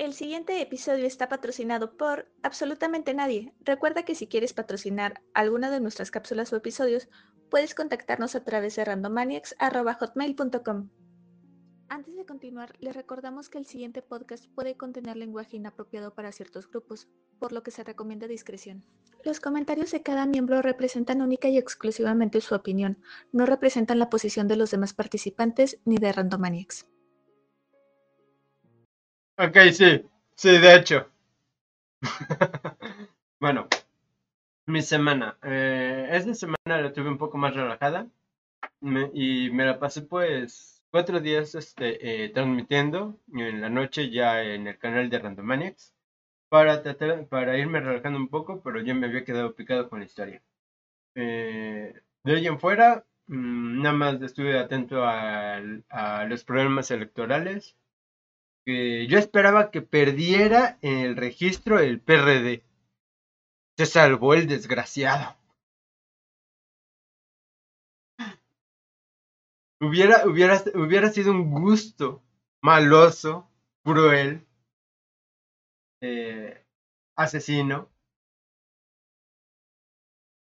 El siguiente episodio está patrocinado por absolutamente nadie. Recuerda que si quieres patrocinar alguna de nuestras cápsulas o episodios, puedes contactarnos a través de randomaniacs.hotmail.com. Antes de continuar, les recordamos que el siguiente podcast puede contener lenguaje inapropiado para ciertos grupos, por lo que se recomienda discreción. Los comentarios de cada miembro representan única y exclusivamente su opinión, no representan la posición de los demás participantes ni de Randomaniacs. Ok, sí, sí, de hecho. bueno, mi semana. Eh, esta semana la tuve un poco más relajada y me la pasé pues cuatro días este, eh, transmitiendo en la noche ya en el canal de Randomaniacs para, tratar, para irme relajando un poco, pero yo me había quedado picado con la historia. Eh, de ahí en fuera, mm, nada más estuve atento a los problemas electorales que yo esperaba que perdiera en el registro el PRD. Se salvó el desgraciado. Hubiera, hubiera, hubiera sido un gusto maloso, cruel, eh, asesino.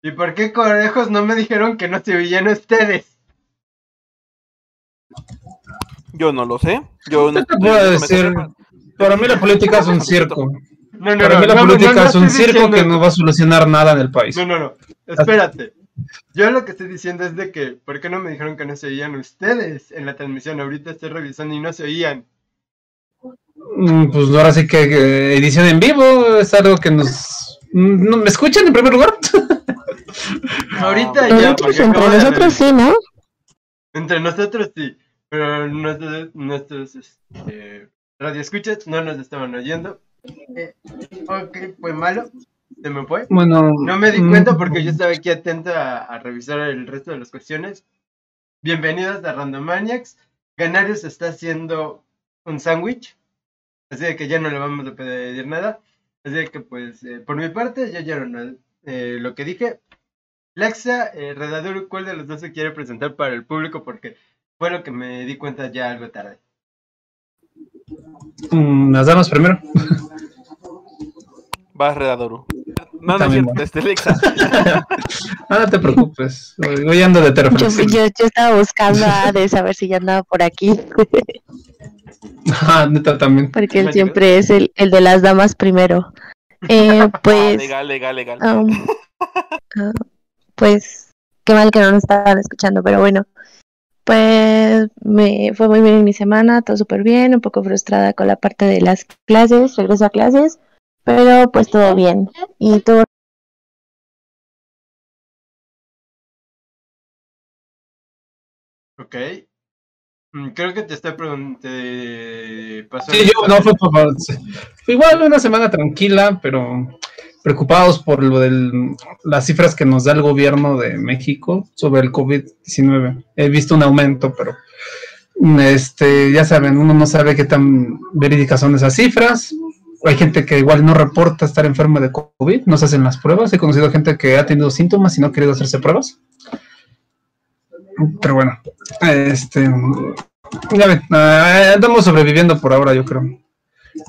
¿Y por qué conejos no me dijeron que no se oían ustedes? Yo no lo sé. Yo no te puedo decir. Para mí la política es un circo. No, no, Para mí la política es un circo que no va a solucionar nada en el país. No, no, no. Espérate. Yo lo que estoy diciendo es de que, ¿por qué no me dijeron que no se oían ustedes en la transmisión? Ahorita estoy revisando y no se oían. Mm, pues ahora sí que edición en vivo es algo que nos... ¿No ¿Me escuchan en primer lugar? Ahorita ya. entre nosotros sí, ¿no? Entre nosotros sí. Pero nuestros, nuestros este, radioescuchas no nos estaban oyendo. Eh, ok, fue malo. Se me fue. Bueno, no me di cuenta mm, porque yo estaba aquí atento a, revisar el resto de las cuestiones. Bienvenidos a Randomaniacs. Ganarios está haciendo un sándwich. Así que ya no le vamos a pedir nada. Así que, pues, eh, por mi parte, ya ya eh, lo que dije. Lexa, eh, Redador, ¿cuál de los dos se quiere presentar para el público? Porque fue lo que me di cuenta ya algo tarde. Mm, las damas primero. Vas, Redador. No, no, no, este Lexa. no, no te preocupes. Voy ando de terror. Yo, yo, estaba buscando a de saber si ya andaba por aquí. ah, neta también. Porque él siempre es el, el de las damas primero. Eh, ah, pues. legal, legal, legal. Um, uh, pues, qué mal que no nos estaban escuchando, pero bueno. Pues me fue muy bien mi semana, todo súper bien, un poco frustrada con la parte de las clases, regreso a clases, pero pues todo bien. Y todo Ok. Mm, creo que te estoy preguntando. Sí, yo no fue, fue igual una semana tranquila, pero preocupados por lo de las cifras que nos da el gobierno de México sobre el COVID-19. He visto un aumento, pero este, ya saben, uno no sabe qué tan verídicas son esas cifras. Hay gente que igual no reporta estar enferma de COVID, no se hacen las pruebas. He conocido gente que ha tenido síntomas y no ha querido hacerse pruebas. Pero bueno, este, ya ven, ah, andamos sobreviviendo por ahora, yo creo.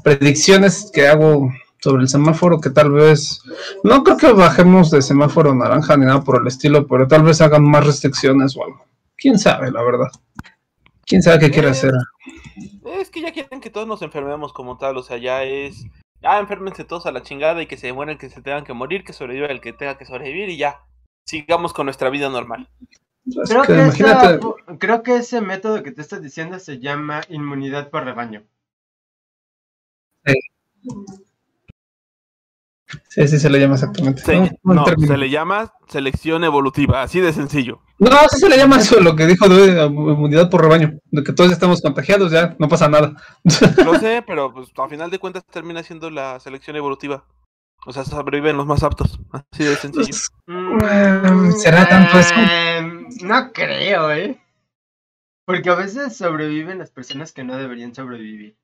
Predicciones que hago sobre el semáforo que tal vez, no creo que bajemos de semáforo naranja ni nada por el estilo, pero tal vez hagan más restricciones o algo. ¿Quién sabe, la verdad? ¿Quién sabe qué quiere hacer? Es que ya quieren que todos nos enfermemos como tal, o sea, ya es, ya enférmense todos a la chingada y que se mueran, que se tengan que morir, que sobreviva el que tenga que sobrevivir y ya, sigamos con nuestra vida normal. Creo que, creo que ese método que te estás diciendo se llama inmunidad por rebaño. Sí. Sí, sí se le llama exactamente. no, se le llama selección evolutiva, así de sencillo. No, sí se le llama eso, lo que dijo de inmunidad por rebaño, de que todos estamos contagiados, ya no pasa nada. Lo sé, pero pues a final de cuentas termina siendo la selección evolutiva. O sea, sobreviven los más aptos, así de sencillo. Mm, ¿Será tanto eso? Em, no creo, ¿eh? Porque a veces sobreviven las personas que no deberían sobrevivir.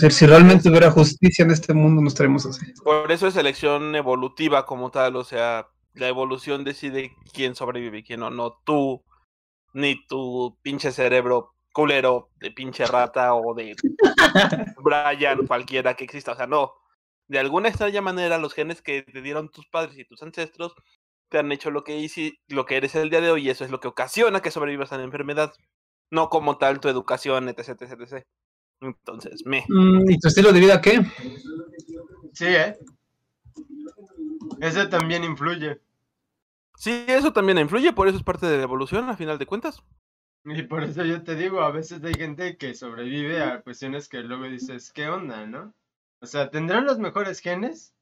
Pues si realmente hubiera justicia en este mundo, no estaríamos así. Por eso es selección evolutiva como tal, o sea, la evolución decide quién sobrevive y quién no, no tú, ni tu pinche cerebro culero, de pinche rata o de Brian, cualquiera que exista. O sea, no. De alguna extraña manera, los genes que te dieron tus padres y tus ancestros te han hecho lo que hice, lo que eres el día de hoy, y eso es lo que ocasiona que sobrevivas a la enfermedad. No como tal tu educación, etc, etc, etc. Entonces, me. Mm, ¿Y tu estilo de vida qué? Sí, ¿eh? Eso también influye. Sí, eso también influye, por eso es parte de la evolución, a final de cuentas. Y por eso yo te digo, a veces hay gente que sobrevive a cuestiones que luego dices, ¿qué onda, no? O sea, tendrán los mejores genes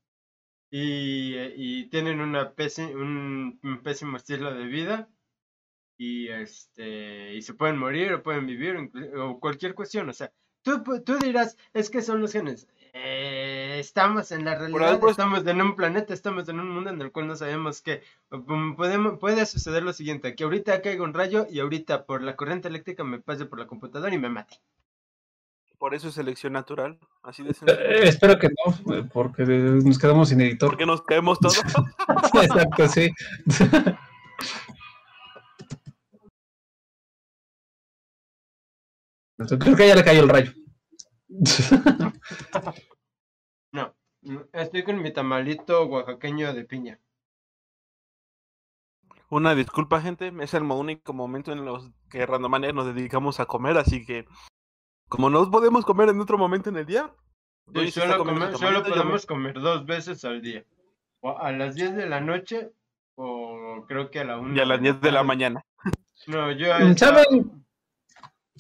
y, y tienen una pési- un, un pésimo estilo de vida y este y se pueden morir o pueden vivir o cualquier cuestión. O sea, tú, tú dirás, es que son los genes. Eh, estamos en la realidad, algo estamos en un planeta, estamos en un mundo en el cual no sabemos que um, podemos, puede suceder lo siguiente, que ahorita caiga un rayo y ahorita por la corriente eléctrica me pase por la computadora y me mate. Por eso es selección natural, así de sencillo. Eh, espero que no, porque nos quedamos sin editor. Porque nos caemos todos. Exacto, sí. Creo que ya le cayó el rayo. No, estoy con mi tamalito oaxaqueño de piña. Una disculpa, gente, es el único momento en los que Randomania nos dedicamos a comer, así que como no podemos comer en otro momento en el día, Sí, solo, me- podemos comer dos veces al día. O a las 10 de la noche o creo que a la 1. y a las 10 de la mañana. No, yo a Mm, esa- ¿Saben?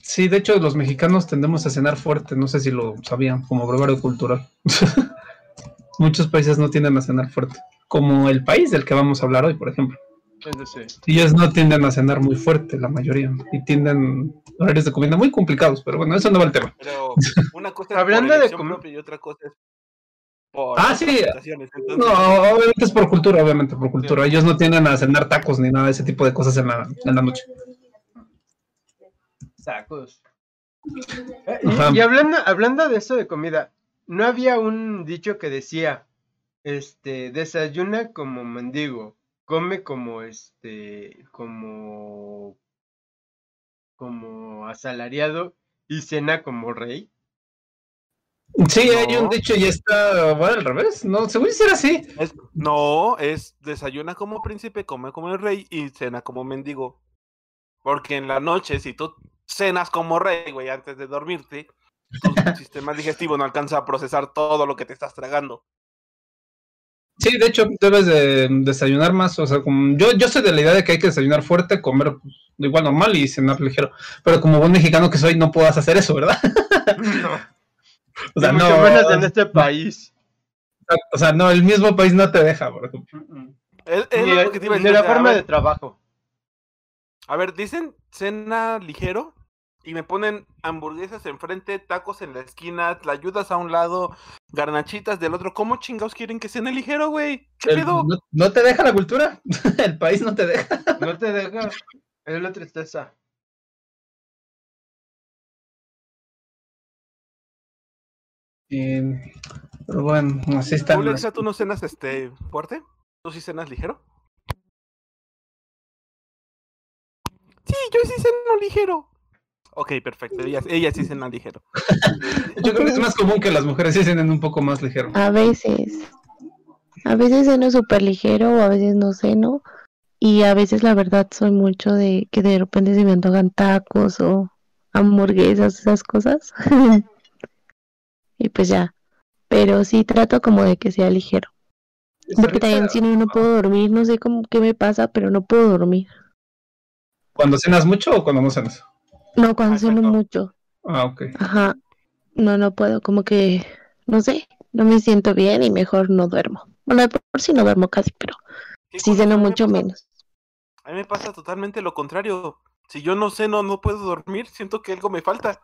Sí, de hecho, los mexicanos tendemos a cenar fuerte. No sé si lo sabían, como brevario cultural. Muchos países no tienden a cenar fuerte. Como el país del que vamos a hablar hoy, por ejemplo. sí. Ellos no tienden a cenar muy fuerte, la mayoría. Y tienden horarios de comida muy complicados. Pero bueno, eso no va al tema. Pero una cosa es Hablando por de comer- y otra cosa es por Ah, sí. entonces- No, obviamente es por cultura, obviamente por cultura. Ellos no tienden a cenar tacos ni nada de ese tipo de cosas en la, en la noche. Eh, y- hablando, hablando de eso de comida, ¿no había un dicho que decía, este, desayuna como mendigo, come como, este, como, como asalariado y cena como rey? Sí, hay un dicho y está bueno, al revés. No, según ser así. Es- no, es desayuna como príncipe, come como el rey y cena como mendigo. Porque en la noche, si tú cenas como rey, güey, antes de dormirte, tu sistema digestivo no alcanza a procesar todo lo que te estás tragando. Sí, de hecho, debes de desayunar más. O sea, como yo, yo soy de la idea de que hay que desayunar fuerte, comer igual normal y cenar ligero. Pero como buen mexicano que soy, no puedas hacer eso, ¿verdad? No, O sea, y mucho no. menos en este país. O sea, no, el mismo país no te deja, por ejemplo. Es, es Ni, lo que te iba a ni decir, la forma de trabajo. A ver, dicen cena ligero y me ponen hamburguesas enfrente, tacos en la esquina, tlayudas a un lado, garnachitas del otro. ¿Cómo chingados quieren que cene ligero, güey? ¿Qué El- pedo? no, no te deja la cultura. el país no te deja. No te deja. Es la tristeza. Eh, pero bueno, así ¿Tú, están. las- Lexa, tú no cenas este fuerte? ¿Tú sí cenas ligero? Sí, yo sí ceno ligero. Ok, perfecto. Ella, ella sí cena ligero. Yo creo que es más común que las mujeres sí cenen un poco más ligero. A veces. A veces ceno súper ligero o a veces no ceno. Y a veces la verdad soy mucho de que de repente se me antojan tacos o hamburguesas, esas cosas. y pues ya. Pero sí trato como de que sea ligero. Porque también si no, no puedo dormir, no sé cómo qué me pasa, pero no puedo dormir. ¿Cuando cenas mucho o cuando no cenas? No, cuando Ah, ceno exacto. mucho. Ah, ok. Ajá. No, no puedo, como que, no sé, no me siento bien y mejor no duermo. Bueno, de por sí no duermo casi, pero ¿Qué sí curioso, ceno mucho pasa- menos. A mí me pasa totalmente lo contrario. Si yo no ceno, no puedo dormir. Siento que algo me falta.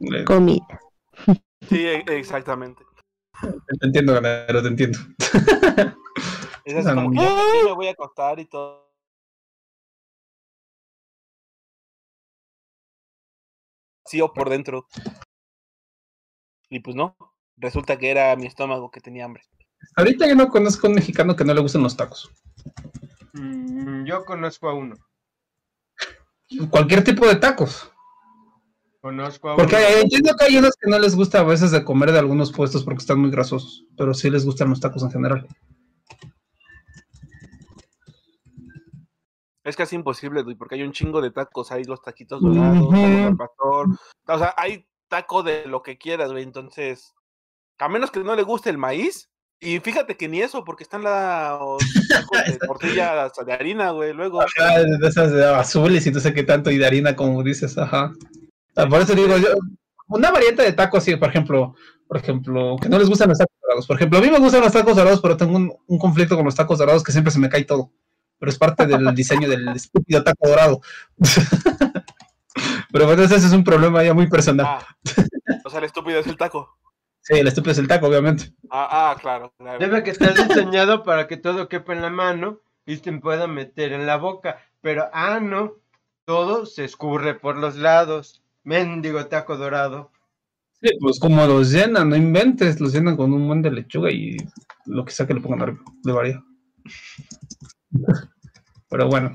Eh, Comida. Sí, e- exactamente. Te entiendo, ganadero, te entiendo. Es así Ah, como que sí me voy a acostar y todo. Vacío por dentro. Y pues no. Resulta que era mi estómago que tenía hambre. Ahorita yo no conozco a un mexicano que no le gusten los tacos. Mm, yo conozco a uno. Cualquier tipo de tacos. Conozco a Porque uno- entiendo que hay unos que no les gusta a veces de comer de algunos puestos porque están muy grasosos, pero sí les gustan los tacos en general. Es casi imposible, güey, porque hay un chingo de tacos. Hay los taquitos dorados, tacos al pastor. O sea, hay taco de lo que quieras, güey. Entonces, a menos que no le guste el maíz. Y fíjate que ni eso, porque están de tortillas de harina, güey. Luego, Ajá, de esas de azules y no sé qué tanto, y de harina, como dices, ajá. Ah, Por eso digo yo, una variante de tacos, sí, por ejemplo, por ejemplo, que no les gustan los tacos dorados. Por ejemplo, a mí me gustan los tacos dorados, pero tengo un, un conflicto con los tacos dorados que siempre se me cae todo. Pero es parte del diseño del estúpido taco dorado. pero bueno, ese es un problema ya muy personal. ah, o sea, el estúpido es el taco. Sí, el estúpido es el taco, obviamente. Ah, ah, claro, claro. Debe que estar diseñado para que todo quepa en la mano y se pueda meter en la boca. Pero, ah, no. Todo se escurre por los lados. Mendigo taco dorado. Sí, pues como los llenan, no inventes, los llenan con un buen de lechuga y lo que sea que le pongan arriba, de varía. Pero bueno,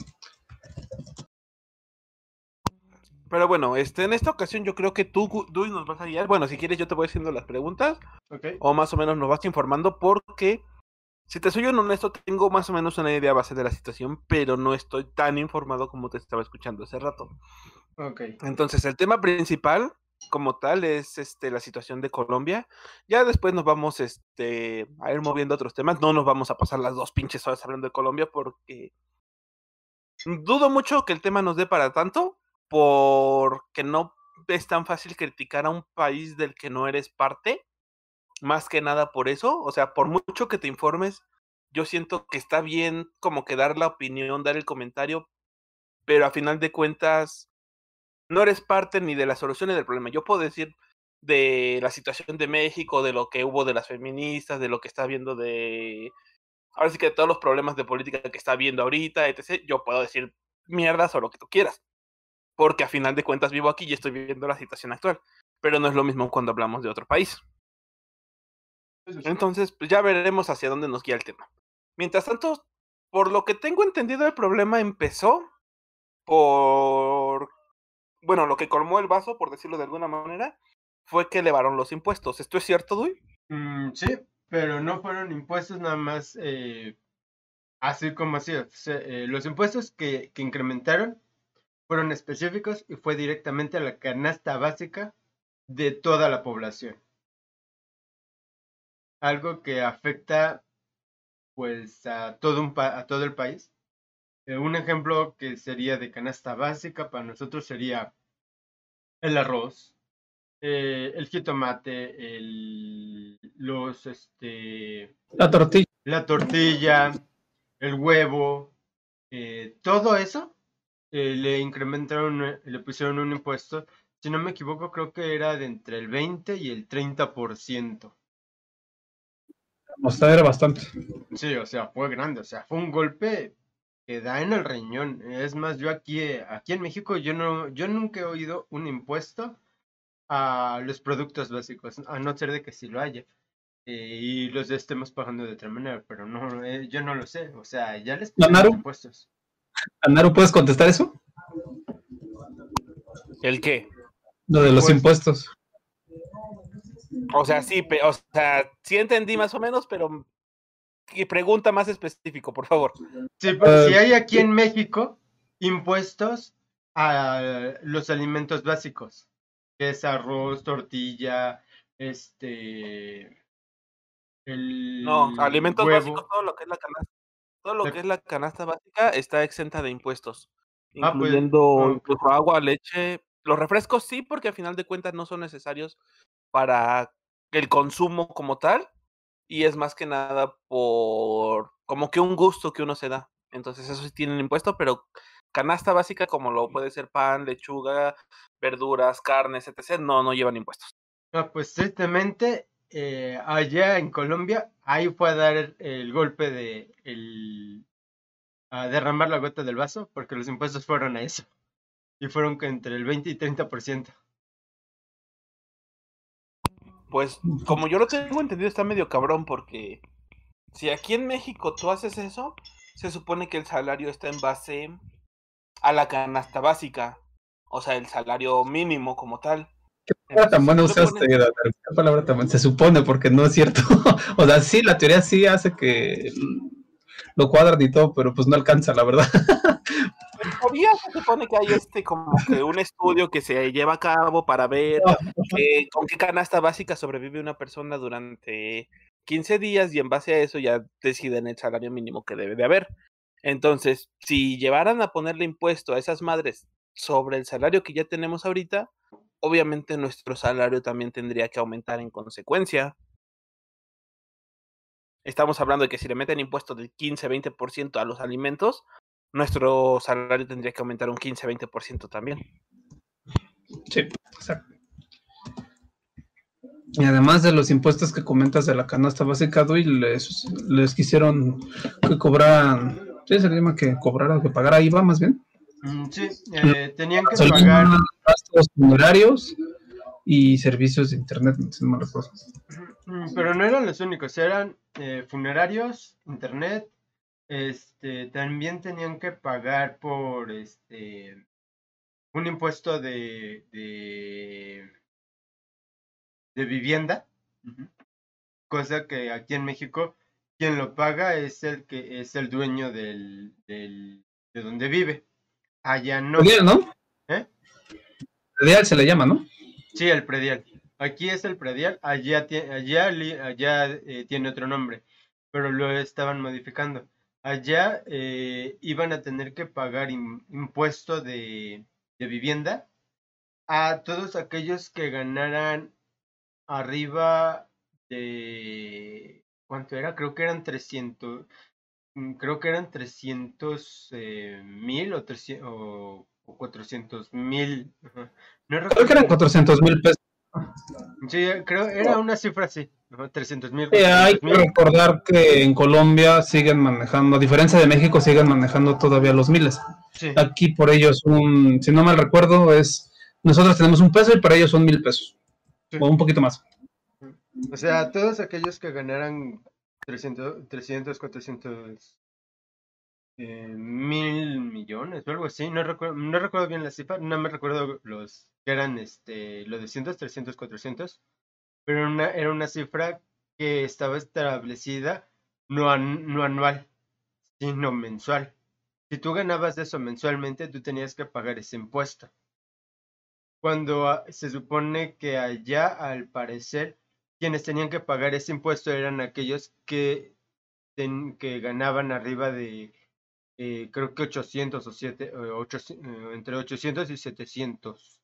Pero bueno, este, en esta ocasión yo creo que tú, Dui, nos vas a guiar. Bueno, si quieres yo te voy haciendo las preguntas. ¿Ok? o más o menos nos vas informando porque, si te soy honesto, tengo más o menos una idea base de la situación, pero no estoy tan informado como te estaba escuchando hace rato. Ok. Entonces, el tema principal, como tal, es este, la situación de Colombia. Ya después nos vamos este, a ir moviendo otros temas. No nos vamos a pasar las dos pinches horas hablando de Colombia porque dudo mucho que el tema nos dé para tanto, porque no es tan fácil criticar a un país del que no eres parte. Más que nada por eso, o sea, por mucho que te informes, yo siento que está bien como que dar la opinión, dar el comentario, pero a final de cuentas no eres parte ni de la solución ni del problema. Yo puedo decir de la situación de México, de lo que hubo de las feministas, de lo que está viendo de... Ahora sí que de todos los problemas de política que está viendo ahorita, etc. Yo puedo decir mierdas o lo que tú quieras. Porque a final de cuentas vivo aquí y estoy viviendo la situación actual. Pero no es lo mismo cuando hablamos de otro país. Entonces, pues ya veremos hacia dónde nos guía el tema. Mientras tanto, por lo que tengo entendido, el problema empezó por... Bueno, lo que colmó el vaso, por decirlo de alguna manera, fue que elevaron los impuestos. ¿Esto es cierto, Dui? Mm, sí, pero no fueron impuestos nada más eh, así como así. eh, los impuestos que, que incrementaron fueron específicos y fue directamente a la canasta básica de toda la población. Algo que afecta pues a todo, un pa- a todo el país. Eh, un ejemplo que sería de canasta básica para nosotros sería el arroz, eh, el jitomate, el, los, este, la tortilla. la tortilla, el huevo, eh, todo eso le incrementaron, le pusieron un impuesto. Si no me equivoco, creo que era de entre el 20 y el 30%. Hasta era bastante. Sí, o sea, fue grande, o sea, fue un golpe que da en el riñón. Es más, yo aquí, eh, aquí en México, yo no, yo nunca he oído un impuesto a los productos básicos, a no ser de que sí lo haya. eh, y los estemos pagando de otra manera, pero no, eh, yo no lo sé. O sea, ya les los impuestos. Anaru, ¿puedes contestar eso? ¿El qué? Lo de los Pues- impuestos. O sea, sí, pe- o sea, sí entendí más o menos, pero... Y pregunta más específico, por favor. Sí, pero si Eh, hay aquí en México impuestos a los alimentos básicos, que es arroz, tortilla, este, el No, alimentos huevo. básicos, todo lo que es la canasta, todo lo que es la canasta básica está exenta de impuestos, Ah, pues, incluyendo ah, incluso agua, leche, los refrescos sí, porque a final de cuentas no son necesarios para el consumo como tal, y es más que nada por como que un gusto que uno se da. Entonces eso sí tienen impuesto, pero canasta básica como lo puede ser pan, lechuga, verduras, carnes, etc., no, no llevan impuestos. Ah, pues tristemente, eh, allá en Colombia, ahí fue a dar el, golpe de el, a derramar la gota del vaso, porque los impuestos fueron a eso. Y fueron entre el 20 y 30%. Pues como yo lo tengo entendido está medio cabrón porque si aquí en México tú haces eso, se supone que el salario está en base a la canasta básica. o sea, el salario mínimo como tal. ¿Qué palabra tan buena usaste, ¿Qué palabra tan Se supone, porque no es cierto. o sea, sí, la teoría sí hace que lo cuadran y todo, pero pues no alcanza, la verdad. Todavía se supone que hay este como que un estudio que se lleva a cabo para ver con qué canasta básica sobrevive una persona durante 15 días y en base a eso ya deciden el salario mínimo que debe de haber. Entonces, si llevaran a ponerle impuesto a esas madres sobre el salario que ya tenemos ahorita, obviamente nuestro salario también tendría que aumentar en consecuencia. Estamos hablando de que si le meten impuestos del 15-20% a los alimentos, nuestro salario tendría que aumentar un 15-20% también. Sí, exacto. Y además de los impuestos que comentas de la canasta básica, Dui, les, les quisieron que cobraran, ¿sí se llama que cobrara, que pagara IVA más bien? Mm, sí, eh, tenían que pagar gastos funerarios y servicios de internet, no me recuerdo. Mm, pero no eran los únicos, eran eh, funerarios, internet, este, también tenían que pagar por este un impuesto de, de, vivienda, cosa que aquí en México quien lo paga es el que es el dueño del, del de donde vive. Allá no. Predial, ¿no? ¿Eh? Predial se le llama, ¿no? Sí, el predial. Aquí es el predial, allá, allá, allá eh, tiene otro nombre, pero lo estaban modificando allá eh, iban a tener que pagar impuesto de, vivienda a todos aquellos que ganaran arriba de... ¿Cuánto era? Creo que eran 300, mm, creo que eran 300 eh, mil o, 300, o, 400 mil. No creo que eran 400 mil pesos. Sí, creo era una cifra así. 300 mil. hay que recordar que en Colombia siguen manejando, a diferencia de México, siguen manejando todavía los miles. Aquí por ellos, un, si no mal recuerdo, es nosotros tenemos un peso y para ellos son mil pesos. O un poquito más. O sea, todos aquellos que ganaran 300, 300 400 mil millones o algo así, no recuerdo, no recuerdo bien la cifra, no me recuerdo los que eran este, los de 100, 300, 400 pero era una, cifra que estaba establecida no, anual, sino mensual. Si tú ganabas eso mensualmente, tú tenías que pagar ese impuesto. Cuando ah, se supone que allá, al parecer, quienes tenían que pagar ese impuesto eran aquellos que, que ganaban arriba de, eh, creo que 800 o 7, eh, entre 800 y 700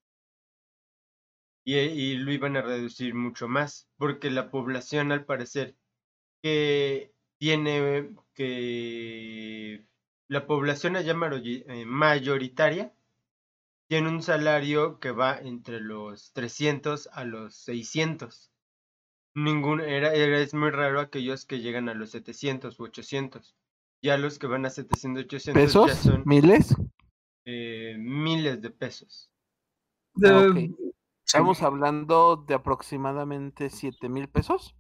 y, lo iban a reducir mucho más, porque la población al parecer que tiene que la población allá eh, mayoritaria tiene un salario que va entre los 300 a los 600. Ningún, era, es muy raro aquellos que llegan a los 700 u 800. Ya los que van a 700, 800 ¿Pesos? ya son ¿Miles? Eh, miles de pesos. Ah, Estamos hablando de aproximadamente 7 mil pesos.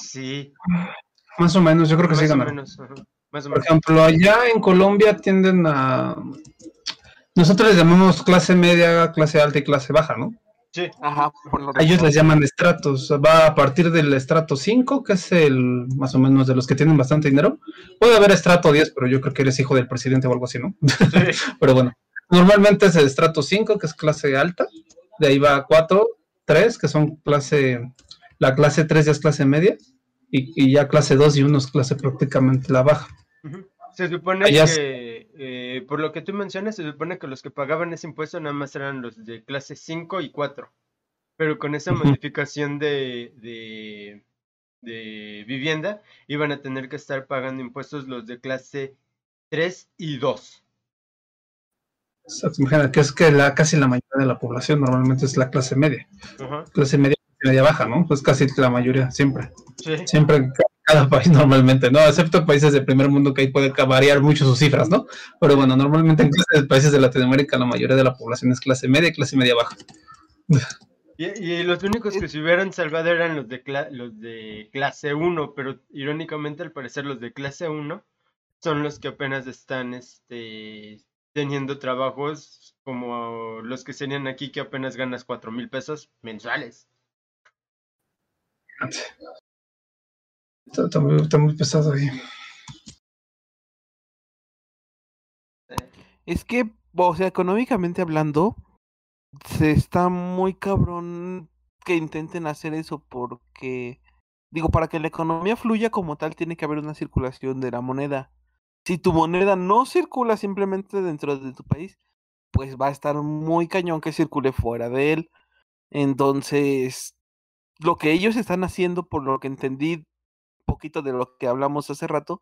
Sí. Más o menos, yo creo que sí Por ejemplo, allá en Colombia tienden a. Nosotros les llamamos clase media, clase alta y clase baja, ¿no? Sí. Ajá. a ellos les llaman estratos. Va a partir del estrato 5, que es el más o menos de los que tienen bastante dinero. Puede haber estrato 10, pero yo creo que eres hijo del presidente o algo así, ¿no? Sí. pero bueno. Normalmente es el estrato 5, que es clase alta. De ahí va 4, 3, que son clase. La clase 3 ya es clase media. Y, ya clase 2 y 1 es clase prácticamente la baja. Se supone que, eh, por lo que tú mencionas, se supone que los que pagaban ese impuesto nada más eran los de clase 5 y 4. Pero con esa modificación de, de, de, vivienda, iban a tener que estar pagando impuestos los de clase 3 y 2 que es que la, casi la mayoría de la población normalmente es la clase media. Clase media, media baja, ¿no? Pues casi la mayoría, siempre. Siempre en cada país normalmente, ¿no? Excepto países del primer mundo que ahí puede variar mucho sus cifras, ¿no? Pero bueno, normalmente en países de Latinoamérica la mayoría de la población es clase media y clase media baja. Y, los únicos que se hubieran salvado eran los de, los de clase 1, pero irónicamente al parecer los de clase 1 son los que apenas están este, teniendo trabajos como los que serían aquí que apenas ganas cuatro mil pesos mensuales. Está, muy, está muy pesado ahí. Es que, o sea, económicamente hablando, se está muy cabrón que intenten hacer eso porque, digo, para que la economía fluya como tal, tiene que haber una circulación de la moneda. Si tu moneda no circula simplemente dentro de tu país, pues va a estar muy cañón que circule fuera de él. Entonces, lo que ellos están haciendo, por lo que entendí poquito de lo que hablamos hace rato,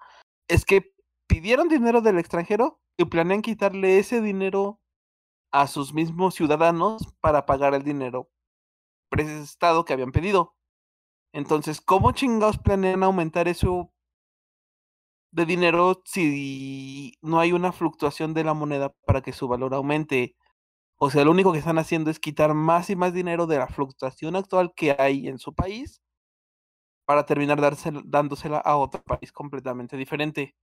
es que pidieron dinero del extranjero y planean quitarle ese dinero a sus mismos ciudadanos para pagar el dinero prestado que habían pedido. Entonces, ¿cómo chingados planean aumentar eso de dinero si no hay una fluctuación de la moneda para que su valor aumente? O sea, lo único que están haciendo es quitar más y más dinero de la fluctuación actual que hay en su país para terminar dársela, dándosela a otro país completamente diferente.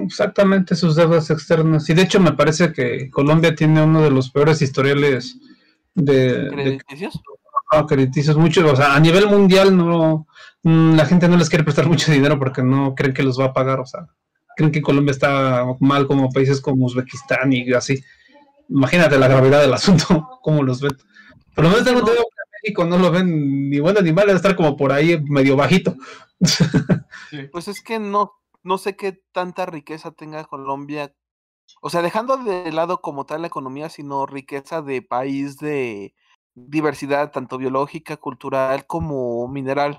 Exactamente, sus deudas externas. Y de hecho me parece que Colombia tiene uno de los peores historiales de, de ¿Crediticios? ah, crediticios. Mucho, o sea, a nivel mundial no, mm, la gente no les quiere prestar mucho dinero porque no creen que los va a pagar. O sea, creen que Colombia está mal como países como Uzbekistán y así. Imagínate la gravedad del asunto, cómo los ven. Por lo menos tengo entendido México no lo ven ni bueno ni mal, debe estar como por ahí medio bajito. Sí. Pues es que no, no sé qué tanta riqueza tenga Colombia. O sea, dejando de lado como tal la economía, sino riqueza de país de diversidad, tanto biológica, cultural como mineral.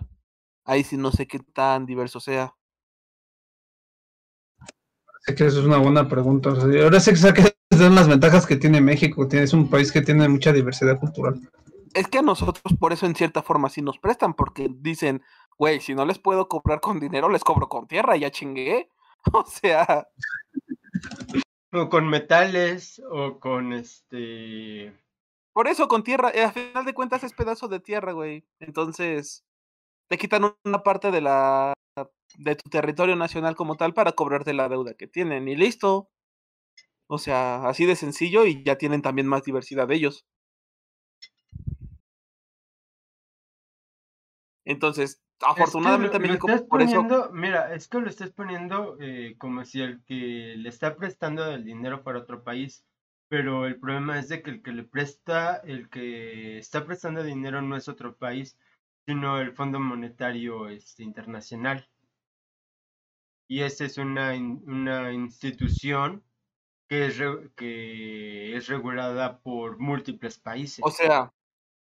Ahí sí no sé qué tan diverso sea. Sé que eso es una buena pregunta. Ahora sé que son las ventajas que tiene México. Tiene- Es un país que tiene mucha diversidad cultural. Es que a nosotros por eso en cierta forma sí nos prestan, porque dicen, güey, si no les puedo cobrar con dinero, les cobro con tierra, ya chingué. O sea, O con metales, o con este. por eso con tierra, eh, a final de cuentas es pedazo de tierra, güey. Entonces, te quitan una parte de la de tu territorio nacional como tal para cobrarte la deuda que tienen y listo. O sea, así de sencillo y ya tienen también más diversidad de ellos. Entonces, afortunadamente es que lo, México estás por eso poniendo, mira, es que lo estás poniendo eh, como si el que le está prestando el dinero para otro país, pero el problema es de que el que le presta, el que está prestando dinero no es otro país, sino el Fondo Monetario este, Internacional. Y esa es una, una institución que es, que es regulada por múltiples países. O sea,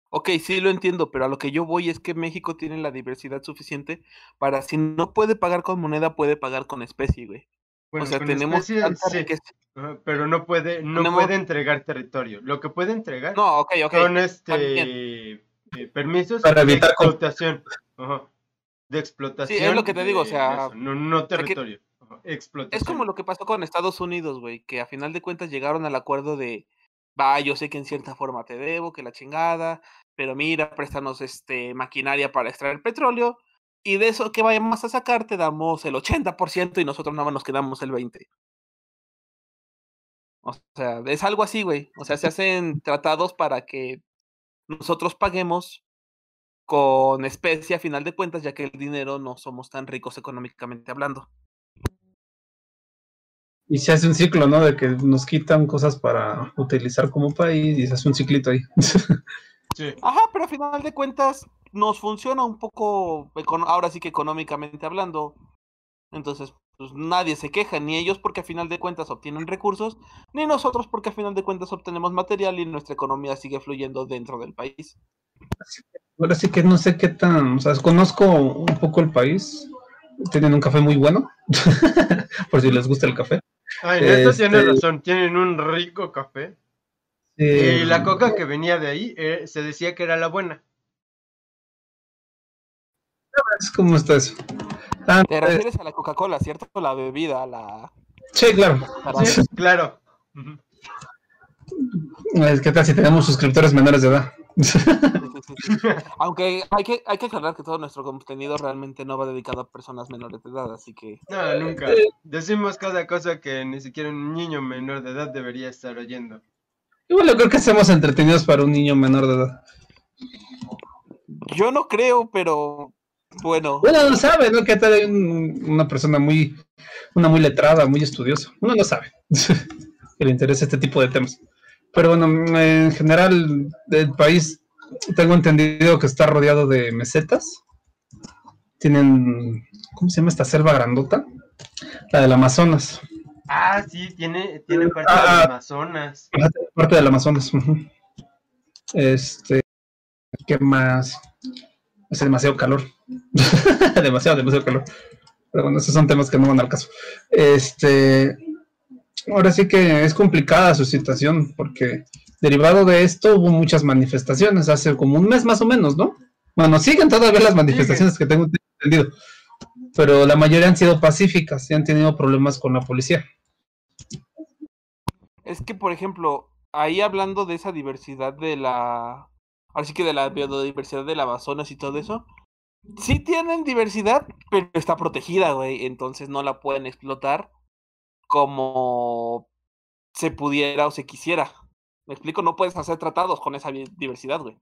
ok, sí lo entiendo, pero a lo que yo voy es que México tiene la diversidad suficiente para si no puede pagar con moneda, puede pagar con especie, güey. Bueno, o sea, tenemos especie, tanta sí, riqueza. ajá, pero no puede, no Tenemos- puede entregar territorio. Lo que puede entregar No, son este eh, permisos Para de evitar explotación. Ajá, De explotación. lo que te digo, o sea, eso, no, no sea que- territorio. explotación. Es como lo que pasó con Estados Unidos, güey, que a final de cuentas llegaron al acuerdo de, va, yo sé que en cierta forma te debo, que la chingada, pero mira, préstanos este maquinaria para extraer petróleo y de eso que vayamos a sacar te damos el 80% y nosotros nada más nos quedamos el 20. O sea, es algo así, güey. O sea, se hacen tratados para que nosotros paguemos con especie a final de cuentas, ya que el dinero no somos tan ricos económicamente hablando. Y se hace un ciclo, ¿no? De que nos quitan cosas para utilizar como país y se hace un ciclito ahí. Sí. Ajá, pero a final de cuentas nos funciona un poco, ahora sí que económicamente hablando. Entonces, pues nadie se queja, ni ellos porque a final de cuentas obtienen recursos, ni nosotros porque a final de cuentas obtenemos material y nuestra economía sigue fluyendo dentro del país. Ahora sí que no sé qué tan, o sea, conozco un poco el país. Tienen un café muy bueno, por si les gusta el café. Ah, en esto Este- tienes razón, tienen un rico café. Y la coca que venía de ahí eh, se decía que era la buena. ¿Cómo está eso? Ah, Te eh, refieres a la Coca-Cola, ¿cierto? La bebida, la... sí, claro. para- Sí, claro. Es que casi tenemos suscriptores menores de edad. Aunque hay que, hay que aclarar que todo nuestro contenido realmente no va dedicado a personas menores de edad, así que... No, nunca. Decimos cada cosa que ni siquiera un niño menor de edad debería estar oyendo. Igual yo creo que hacemos entretenidos para un niño menor de edad. Yo no creo, pero bueno. Uno no sabe, ¿no? Que tal hay un- una persona muy, una muy letrada, muy estudiosa. Uno no sabe que le interesa este tipo de temas. Pero bueno, en general, el país, tengo entendido que está rodeado de mesetas. Tienen, ¿cómo se llama esta selva grandota? La del Amazonas. Ah, sí, tiene, tiene parte Ah. del Amazonas. Ajá, Parte del Amazonas. Este, ¿qué más? Hace demasiado calor. demasiado, demasiado calor. Pero bueno, esos son temas que no van al caso. Este, ahora sí que es complicada su situación, porque derivado de esto hubo muchas manifestaciones hace como un mes más o menos, ¿no? Bueno, siguen todavía las manifestaciones que tengo entendido, pero la mayoría han sido pacíficas y han tenido problemas con la policía. Es que, por ejemplo, ahí hablando de esa diversidad de la. Así que de la biodiversidad del Amazonas y todo eso. Sí tienen diversidad, pero está protegida, güey. Entonces no la pueden explotar como se pudiera o se quisiera. Me explico, no puedes hacer tratados con esa diversidad, güey.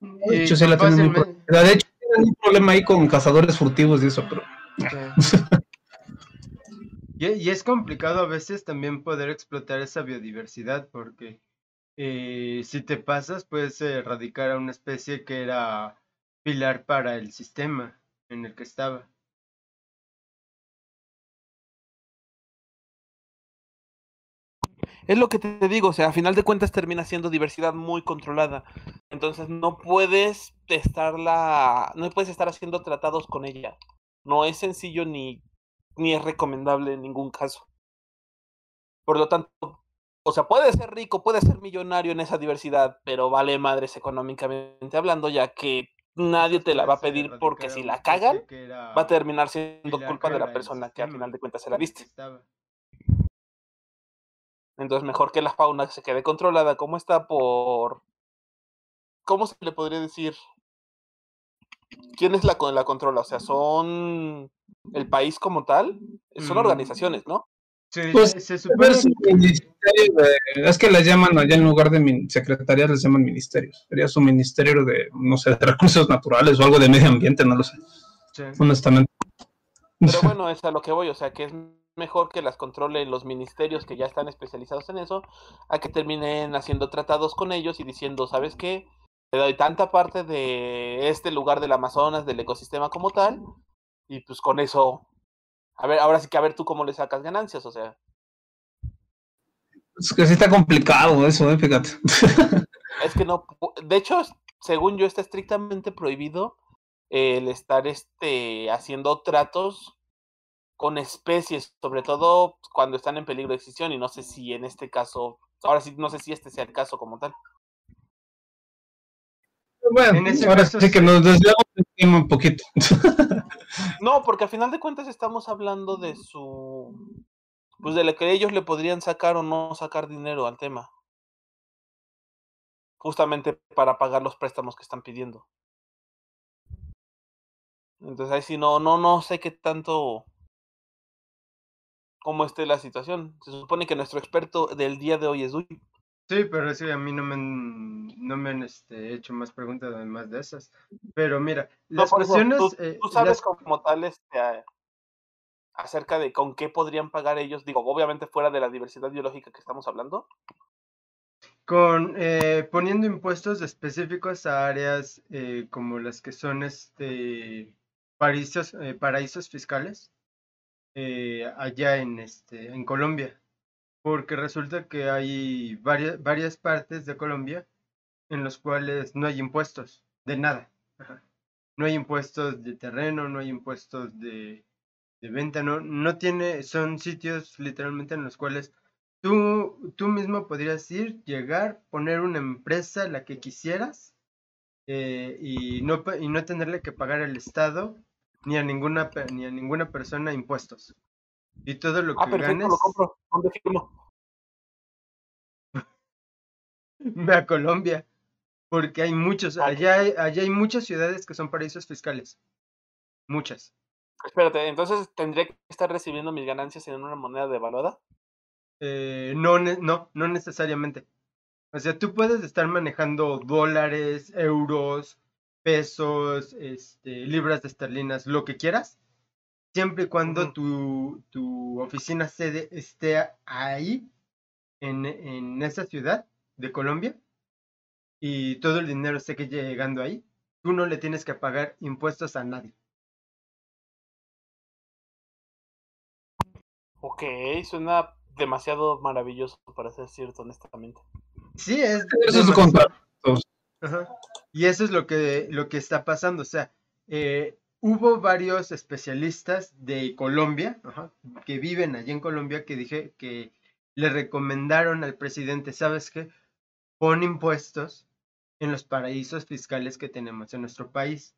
De hecho, sí la tienen muy. De hecho, tienen un problema ahí con cazadores furtivos y eso, pero Y, y es complicado a veces también poder explotar esa biodiversidad porque eh, si te pasas puedes erradicar a una especie que era pilar para el sistema en el que estaba. Es lo que te digo, o sea, a final de cuentas termina siendo diversidad muy controlada. Entonces no puedes estarla, no puedes estar haciendo tratados con ella. No es sencillo ni, ni es recomendable en ningún caso. Por lo tanto, o sea, puede ser rico, puede ser millonario en esa diversidad, pero vale madres económicamente hablando, ya que nadie te la va a pedir porque si la cagan, va a terminar siendo culpa de la persona que al final de cuentas se la viste. Entonces, mejor que la fauna se quede controlada como está por... ¿Cómo se le podría decir? ¿Quién es la que la controla? O sea, ¿son el país como tal? Son Mm. organizaciones, ¿no? Sí, Pues, se, supone es, un ministerio de- es que las llaman allá en lugar de secretarías, les llaman ministerios. Sería su ministerio de, no sé, de recursos naturales o algo de medio ambiente, no lo sé, sí. honestamente. Pero bueno, es a lo que voy, o sea, que es mejor que las controlen los ministerios que ya están especializados en eso, a que terminen haciendo tratados con ellos y diciendo, ¿sabes qué? Te doy tanta parte de este lugar del Amazonas, del ecosistema como tal, y pues con eso, a ver, ahora sí que a ver tú cómo le sacas ganancias, o sea, Es que sí está complicado eso, eh, fíjate. es que no, de hecho, según yo está estrictamente prohibido el estar este haciendo tratos con especies, sobre todo cuando están en peligro de extinción, y no sé si en este caso, ahora sí, no sé si este sea el caso como tal. Bueno, En ese ahora caso sí que nos desviamos del tema un poquito. No, porque a final de cuentas estamos hablando de su, pues de lo que ellos le podrían sacar o no sacar dinero al tema. Justamente para pagar los préstamos que están pidiendo. Entonces ahí sí no, no, no sé qué tanto cómo esté la situación. Se supone que nuestro experto del día de hoy es Duy. Sí, pero sí, a mí no me han, no me han este, hecho más preguntas además de esas. Pero mira, No, las cuestiones... tú, eh, tú sabes las- como tal este, a- acerca de con qué podrían pagar ellos, digo, obviamente fuera de la diversidad biológica que estamos hablando. con eh, poniendo impuestos específicos a áreas eh, como las que son este paraísos, eh, paraísos fiscales eh, allá en este en Colombia porque resulta que hay varias varias partes de Colombia en los cuales no hay impuestos de nada Ajá. no hay impuestos de terreno no hay impuestos de, de venta no no tiene son sitios literalmente en los cuales Tú, tú mismo podrías ir, llegar, poner una empresa, la que quisieras, eh, y, no, y no tenerle que pagar al Estado ni a ninguna, ni a ninguna persona impuestos. Y todo lo que Ah, perfecto, ganes, lo compro. ¿Dónde firmo? ve a Colombia. Porque hay muchos, Ah, allá hay, allá hay muchas ciudades que son paraísos fiscales. Muchas. Espérate, entonces tendría que estar recibiendo mis ganancias en una moneda devaluada. Eh, no, no, no necesariamente. O sea, tú puedes estar manejando dólares, euros, pesos, este, libras de esterlinas, lo que quieras, siempre y cuando tu, tu oficina sede esté ahí, en, en esa ciudad de Colombia, y todo el dinero esté que llegando ahí, tú no le tienes que pagar impuestos a nadie. Ok, suena demasiado maravilloso para ser cierto, honestamente. Sí, es Eso es demasiado- contra. Y eso es lo que, lo que está pasando. O sea, eh, hubo varios especialistas de Colombia, que viven allí en Colombia, que dije que le recomendaron al presidente, ¿sabes qué? Pon impuestos en los paraísos fiscales que tenemos en nuestro país.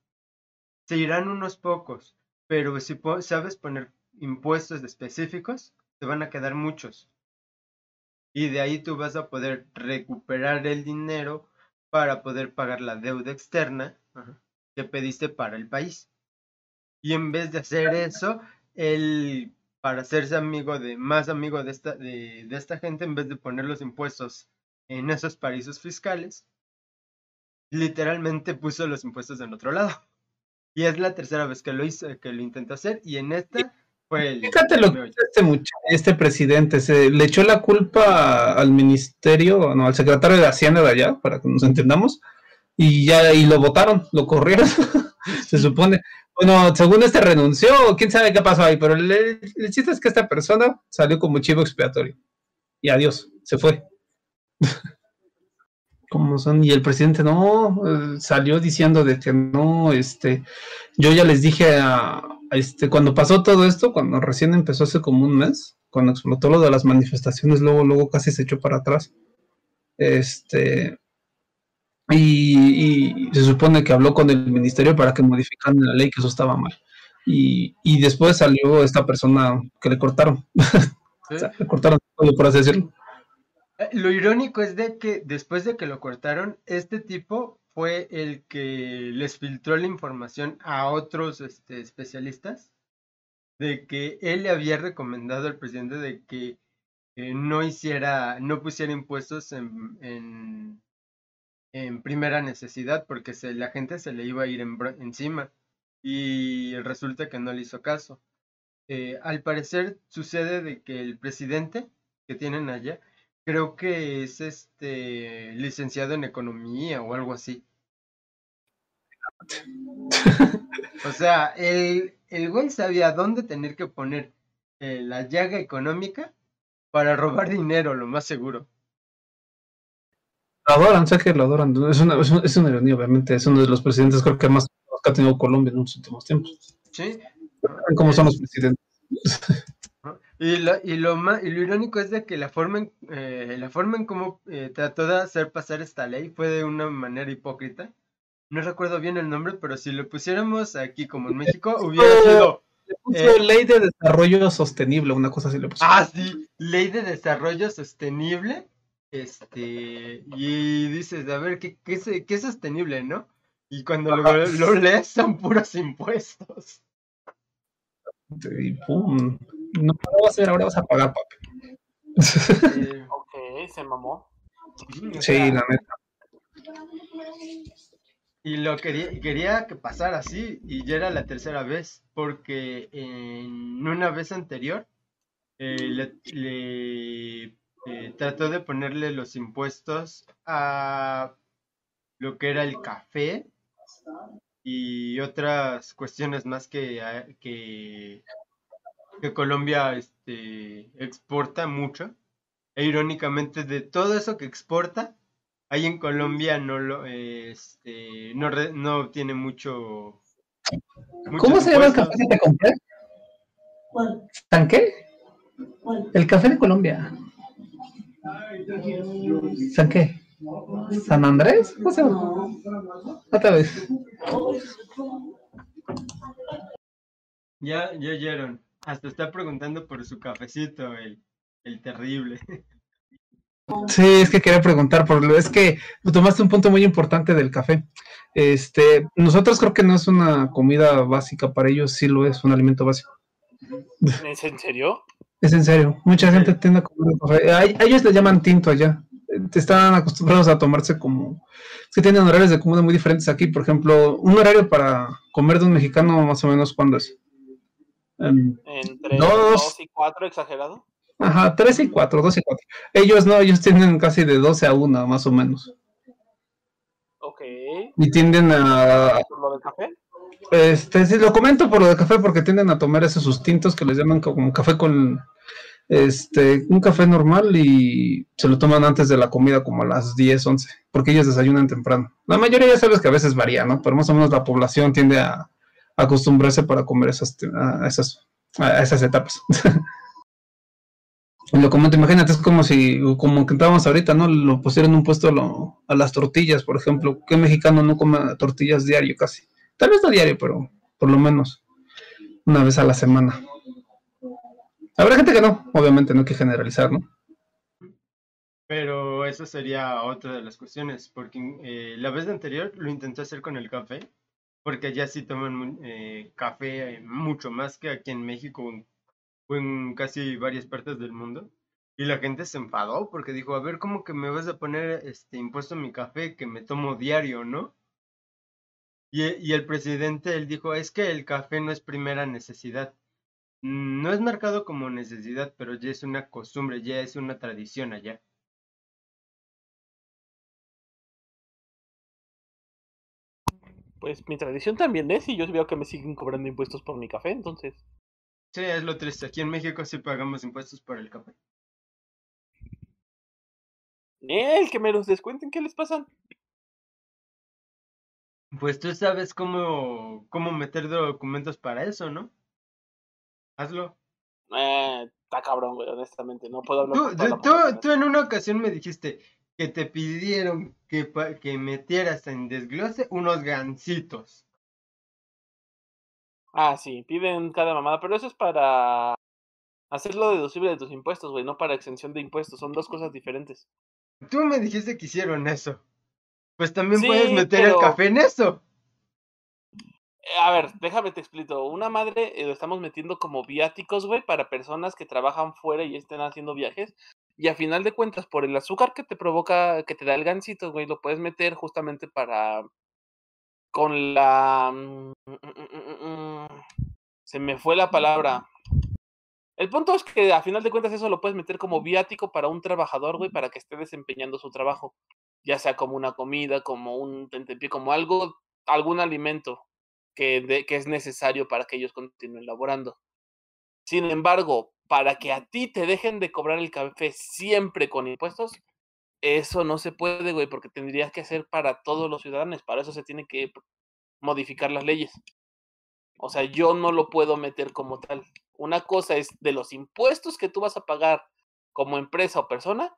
Se irán unos pocos, pero si sabes poner impuestos específicos, te van a quedar muchos. Y de ahí tú vas a poder recuperar el dinero para poder pagar la deuda externa que pediste para el país. Y en vez de hacer eso, él, para hacerse amigo de, más amigo de esta, de, de esta gente, en vez de poner los impuestos en esos paraísos fiscales, literalmente puso los impuestos en otro lado. Y es la tercera vez que lo hizo, que lo intentó hacer, y en esta Fíjate lo que este muchacho, este presidente, se le echó la culpa al ministerio, no, al secretario de Hacienda de allá, para que nos entendamos, y ya, y lo votaron, lo corrieron, se supone. Bueno, según este renunció, quién sabe qué pasó ahí, pero el, el chiste es que esta persona salió como chivo expiatorio. Y adiós, se fue. Como son, y el presidente no, eh, salió diciendo de que no, este, yo ya les dije a, a este, cuando pasó todo esto, cuando recién empezó hace como un mes, cuando explotó lo de las manifestaciones, luego, luego casi se echó para atrás. Este, y, y se supone que habló con el ministerio para que modificaran la ley, que eso estaba mal. Y, y después salió esta persona que le cortaron, ¿sí? o sea, le cortaron todo, por así decirlo. Eh, Lo irónico es de que después de que lo cortaron, este tipo fue el que les filtró la información a otros este, especialistas de que él le había recomendado al presidente de que eh, no hiciera, no pusiera impuestos en, en, primera necesidad porque se, la gente se le iba a ir encima y resulta que no le hizo caso. Eh, al parecer sucede de que el presidente que tienen allá creo que es este licenciado en economía o algo así. O sea, el, el güey sabía dónde tener que poner eh, la llaga económica para robar dinero, lo más seguro. Lo adoran, sé que lo adoran. Es una, es una, es una ironía, obviamente. Es uno de los presidentes, creo que más que ha tenido Colombia en los últimos tiempos. ¿Sí? ¿Cómo son los presidentes? Y lo, y lo y lo irónico es de que la forma en, eh, la forma en cómo eh, trató de hacer pasar esta ley fue de una manera hipócrita. No recuerdo bien el nombre, pero si lo pusiéramos aquí como en México, hubiera sido Le puso Eh. ley de desarrollo sostenible, una cosa así le puso. Ah, sí, Ley de Desarrollo Sostenible. Este, y dices, a ver, ¿qué, qué, es, qué es sostenible, no? Y cuando lo, lo lees son puros impuestos. Y pum. No, ahora vas a ver, ahora vas a pagar, papi. Eh, Ok, se mamó. o Sí, sea, la neta. y lo quería, quería que pasara así, y ya era la tercera vez, porque en una vez anterior eh, le, le, eh, trató de ponerle los impuestos a lo que era el café y otras cuestiones más que, que, que Colombia este, exporta mucho. E irónicamente de todo eso que exporta, ahí en Colombia no lo este, no, re- no tiene mucho, ¿Cómo se llama el café que te compré? ¿San qué? El café de Colombia. ¿San qué? ¿San Andrés? ¿Cómo se llama? Otra vez. Ya, ya oyeron. Hasta está preguntando por su cafecito, el, el terrible. Sí, es que quería preguntar, por es que tomaste un punto muy importante del café. Este, nosotros creo que no es una comida básica para ellos, sí lo es, un alimento básico. ¿Es en serio? Es en serio, mucha gente tiende a comer café. A, ellos le llaman tinto allá. Están acostumbrados a tomarse como. Es que tienen horarios de comida muy diferentes aquí. Por ejemplo, un horario para comer de un mexicano, más o menos, ¿cuándo es? Em, Entre dos, y cuatro, exagerado. Ajá, tres y cuatro, dos y cuatro. Ellos no, ellos tienen casi de 12 a una, más o menos. Ok. Y tienden a. ¿Por lo del café? Este, sí, lo comento por lo del café porque tienden a tomar esos sustintos que les llaman como café con este, un café normal y se lo toman antes de la comida como a las 10, 11, porque ellos desayunan temprano. La mayoría ya sabes que a veces varía, ¿no? Pero más o menos la población tiende a, acostumbrarse para comer esas, a esas, esas etapas. lo comento, imagínate, es como si, como que estábamos ahorita, ¿no? Lo pusieron un puesto a, las tortillas, por ejemplo. ¿Qué mexicano no come tortillas diario casi? Tal vez no diario, pero por lo menos una vez a la semana. Habrá gente que no, obviamente, no hay que generalizar, ¿no? Pero esa sería otra de las cuestiones, porque eh, la vez anterior lo intenté hacer con el café, porque allá sí toman eh, café mucho más que aquí en México o en casi varias partes del mundo. Y la gente se enfadó porque dijo, a ver, ¿cómo que me vas a poner este impuesto a mi café que me tomo diario, no? Y, y el presidente, él dijo, es que el café no es primera necesidad. No es marcado como necesidad, pero ya es una costumbre, ya es una tradición allá. Pues mi tradición también es, y yo veo que me siguen cobrando impuestos por mi café, entonces. Sí, es lo triste. Aquí en México sí pagamos impuestos por el café. El que me los descuenten, ¿qué les pasa? Pues tú sabes cómo, cómo meter documentos para eso, ¿no? Hazlo. Eh, está cabrón, güey, honestamente. No puedo hablar. Tú, tú, tú, en una ocasión me dijiste que te pidieron que, que metieras en desglose unos gancitos. Ah, sí, piden cada mamada, pero eso es para hacerlo deducible de tus impuestos, güey, no para exención de impuestos. Son dos cosas diferentes. Tú me dijiste que hicieron eso. Pues también puedes meter el café en eso. A ver, déjame te explico. Una madre eh, lo estamos metiendo como viáticos, güey, para personas que trabajan fuera y estén haciendo viajes. Y a final de cuentas, por el azúcar que te provoca, que te da el gansito, güey, lo puedes meter justamente para. Con la. Mm, mm, mm, se me fue la palabra. El punto es que a final de cuentas eso lo puedes meter como viático para un trabajador, güey, para que esté desempeñando su trabajo. Ya sea como una comida, como un tentempié, como algo, algún alimento que, que es necesario para que ellos continúen laborando. Sin embargo, para que a ti te dejen de cobrar el café siempre con impuestos, eso no se puede, güey, porque tendrías que hacer para todos los ciudadanos. Para eso se tiene que modificar las leyes. O sea, yo no lo puedo meter como tal. Una cosa es de los impuestos que tú vas a pagar como empresa o persona,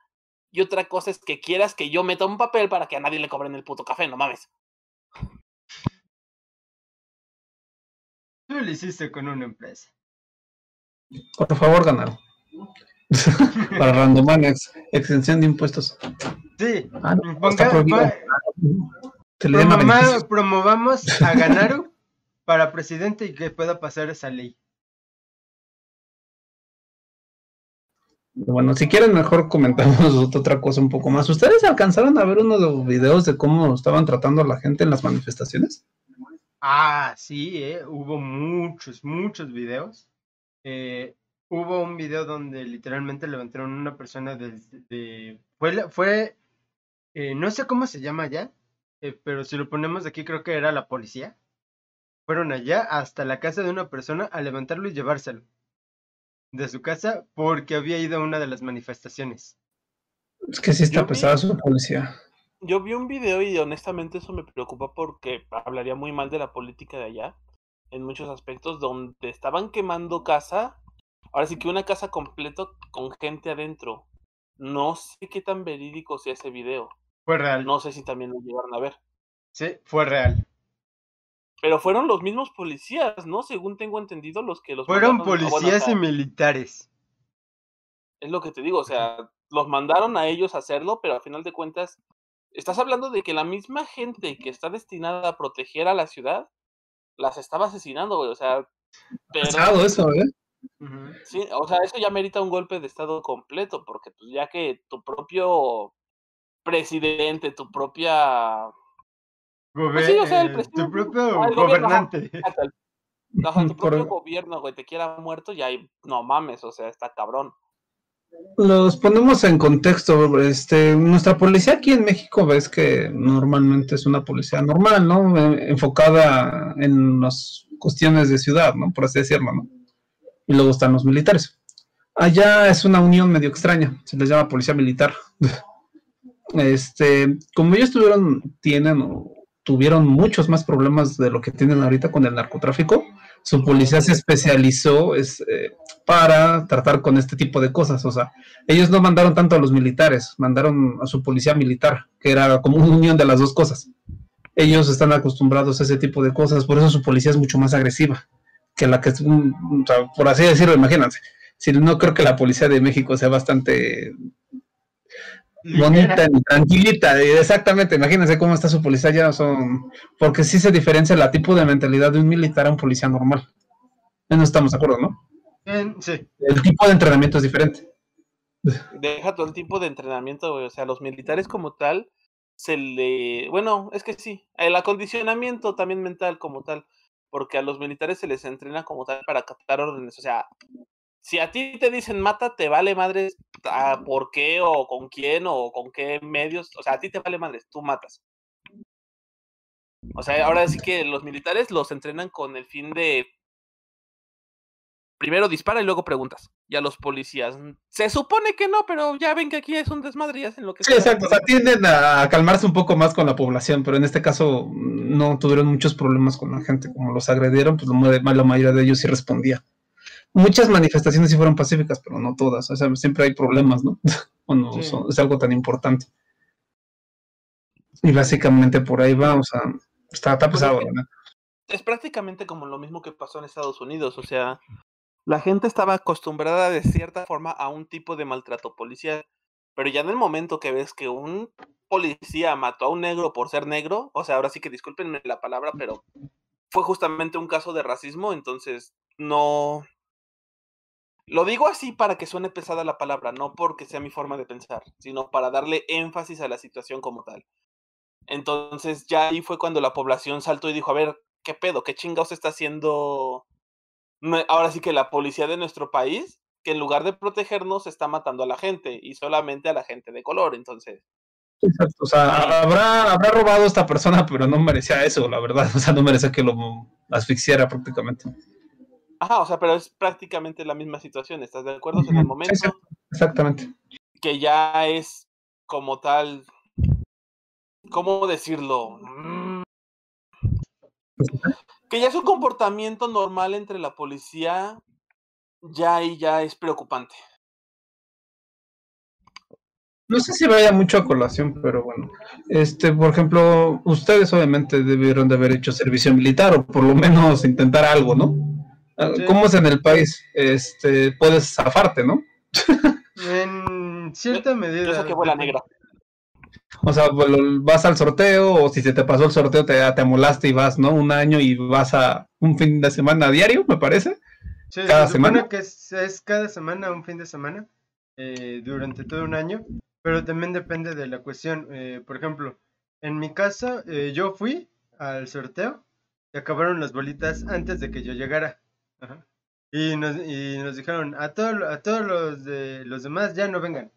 y otra cosa es que quieras que yo meta un papel para que a nadie le cobren el puto café, no mames. Tú lo hiciste con una empresa. Por favor, ganar. Para Randomanex, extensión de impuestos. Sí, ah, promovamos a Ganaru para presidente y que pueda pasar esa ley. Bueno, si quieren mejor comentamos otra cosa un poco más. ¿Ustedes alcanzaron a ver uno de los videos de cómo estaban tratando a la gente en las manifestaciones? Ah, sí, eh, hubo muchos, muchos videos. Eh, hubo un video donde literalmente levantaron una persona desde... fue, fue eh, no sé cómo se llama ya, pero si lo ponemos aquí creo que era la policía. Fueron allá hasta la casa de una persona a levantarlo y llevárselo de su casa porque había ido a una de las manifestaciones. Es que sí está pesada su policía yo vi un video y honestamente eso me preocupa porque hablaría muy mal de la política de allá, en muchos aspectos, donde estaban quemando casa, ahora sí que una casa completo con gente adentro. No sé qué tan verídico sea ese video. Fue real. No sé si también lo llegaron a ver. Sí, fue real. Pero fueron los mismos policías, ¿no? Según tengo entendido, los que los... Fueron policías y militares. Es lo que te digo, o sea, los mandaron a ellos a hacerlo, pero al final de cuentas, estás hablando de que la misma gente que está destinada a proteger a la ciudad, las estaba asesinando, güey. O sea, pero, Pesado eso, ¿eh? Sí, o sea, eso ya merita un golpe de estado completo, porque pues ya que tu propio presidente, tu propia Pues sí, o sea, el eh, presidente- tu propio Ah, el gobierno, gobernante. Hasta el- Ajá, tu Por- propio gobierno, güey, te quiera muerto, ya no mames, o sea, está cabrón. Los ponemos en contexto. Este, nuestra policía aquí en México ves que normalmente es una policía normal, ¿no? Eh, Enfocada en las cuestiones de ciudad, ¿no? Por así decirlo, ¿no? Y luego están los militares. Allá es una unión medio extraña, se les llama policía militar. Este, como ellos tuvieron, tienen tuvieron muchos más problemas de lo que tienen ahorita con el narcotráfico, su policía se especializó es, eh, para tratar con este tipo de cosas. O sea, ellos no mandaron tanto a los militares, mandaron a su policía militar, que era como una unión de las dos cosas. Ellos están acostumbrados a ese tipo de cosas, por eso su policía es mucho más agresiva que la que, mm, o sea, por así decirlo, imagínense. Si no creo que la policía de México sea bastante bonita y tranquilita, exactamente, imagínense cómo está su policía ya son, porque sí se diferencia la tipo de mentalidad de un militar a un policía normal. No estamos de acuerdo, ¿no? En- sí. El tipo de entrenamiento es diferente. Deja todo el tipo de entrenamiento, güey, o sea, los militares como tal, se le, bueno, es que sí, el acondicionamiento también mental como tal, porque a los militares se les entrena como tal para captar órdenes, o sea, si a ti te dicen mata, te vale madres a por qué o con quién o con qué medios, o sea, a ti te vale madres, tú matas. O sea, ahora sí que los militares los entrenan con el fin de primero dispara y luego preguntas. Y a los policías, mm, se supone que no, pero ya ven que aquí es un desmadre y hacen lo que Sí, exacto. O sea, tienden a calmarse un poco más con la población, pero en este caso mm, no tuvieron muchos problemas con la gente. Como los agredieron, pues la mayoría de ellos sí respondía. Muchas manifestaciones sí fueron pacíficas, pero no todas. O sea, siempre hay problemas, ¿no? Cuando Sí. son- es algo tan importante. Y básicamente por ahí va, o sea, está, está Pues es pesado, neta. es prácticamente como lo mismo que pasó en Estados Unidos, o sea, la gente estaba acostumbrada de cierta forma a un tipo de maltrato policial, pero ya en el momento que ves que un policía mató a un negro por ser negro, o sea, ahora sí que discúlpenme la palabra, pero fue justamente un caso de racismo, entonces no... Lo digo así para que suene pesada la palabra, no porque sea mi forma de pensar, sino para darle énfasis a la situación como tal. Entonces ya ahí fue cuando la población saltó y dijo, a ver, ¿qué pedo? ¿Qué chingados está haciendo ahora sí que la policía de nuestro país? Que en lugar de protegernos está matando a la gente y solamente a la gente de color. Entonces, Exacto, O sea, habrá, habrá robado esta persona, pero no merecía eso, la verdad. O sea, no merecía que lo asfixiara prácticamente. Ajá, o sea, pero es prácticamente la misma situación. ¿Estás de acuerdo? En el momento. Exactamente. que ya es como tal, ¿cómo decirlo? Mm, Que ya es un comportamiento normal entre la policía, ya ahí ya es preocupante. No sé si vaya mucho a colación, pero bueno. Este, por ejemplo, ustedes obviamente debieron de haber hecho servicio militar o por lo menos intentar algo, ¿no? Ah, Sí. ¿Cómo es en el país? Este, puedes zafarte, ¿no? En cierta medida. Yo sé que vuela depende. negra. O sea, bueno, vas al sorteo o si se te pasó el sorteo te, te amolaste y vas, ¿no? Un año y vas a un fin de semana diario, me parece. Sí, ¿Cada se supone semana? que es, es cada semana, un fin de semana, eh, durante todo un año, pero también depende de la cuestión. eh, por ejemplo, en mi caso, eh, yo fui al sorteo y acabaron las bolitas antes de que yo llegara. Ajá. Y, nos, y nos dijeron, a, todo, a todos los, de, los demás ya no vengan.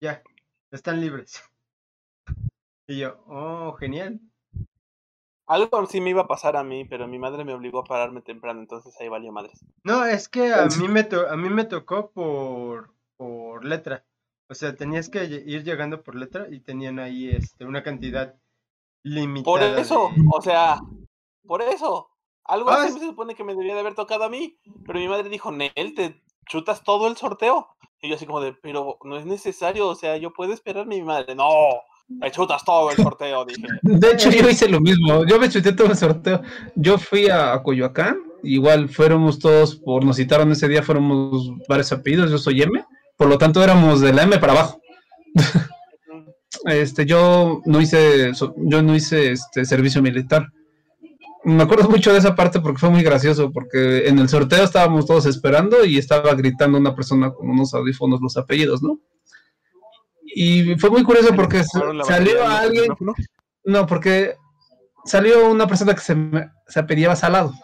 Ya, están libres. Y yo, oh, genial. Algo sí me iba a pasar a mí, pero mi madre me obligó a pararme temprano, entonces ahí valió madres. No, es que a mí me, to- a mí me tocó por, por letra. O sea, tenías que ir llegando por letra y tenían ahí este, una cantidad limitada. Por eso, de- o sea, por eso. Algo Ah, así se supone que me debía de haber tocado a mí, pero mi madre dijo, Nel, te chutas todo el sorteo. Y yo así como de, pero no es necesario, o sea, yo puedo esperarme mi madre, no, me chutas todo el sorteo, dije. De hecho, yo hice lo mismo. Yo me chuté todo el sorteo. Yo fui a Coyoacán. Igual fuéramos todos, por nos citaron ese día, fuéramos varios apellidos. Yo soy M. por lo tanto éramos de la M para abajo. este, yo no hice, yo no hice este servicio militar. Me acuerdo mucho de esa parte porque fue muy gracioso, porque en el sorteo estábamos todos esperando y estaba gritando una persona con unos audífonos los apellidos, ¿no? Y fue muy curioso porque salió alguien, no, porque salió una persona que se, se apellidaba Salado.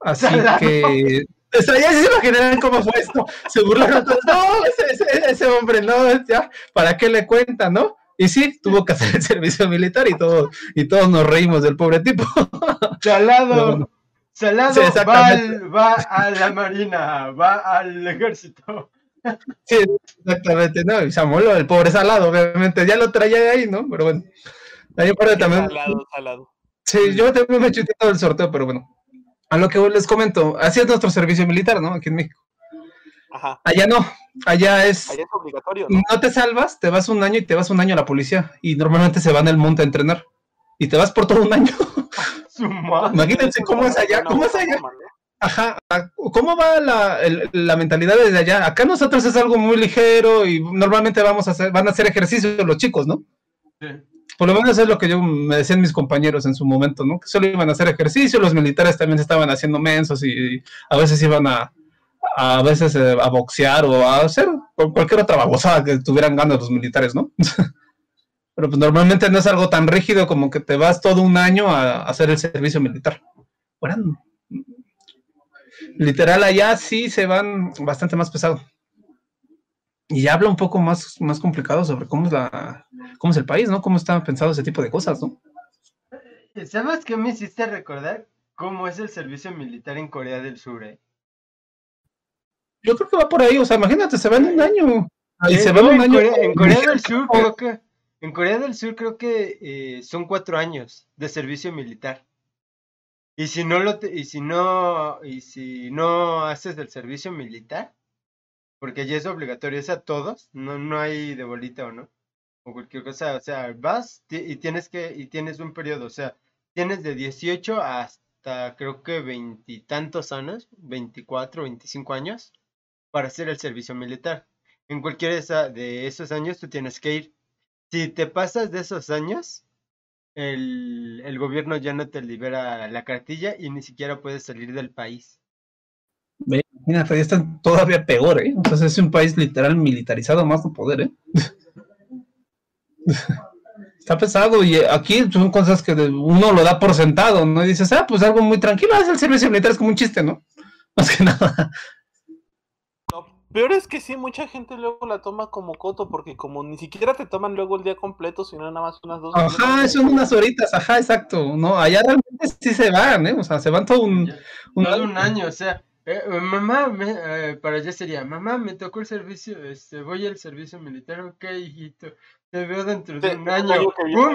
Así que ya se imaginarán cómo fue esto. Se burlaron todos. No, ese, hombre, no, ya, ¿para qué le cuenta, no? Y sí, tuvo que hacer el servicio militar y todo, y todos nos reímos del pobre tipo. Salado, Salado va, va, a la marina, va al ejército. Sí, exactamente, ¿no? Y Samuel, el pobre Salado, obviamente, ya lo traía de ahí, ¿no? Pero bueno. Ahí también. Salado, salado. Sí, yo también me he hecho todo el sorteo, pero bueno. A lo que les comento, así es nuestro servicio militar, ¿no? Aquí en México. Ajá. Allá no, allá es... Allá es obligatorio. ¿no? no te salvas, te vas un año y te vas un año a la policía. Y normalmente se van al monte a entrenar. Y te vas por todo un año. Imagínense cómo es allá, cómo es allá. Ajá, ¿cómo va la, la, mentalidad desde allá? Acá nosotros es algo muy ligero y normalmente vamos a hacer, van a hacer ejercicio los chicos, ¿no? Sí. Por lo menos es lo que yo me decían mis compañeros en su momento, ¿no? Que solo iban a hacer ejercicio, los militares también estaban haciendo mensos y, a veces iban a, a veces eh, a boxear o a hacer cualquier otra babosada que tuvieran ganas los militares, ¿no? Pero pues normalmente no es algo tan rígido como que te vas todo un año a, hacer el servicio militar. Bueno, literal allá sí se van bastante más pesado y habla un poco más, más complicado sobre cómo es la cómo es el país, ¿no? Cómo están pensado ese tipo de cosas, ¿no? ¿Sabes qué me hiciste recordar? ¿Cómo es el servicio militar en Corea del Sur, eh? Yo creo que va por ahí, o sea, imagínate, se va en un año. Ahí se va en un año. en Corea del Sur creo que en Corea del Sur creo que eh, son cuatro años de servicio militar. Y si no lo y si no y si no haces del servicio militar, porque ya es obligatorio, es a todos, no, no hay de bolita o no, o cualquier cosa, o sea, vas y tienes que, y tienes un periodo, o sea, tienes de 18 hasta creo que veintitantos años, 24, 25 años, para hacer el servicio militar. En cualquiera de esos años tú tienes que ir. Si te pasas de esos años, el, el gobierno ya no te libera la cartilla y ni siquiera puedes salir del país. Imagínate, ya están todavía peor, ¿eh? Entonces es un país literal militarizado más de poder, ¿eh? Está pesado y aquí son cosas que uno lo da por sentado, ¿no? Y dices, ah, pues algo muy tranquilo, es el servicio militar, es como un chiste, ¿no? Más que nada. Peor es que sí, mucha gente luego la toma como coto, porque como ni siquiera te toman luego el día completo, sino nada más unas dos Ajá, son unas horitas, ajá, exacto, ¿no? Allá realmente sí se van, ¿eh? O sea, se van todo un... un... Todo un año, o sea, eh, eh, mamá, me, eh, para allá sería, mamá, me tocó el servicio, este, voy al servicio militar, ok, hijito, te veo dentro de un año,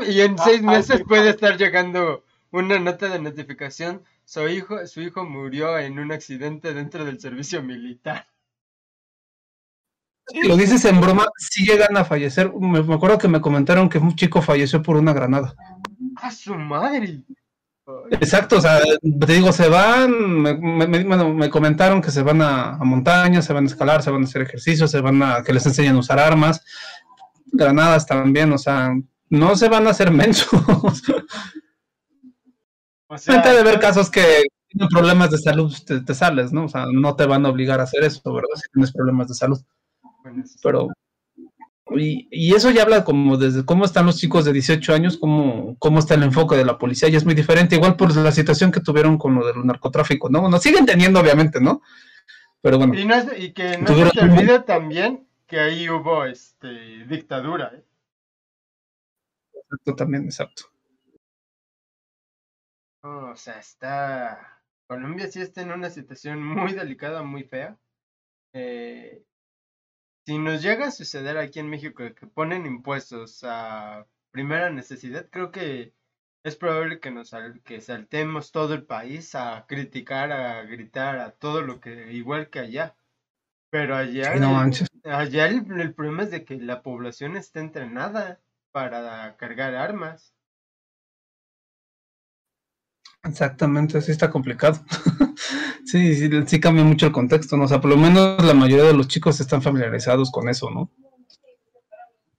y en seis meses puede estar llegando una nota de notificación, su hijo, su hijo murió en un accidente dentro del servicio militar. Lo dices en broma, si llegan a fallecer, me, me acuerdo que me comentaron que un chico falleció por una granada. ¡A su madre! Exacto, o sea, te digo, se van, me, comentaron que se van a, montañas, se van a escalar, se van a hacer ejercicio, se van a, que les enseñan a usar armas, granadas también, o sea, no se van a hacer mensos. O sea, de ver casos que tienen problemas de salud, te, sales, ¿no? O sea, no te van a obligar a hacer eso, ¿verdad? Si tienes problemas de salud. Pero y, eso ya habla como desde cómo están los chicos de 18 años, cómo, cómo está el enfoque de la policía, y es muy diferente, igual por la situación que tuvieron con lo del narcotráfico, ¿no? Nos siguen teniendo, obviamente, ¿no? Pero bueno. Y, que no se olvide también que ahí hubo este, dictadura, ¿eh? Exacto, también, exacto. o sea, está... Colombia sí está en una situación muy delicada, muy fea. Eh, si nos llega a suceder aquí en México que ponen impuestos a primera necesidad, creo que es probable que nos que saltemos todo el país a criticar, a gritar, a todo lo que igual que allá. Pero allá, allá el, problema es de que la población está entrenada para cargar armas. Exactamente, así está complicado. Sí, sí, sí cambia mucho el contexto, ¿no? O sea, por lo menos la mayoría de los chicos están familiarizados con eso, ¿no?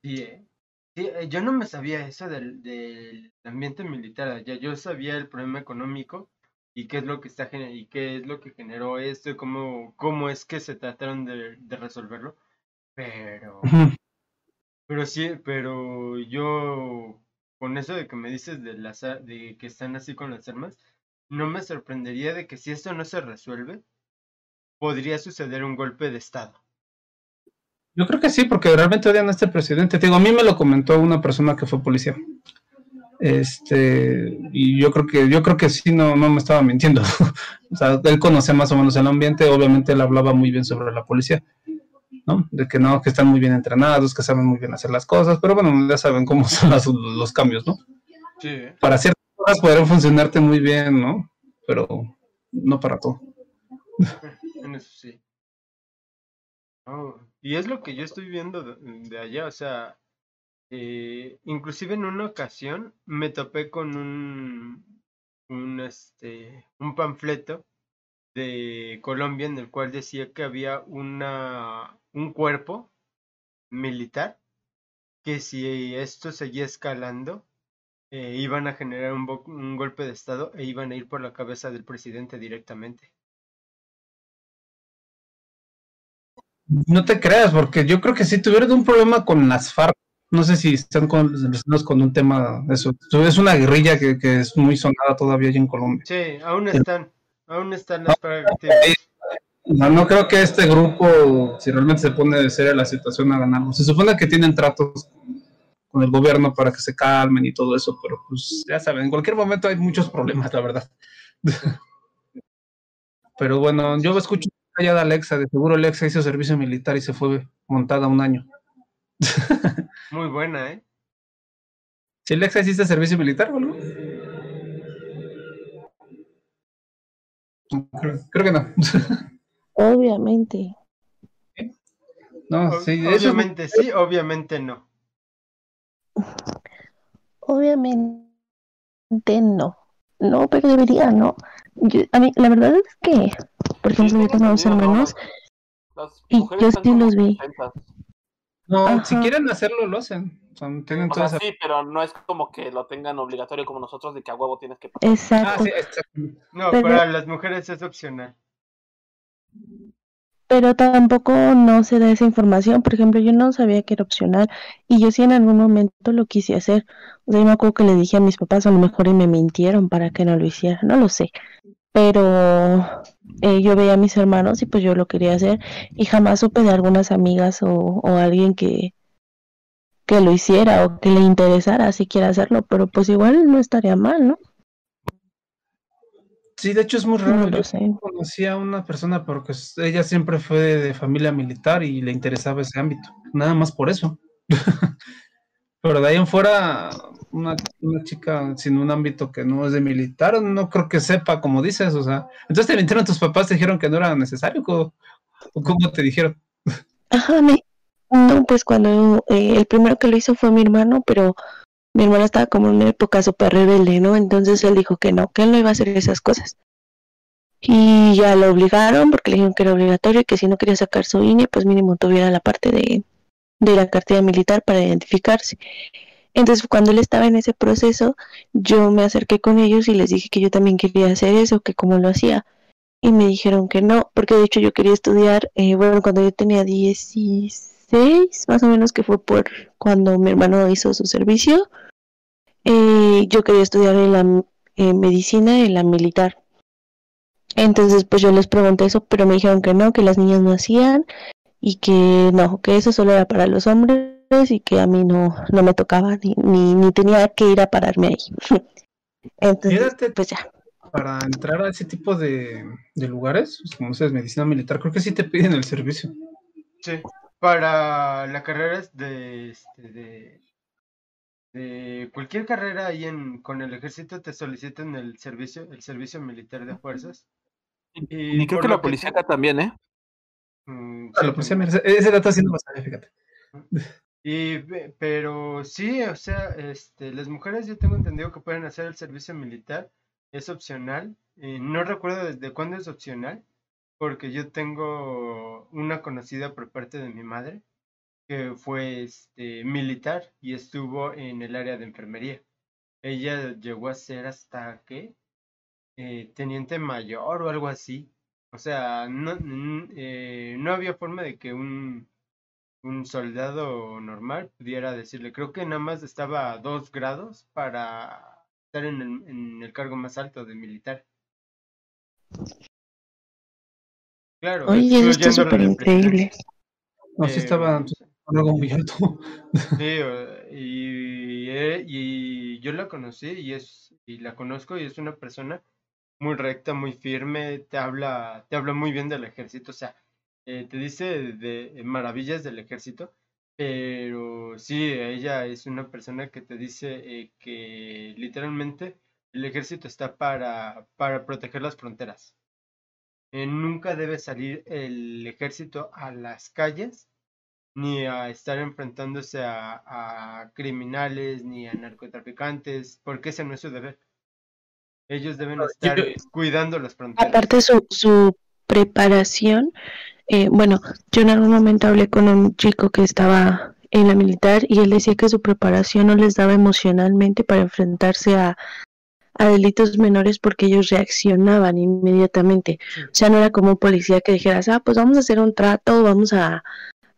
Sí, ¿eh? Sí, eh, yo no me sabía eso del, del ambiente militar allá. Yo sabía el problema económico y qué es lo que está y qué es lo que generó esto y cómo, cómo es que se trataron de, de resolverlo. Pero, pero sí, pero yo con eso de que me dices de las de que están así con las armas, no me sorprendería de que si esto no se resuelve, podría suceder un golpe de estado. Yo creo que sí, porque realmente odian a este presidente. Te digo, a mí me lo comentó una persona que fue policía. Este, y yo creo que, yo creo que sí, no, no me estaba mintiendo. o sea, él conocía más o menos el ambiente, obviamente él hablaba muy bien sobre la policía, ¿no? De que no, que están muy bien entrenados, que saben muy bien hacer las cosas, pero bueno, ya saben cómo son las- los cambios, ¿no? Sí. Para ciertas podrían funcionarte muy bien, ¿no? Pero no para todo. En eso sí. Y es lo que yo estoy viendo de, de allá, o sea, eh, inclusive en una ocasión me topé con un, un, este, un panfleto de Colombia en el cual decía que había una, un cuerpo militar que si esto seguía escalando, eh, iban a generar un, un golpe de estado e iban a ir por la cabeza del presidente directamente. No te creas, porque yo creo que si tuvieron un problema con las FARC, no sé si están con, relacionados con un tema de eso. Es una guerrilla que, que es muy sonada todavía allá en Colombia. Sí, aún están, aún están las Sí. No, no creo que este grupo, si realmente se pone de seria la situación, hagan algo. Se supone que tienen tratos con el gobierno para que se calmen y todo eso, pero pues ya saben, en cualquier momento hay muchos problemas, la verdad. Pero bueno, yo escucho callada Alexa, de seguro Alexa hizo servicio militar y se fue montada un año. Muy buena, ¿eh? ¿Si Alexa hiciste servicio militar o algo? Creo, creo que no. Obviamente. No, O- sí, eso es- obviamente sí, obviamente no. Obviamente no. No, pero debería, ¿no? Yo- a mí, la verdad es que, por ejemplo, yo tengo dos hermanos Las Y mujeres yo sí los vi. contentas. No, si quieren hacerlo, lo hacen. O sea, tienen O sea, sí, pero no es como que lo tengan obligatorio como nosotros de que a huevo tienes que Ah, Exacto. sí, exacto. No, Pero- para las mujeres es opcional. Pero tampoco no se da esa información. Por ejemplo, yo no sabía que era opcional y yo sí en algún momento lo quise hacer. O sea, yo me acuerdo que le dije a mis papás a lo mejor y me mintieron para que no lo hiciera. No lo sé. Pero eh, yo veía a mis hermanos y pues yo lo quería hacer y jamás supe de algunas amigas o, alguien que, que lo hiciera o que le interesara siquiera hacerlo. Pero pues igual no estaría mal, ¿no? Sí, de hecho es muy raro. Yo conocí a una persona porque ella siempre fue de familia militar y le interesaba ese ámbito. Nada más por eso. Pero de ahí en fuera, una, una chica sin un ámbito que no es de militar, no creo que sepa, como dices, o sea. Entonces te mintieron tus papás, te dijeron que no era necesario, ¿o, o cómo te dijeron? Ajá, me... No, pues cuando eh, el primero que lo hizo fue mi hermano, pero mi hermano estaba como en una época súper rebelde, ¿no? Entonces él dijo que no, que él no iba a hacer esas cosas. Y ya lo obligaron porque le dijeron que era obligatorio y que si no quería sacar su INE, pues mínimo tuviera la parte de, de la cartilla militar para identificarse. Entonces cuando él estaba en ese proceso, yo me acerqué con ellos y les dije que yo también quería hacer eso, que cómo lo hacía. Y me dijeron que no, porque de hecho yo quería estudiar, eh, bueno, cuando yo tenía 16, más o menos, que fue por cuando mi hermano hizo su servicio, eh, yo quería estudiar en la eh, medicina en la militar. Entonces, pues yo les pregunté eso, pero me dijeron que no, que las niñas no hacían y que no, que eso solo era para los hombres y que a mí no, no me tocaba ni, ni, ni tenía que ir a pararme ahí. Entonces, pues ya. Para entrar a ese tipo de, de lugares, como dices, medicina militar, creo que sí te piden el servicio. Sí. Para la carrera de, este, de, de cualquier carrera ahí en, con el ejército te solicitan el servicio, el servicio militar de fuerzas. Y creo que la policía acá también, ¿eh? Mm, A sí, la policía, ese, dato sí no sabía, fíjate. Y, pero sí, o sea, este, las mujeres yo tengo entendido que pueden hacer el servicio militar es opcional. Eh, no recuerdo desde cuándo es opcional, porque yo tengo una conocida por parte de mi madre que fue este, militar y estuvo en el área de enfermería. Ella llegó a ser hasta que eh, teniente mayor o algo así. O sea, no, eh, no había forma de que un, un soldado normal pudiera decirle. Creo que nada más estaba a dos grados para estar en el, en el cargo más alto de militar. Claro, Oye, eso está súper increíble. No, sí estaba algo muy alto. Sí, y, y, yo la conocí y es y la conozco y es una persona muy recta, muy firme, te habla, te habla muy bien del ejército, o sea, eh, te dice de maravillas del ejército, pero sí, ella es una persona que te dice eh, que literalmente el ejército está para, para proteger las fronteras. Eh, nunca debe salir el ejército a las calles ni a estar enfrentándose a, criminales ni a narcotraficantes, porque ese no es su deber. Ellos deben estar cuidando las fronteras. Aparte su, su preparación, eh, bueno, yo en algún momento hablé con un chico que estaba en la militar y él decía que su preparación no les daba emocionalmente para enfrentarse a, a delitos menores porque ellos reaccionaban inmediatamente. O sea, no era como un policía que dijeras, ah, pues vamos a hacer un trato, vamos a,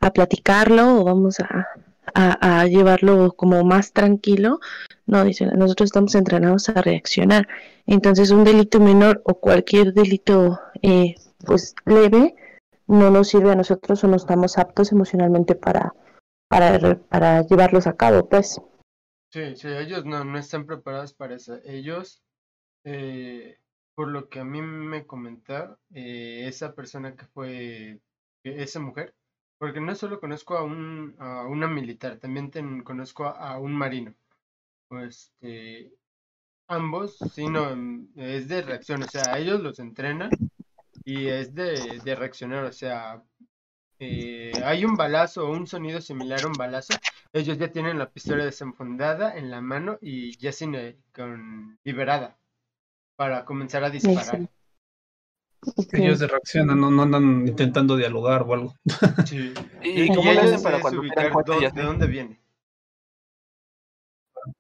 a platicarlo o vamos a, a, llevarlo como más tranquilo. No, dice, nosotros estamos entrenados a reaccionar. Entonces, un delito menor o cualquier delito eh, pues leve no nos sirve a nosotros o no estamos aptos emocionalmente para, para, para llevarlos a cabo, pues. Sí, sí, ellos no, no están preparados para eso. Ellos, eh, por lo que a mí me comentó, eh, esa persona que fue, esa mujer, porque no solo conozco a, un, a una militar, también conozco a, un marino. Pues, ambos, sí, no, es de reacción, o sea, ellos los entrenan y es de, de reaccionar, o sea, eh, hay un balazo un sonido similar a un balazo, ellos ya tienen la pistola desenfundada en la mano y ya sin, eh, con, liberada para comenzar a disparar. Ellos de reaccionan, no, no, andan intentando dialogar o algo. Sí. ¿Y, cómo le hacen para cuando ¿De dónde viene?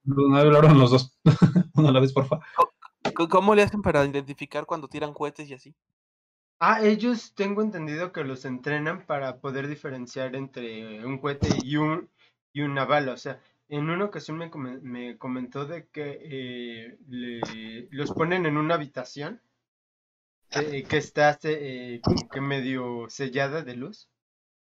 No hablaron los dos. Una a la vez, porfa. ¿Cómo le hacen para identificar cuando tiran cohetes y así? Ah, ellos tengo entendido que los entrenan para poder diferenciar entre un cohete y un y una bala. O sea, en una ocasión me, me comentó de que eh, los ponen en una habitación eh, que está eh, como que medio sellada de luz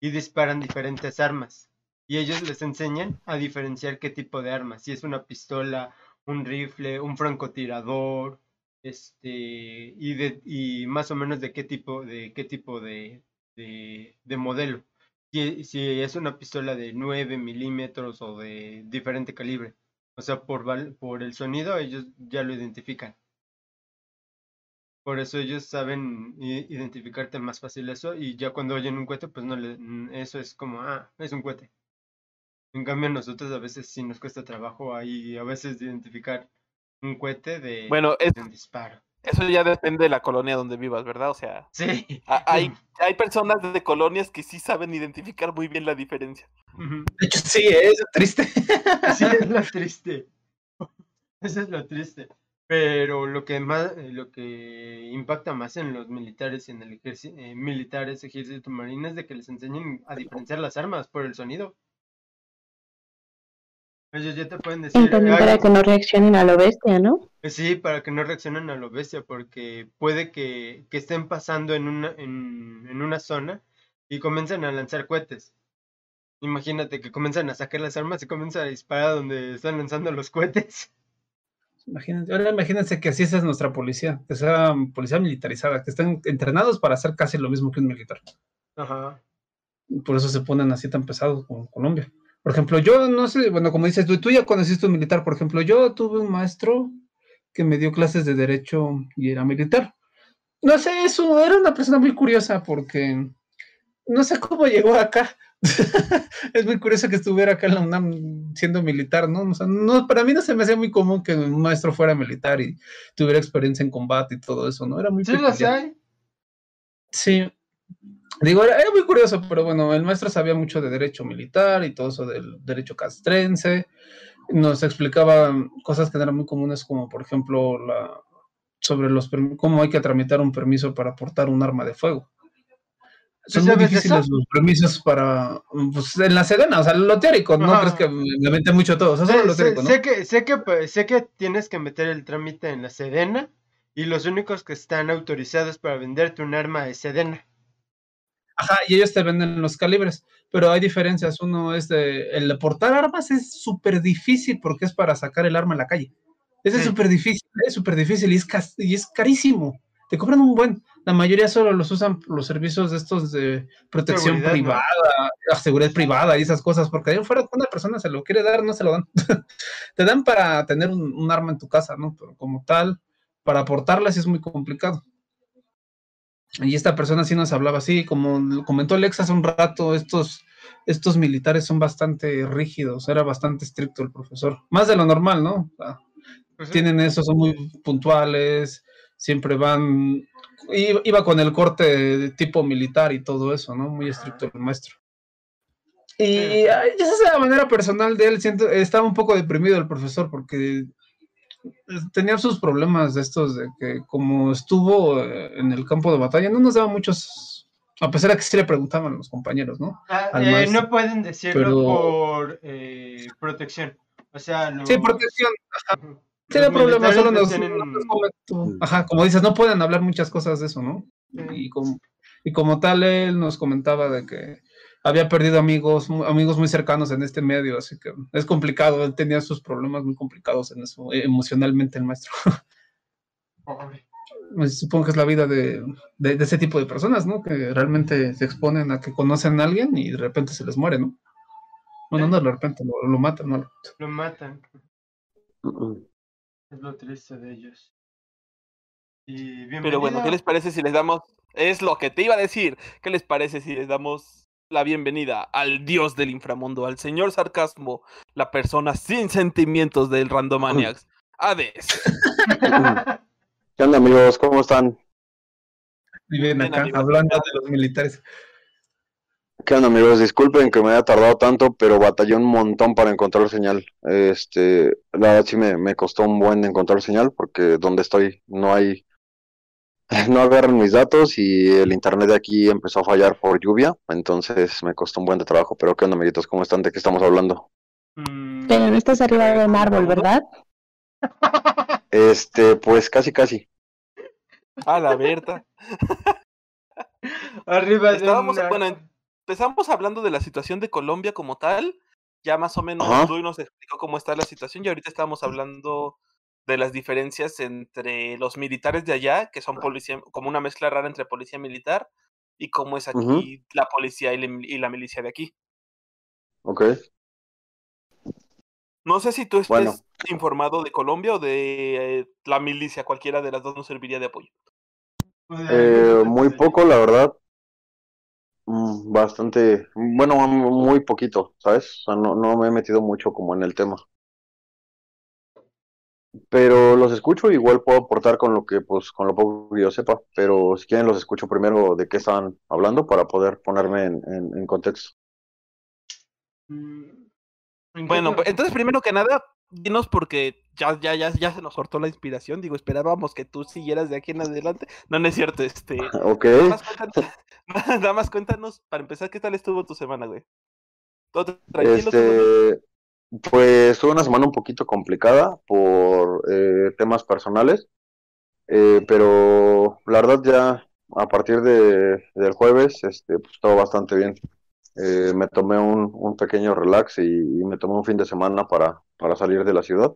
y disparan diferentes armas. Y ellos les enseñan a diferenciar qué tipo de armas, si es una pistola, un rifle, un francotirador, este y de y más o menos de qué tipo de qué tipo de, de, modelo si, si, es una pistola de 9 milímetros o de diferente calibre. O sea por por el sonido ellos ya lo identifican. Por eso ellos saben identificarte más fácil eso y ya cuando oyen un cohete pues no le eso es como ah es un cohete en cambio nosotros a veces sí nos cuesta trabajo ahí a veces identificar un cohete de, bueno, un disparo. Eso ya depende de la colonia donde vivas, ¿verdad? O sea, sí. hay, hay personas de colonias que sí saben identificar muy bien la diferencia. De hecho, sí, es triste. Sí, es lo triste. Eso es lo triste. Pero lo que más, eh, lo que impacta más en los militares y en el ejército, eh, militares, ejército marino es de que les enseñen a diferenciar las armas por el sonido. Ellos ya te pueden decir. Y también para que no reaccionen a lo bestia, ¿no? Eh, sí, para que no reaccionen a lo bestia, porque puede que, que estén pasando en una, en, en, una zona y comiencen a lanzar cohetes. Imagínate que comienzan a sacar las armas y comienzan a disparar donde están lanzando los cohetes. Imagínate, ahora imagínense que así es nuestra policía, que sea policía militarizada, que están entrenados para hacer casi lo mismo que un militar. Ajá. Por eso se ponen así tan pesados como Colombia. Por ejemplo, yo no sé, bueno, como dices, tú, tú ya conociste un militar, por ejemplo, yo tuve un maestro que me dio clases de derecho y era militar. No sé, eso era una persona muy curiosa porque no sé cómo llegó acá, es muy curioso que estuviera acá en la UNAM siendo militar, ¿no? O sea, no, para mí no se me hacía muy común que un maestro fuera militar y tuviera experiencia en combate y todo eso, ¿no? Era muy Sí, lo sé. Sí. Digo, era, era muy curioso, pero bueno, el maestro sabía mucho de derecho militar y todo eso del derecho castrense. Nos explicaba cosas que no eran muy comunes, como por ejemplo la, sobre los cómo hay que tramitar un permiso para portar un arma de fuego. Son muy difíciles eso? los permisos para, pues, en la Sedena, o sea, lo teórico, no Ajá. crees que le mete mucho todo, o sea, solo Sé, lo teórico, ¿no? sé que, sé, que, pues, sé que tienes que meter el trámite en la Sedena y los únicos que están autorizados para venderte un arma es Sedena. Ajá, y ellos te venden los calibres, pero hay diferencias. Uno es de, el portar armas es súper difícil porque es para sacar el arma a la calle. Ese es Sí. súper difícil, es súper difícil y es, y es carísimo. Te cobran un buen. La mayoría solo los usan los servicios de estos de protección Seguridad, ¿no? privada, la seguridad privada y esas cosas, porque ahí cuando una persona se lo quiere dar, no se lo dan. Te dan para tener un, un arma en tu casa, ¿no? Pero como tal, para portarla sí es muy complicado. Y esta persona sí nos hablaba así, como comentó Alex hace un rato, estos, estos militares son bastante rígidos, era bastante estricto el profesor, más de lo normal, ¿no? O sea, Pues tienen eso, son muy puntuales, siempre van, iba con el corte de tipo militar y todo eso, ¿no? Muy estricto el maestro. Y ay, esa es la manera personal de él, siento, estaba un poco deprimido el profesor porque tenía sus problemas de estos de que como estuvo eh, en el campo de batalla, no nos daba muchos, a pesar de que sí le preguntaban los compañeros, ¿no? Ah, eh, maestro. no pueden decirlo Pero- por eh, protección. O sea, los, Sí, protección, Ujú. tiene problemas, solo nos, tienen-. Ajá, como dices, no pueden hablar muchas cosas de eso, ¿no? Y como, y como tal, él nos comentaba de que había perdido amigos, amigos muy cercanos en este medio, así que es complicado, él tenía sus problemas muy complicados en eso, eh, emocionalmente el maestro. Pobre. Pues, Supongo que es la vida de, de- de ese tipo de personas, ¿no? Que realmente se exponen a que conocen a alguien y de repente se les muere, ¿no? Bueno, no de repente, lo, lo matan, ¿no? Lo matan. Es lo triste de ellos. Y bienvenido. Pero bueno, ¿qué les parece si les damos... Es lo que te iba a decir. ¿Qué les parece si les damos la bienvenida al dios del inframundo, al señor sarcasmo, la persona sin sentimientos del Randomaniacs, Hades? ¿Qué onda amigos? ¿Cómo están? Bien, acá, hablando de los militares. ¿Qué onda amigos? Disculpen que me haya tardado tanto, pero batallé un montón para encontrar señal. Este, la verdad sí me, me costó un buen encontrar señal porque donde estoy no hay, no agarran mis datos y el internet de aquí empezó a fallar por lluvia, entonces me costó un buen de trabajo. Pero ¿qué onda amiguitos? ¿Cómo están? ¿De qué estamos hablando? Mm, Pero no estás arriba de un árbol, ¿verdad? Este, pues casi casi. A la Berta. Arriba de Estábamos, una- bueno, empezamos hablando de la situación de Colombia como tal. Ya más o menos. Luis nos explicó cómo está la situación y ahorita estábamos hablando de las diferencias entre los militares de allá, que son policía, como una mezcla rara entre policía militar, y cómo es aquí la policía y la, y la milicia de aquí. Ok. No sé si tú estés Bueno. informado de Colombia o de eh, la milicia, cualquiera de las dos nos serviría de apoyo. Eh, muy poco, la verdad. Mm, Bastante, bueno, muy poquito, ¿sabes? O sea, no, no me he metido mucho como en el tema. Pero los escucho, igual puedo aportar con lo que, pues, con lo poco que yo sepa. Pero si quieren los escucho primero de qué estaban hablando para poder ponerme en, en, en contexto. Mm, ¿en qué Bueno, pues, entonces primero que nada, dinos porque ya, ya, ya, ya se nos cortó la inspiración. Digo, esperábamos que tú siguieras de aquí en adelante. No, no es cierto, este. Ok. Nada más cuéntanos, nada más cuéntanos, para empezar, ¿qué tal estuvo tu semana, güey? ¿Todo tranquilo? Este, pues tuve una semana un poquito complicada por eh, temas personales, eh, pero la verdad ya a partir de, del jueves, este, pues todo bastante bien. Eh, me tomé un, un pequeño relax y, me tomé un fin de semana para, para salir de la ciudad.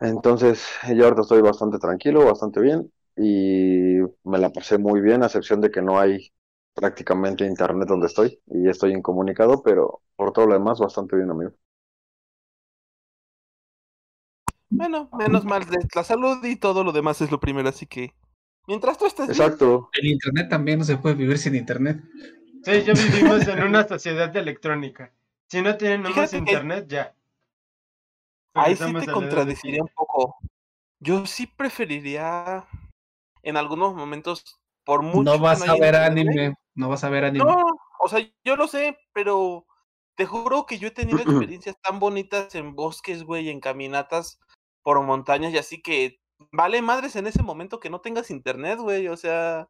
Entonces, ya ahorita estoy bastante tranquilo, bastante bien y me la pasé muy bien, a excepción de que no hay prácticamente internet donde estoy y estoy incomunicado, pero por todo lo demás bastante bien, amigo. Bueno, menos mal de la salud y todo lo demás es lo primero, así que. Mientras tú estés bien, Exacto. El internet también no se puede vivir sin internet. Sí, ya vivimos en una sociedad electrónica. Si no tenemos Fíjate que- internet, ya. Ahí sí te de contradeciría un poco. Yo sí preferiría en algunos momentos, por mucho No vas a ver internet, güey, anime, no vas a ver anime. No, o sea, yo lo sé, pero te juro que yo he tenido experiencias tan bonitas en bosques, güey, en caminatas por montañas y así que vale madres en ese momento que no tengas internet, güey. O sea,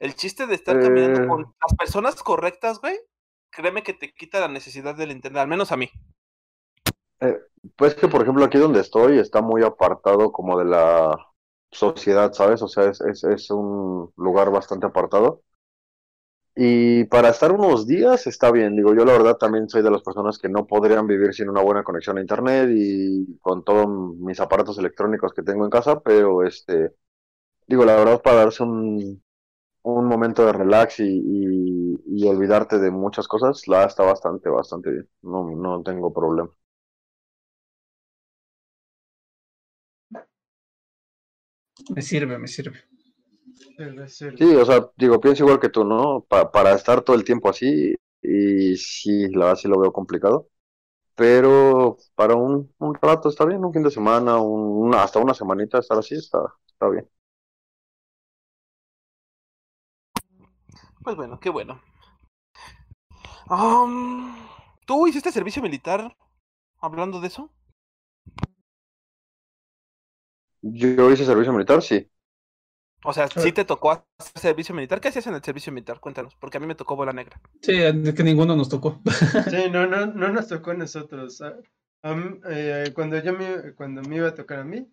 el chiste de estar caminando Eh. con las personas correctas, güey, créeme que te quita la necesidad del internet, al menos a mí. Pues que, por ejemplo, aquí donde estoy está muy apartado como de la sociedad, ¿sabes? O sea, es, es, es un lugar bastante apartado. Y para estar unos días está bien. Digo, yo la verdad también soy de las personas que no podrían vivir sin una buena conexión a internet y con todos mis aparatos electrónicos que tengo en casa, pero este, digo, la verdad para darse un, un momento de relax y, olvidarte de muchas cosas, la está bastante, bastante bien. No, no tengo problema. Me sirve, me sirve. Sí, o sea, digo, pienso igual que tú, ¿no? Pa- para estar todo el tiempo así, y sí, la verdad sí lo veo complicado, pero para un, un rato está bien, un fin de semana, un- una- hasta una semanita estar así está, está bien. Pues bueno, qué bueno. Am, ¿Tú hiciste servicio militar hablando de eso? Yo hice servicio militar, sí. O sea, ¿sí te tocó hacer servicio militar? ¿Qué hacías en el servicio militar? Cuéntanos, porque a mí me tocó bola negra. Sí, de que ninguno nos tocó. Sí, no, no, no nos tocó a nosotros. A- a mí, eh, cuando yo me, cuando me iba a tocar a mí,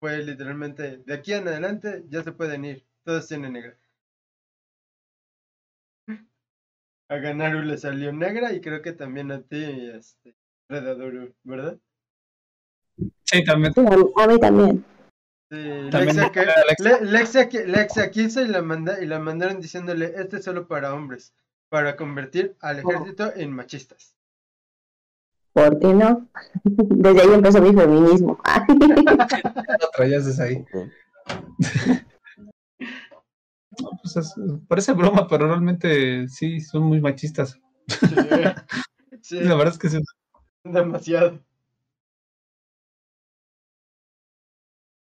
fue literalmente de aquí en adelante ya se pueden ir, todos tienen negra. A Ganaru le salió negra y creo que también a ti, este, Redador, ¿verdad? Sí, también. Sí, a mí también. Sí, Lexia, que- Alexa. Le- Lexia, que- Lexia quiso y la, manda, y la mandaron diciéndole, este es solo para hombres, para convertir al ejército en machistas. ¿Por qué no? Desde ahí empezó mi feminismo. Lo traías desde ahí. No, pues es- parece broma, pero realmente sí, son muy machistas. Sí, sí, La verdad es que sí. demasiado.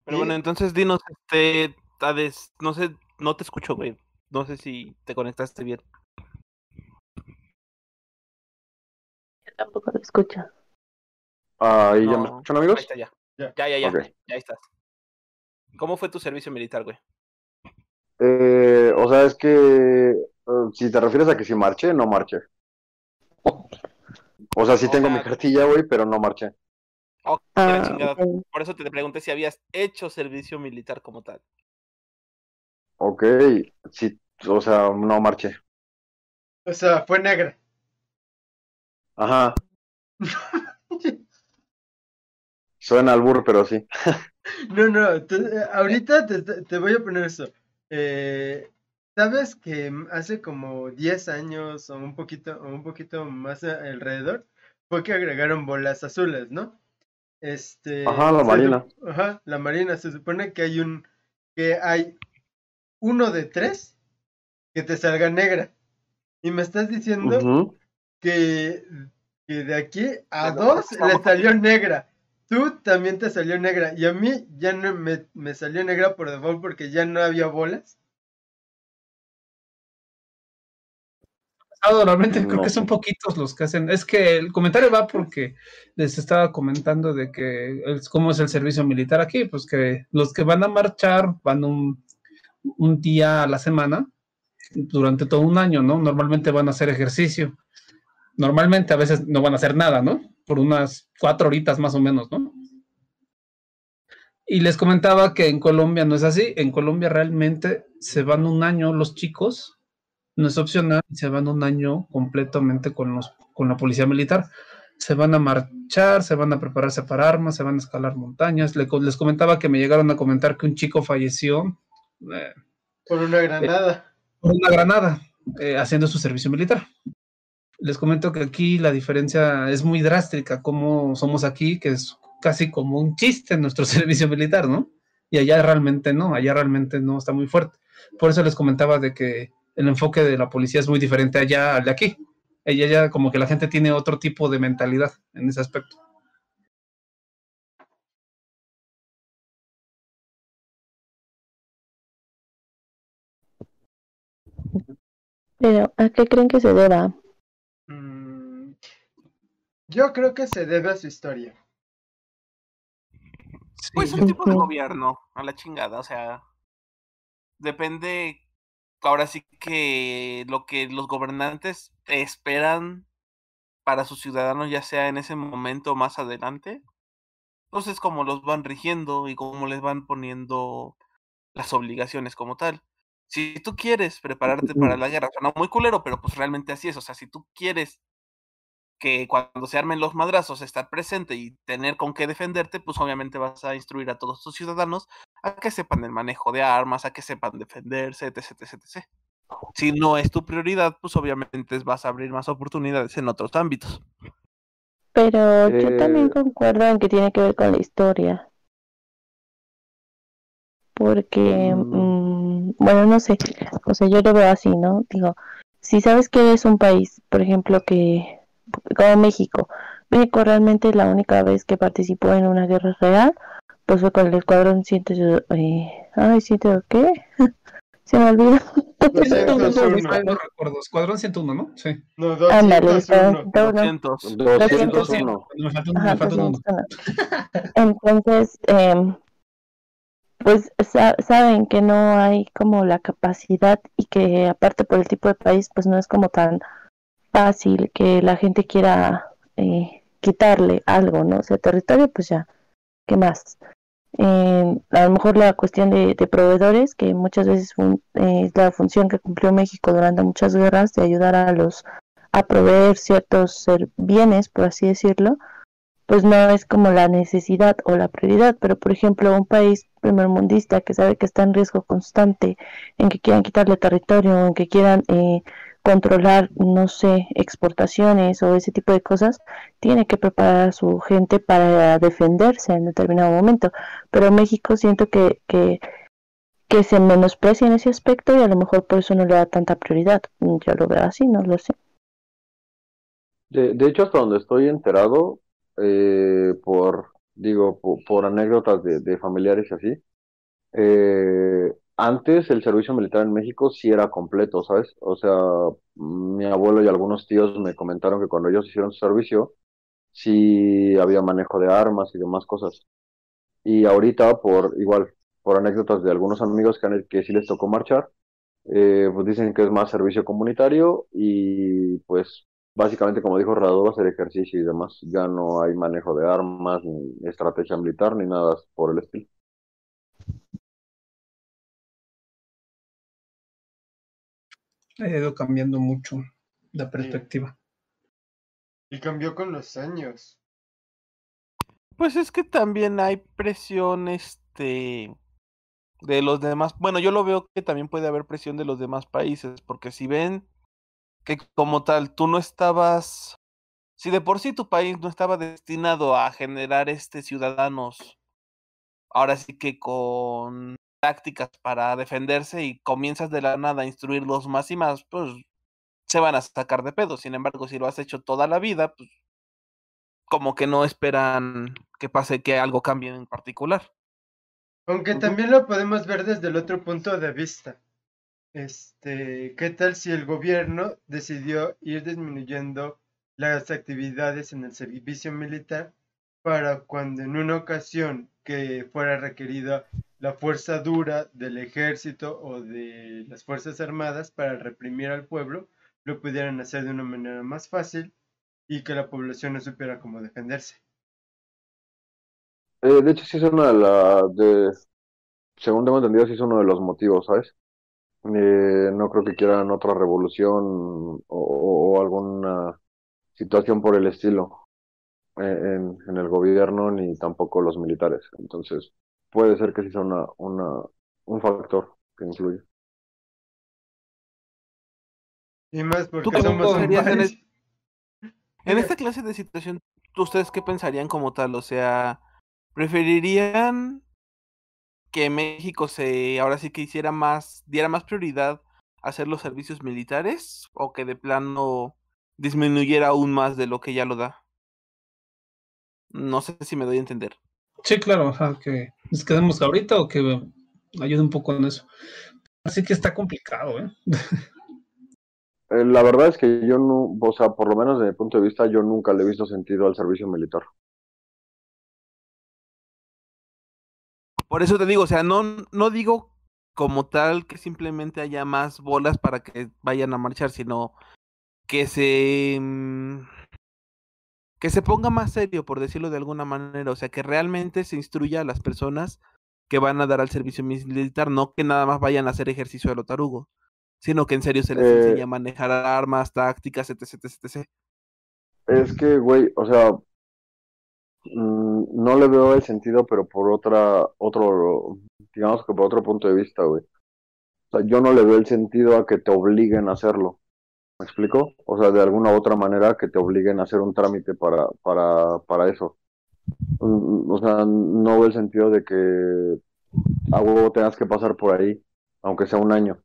Pero bueno, entonces dinos, este, Hades, no sé, no te escucho, güey. No sé si te conectaste bien. Yo tampoco lo escucho. Ahí ya me escuchan, Ahí amigos. está ya. Ya. Ya, ya, ya. Ok. Ya estás. ¿Cómo fue tu servicio militar, güey? Eh, o sea, es que eh, si te refieres a que si marché, no marché. O sea, sí O tengo mi cartilla, güey, pero no marché. Oh, Ah. Por eso te pregunté si habías hecho servicio militar como tal. Ok, sí, o sea, no marché. O sea, fue negra. Ajá. Suena al burro, pero sí. No, no, te- ahorita te, te- voy a poner eso. Eh, ¿sabes que hace como 10 años o un poquito, o un poquito más alrededor fue que agregaron bolas azules, ¿no? Este, Ajá, la marina. sup- Ajá, la marina. Se supone que hay un, que hay uno de tres que te salga negra. Y me estás diciendo que, que de aquí a dos le estamos salió negra. Tú también te salió negra. Y a mí ya no me, me salió negra por default porque ya no había bolas. Ah, normalmente creo que son poquitos los que hacen. Es que el comentario va porque les estaba comentando de que es cómo es el servicio militar aquí, pues que los que van a marchar van un, un día a la semana durante todo un año, ¿no? Normalmente van a hacer ejercicio. Normalmente a veces no van a hacer nada, ¿no? Por unas cuatro horitas más o menos, ¿no? Y les comentaba que en Colombia no es así. En Colombia realmente se van un año los chicos no es opcional, se van un año completamente con, los, con la policía militar. Se van a marchar, se van a prepararse para armas, se van a escalar montañas. Le- les comentaba que me llegaron a comentar que un chico falleció eh, Por una granada. por una granada eh, haciendo su servicio militar. Les comento que aquí la diferencia es muy drástica, como somos aquí, que es casi como un chiste en nuestro servicio militar, ¿no? Y allá realmente no, allá realmente no está muy fuerte. Por eso les comentaba de que el enfoque de la policía es muy diferente allá al de aquí. Ella ya como que la gente tiene otro tipo de mentalidad en ese aspecto. Pero, ¿a qué creen que se deba? Mm, yo creo que se debe a su historia. Pues el tipo de gobierno, a la chingada, o sea, depende, ahora sí que lo que los gobernantes esperan para sus ciudadanos, ya sea en ese momento o más adelante, entonces como los van rigiendo y cómo les van poniendo las obligaciones como tal. Si tú quieres prepararte para la guerra, suena muy culero, pero pues realmente así es, o sea, si tú quieres que cuando se armen los madrazos estar presente y tener con qué defenderte, pues obviamente vas a instruir a todos tus ciudadanos a que sepan el manejo de armas, a que sepan defenderse, etc, etc, etc. Si no es tu prioridad, pues obviamente vas a abrir más oportunidades en otros ámbitos. Pero yo también Eh, concuerdo en que tiene que ver con la historia. Porque, Mm. mm, bueno, no sé, o sea, yo lo veo así, ¿no? Digo, si sabes que es un país, por ejemplo, que, como México, México realmente la única vez que participó en una guerra real, pues fue con el escuadrón 100, eh, ay, 100, ¿qué? Se me olvidó. No recuerdo, Escuadrón 101, ¿no? Sí. No, Ándale, 201. escuadrón 200. 201. Me faltó un, Ajá, me faltó un uno. 201. Entonces, em, pues sa- saben que no hay como la capacidad y que aparte por el tipo de país, pues no es como tan fácil que la gente quiera eh, quitarle algo, ¿no? O sea, territorio, pues ya, ¿qué más? A lo mejor la cuestión de, proveedores, que muchas veces fun- eh, es la función que cumplió México durante muchas guerras, de ayudar a los a proveer ciertos bienes, por así decirlo, pues no es como la necesidad o la prioridad, pero por ejemplo un país primermundista que sabe que está en riesgo constante, en que quieran quitarle territorio, en que quieran eh, controlar, no sé, exportaciones o ese tipo de cosas, tiene que preparar a su gente para defenderse en determinado momento. Pero México siento que, que, que se menosprecia en ese aspecto y a lo mejor por eso no le da tanta prioridad. Yo lo veo así, no lo sé. De, de hecho, hasta donde estoy enterado, eh, por, digo, por, anécdotas de, de familiares y así, eh, antes el servicio militar en México sí era completo, ¿sabes? O sea, mi abuelo y algunos tíos me comentaron que cuando ellos hicieron su servicio, sí había manejo de armas y demás cosas. Y ahorita, por igual, por anécdotas de algunos amigos que, sí les tocó marchar, eh, pues dicen que es más servicio comunitario y pues básicamente, como dijo Radó, hacer ejercicio y demás. Ya no hay manejo de armas, ni estrategia militar, ni nada por el estilo. Ha ido cambiando mucho la perspectiva. Y cambió con los años. Pues es que también hay presión, este, de los demás. Bueno, yo lo veo que también puede haber presión de los demás países, porque si ven que como tal tú no estabas, si de por sí tu país no estaba destinado a generar este ciudadanos, ahora sí que con tácticas para defenderse y comienzas de la nada a instruirlos más y más, pues se van a sacar de pedo. Sin embargo, si lo has hecho toda la vida, pues como que no esperan que pase que algo cambie en particular. Aunque también lo podemos ver desde el otro punto de vista. Este, ¿qué tal si el gobierno decidió ir disminuyendo las actividades en el servicio militar para cuando en una ocasión que fuera requerida la fuerza dura del ejército o de las fuerzas armadas para reprimir al pueblo, lo pudieran hacer de una manera más fácil y que la población no supiera cómo defenderse? Eh, de hecho, sí es una de las, según tengo entendido, sí es uno de los motivos, ¿sabes? Eh, no creo que quieran otra revolución o, alguna situación por el estilo eh, en el gobierno ni tampoco los militares. Entonces, puede ser que sí sea una, una, un factor que influye. Y más porque qué somos un en esta clase de situación, ¿ustedes qué pensarían como tal? O sea, ¿preferirían que México se, ahora sí que hiciera más, diera más prioridad hacer los servicios militares o que de plano disminuyera aún más de lo que ya lo da. No sé si me doy a entender. Sí, claro, o que nos quedemos ahorita o que ayude un poco en eso. Así que está complicado, ¿eh? ¿eh? La verdad es que yo no, o sea, por lo menos desde mi punto de vista, yo nunca le he visto sentido al servicio militar. Por eso te digo, o sea, no, no digo como tal que simplemente haya más bolas para que vayan a marchar, sino que se mm, que se ponga más serio, por decirlo de alguna manera, o sea, que realmente se instruya a las personas que van a dar al servicio militar, no que nada más vayan a hacer ejercicio de lo tarugo, sino que en serio se les enseña a eh manejar armas, tácticas, etc, etc, etc. Es que, güey, o sea, mm, no le veo el sentido, pero por otra, otro, digamos que por otro punto de vista, güey. O sea, yo no le veo el sentido a que te obliguen a hacerlo. ¿Me explico? O sea, de alguna u otra manera que te obliguen a hacer un trámite para, para, para eso. Mm, o sea, no el sentido de que a huevo tengas que pasar por ahí, aunque sea un año.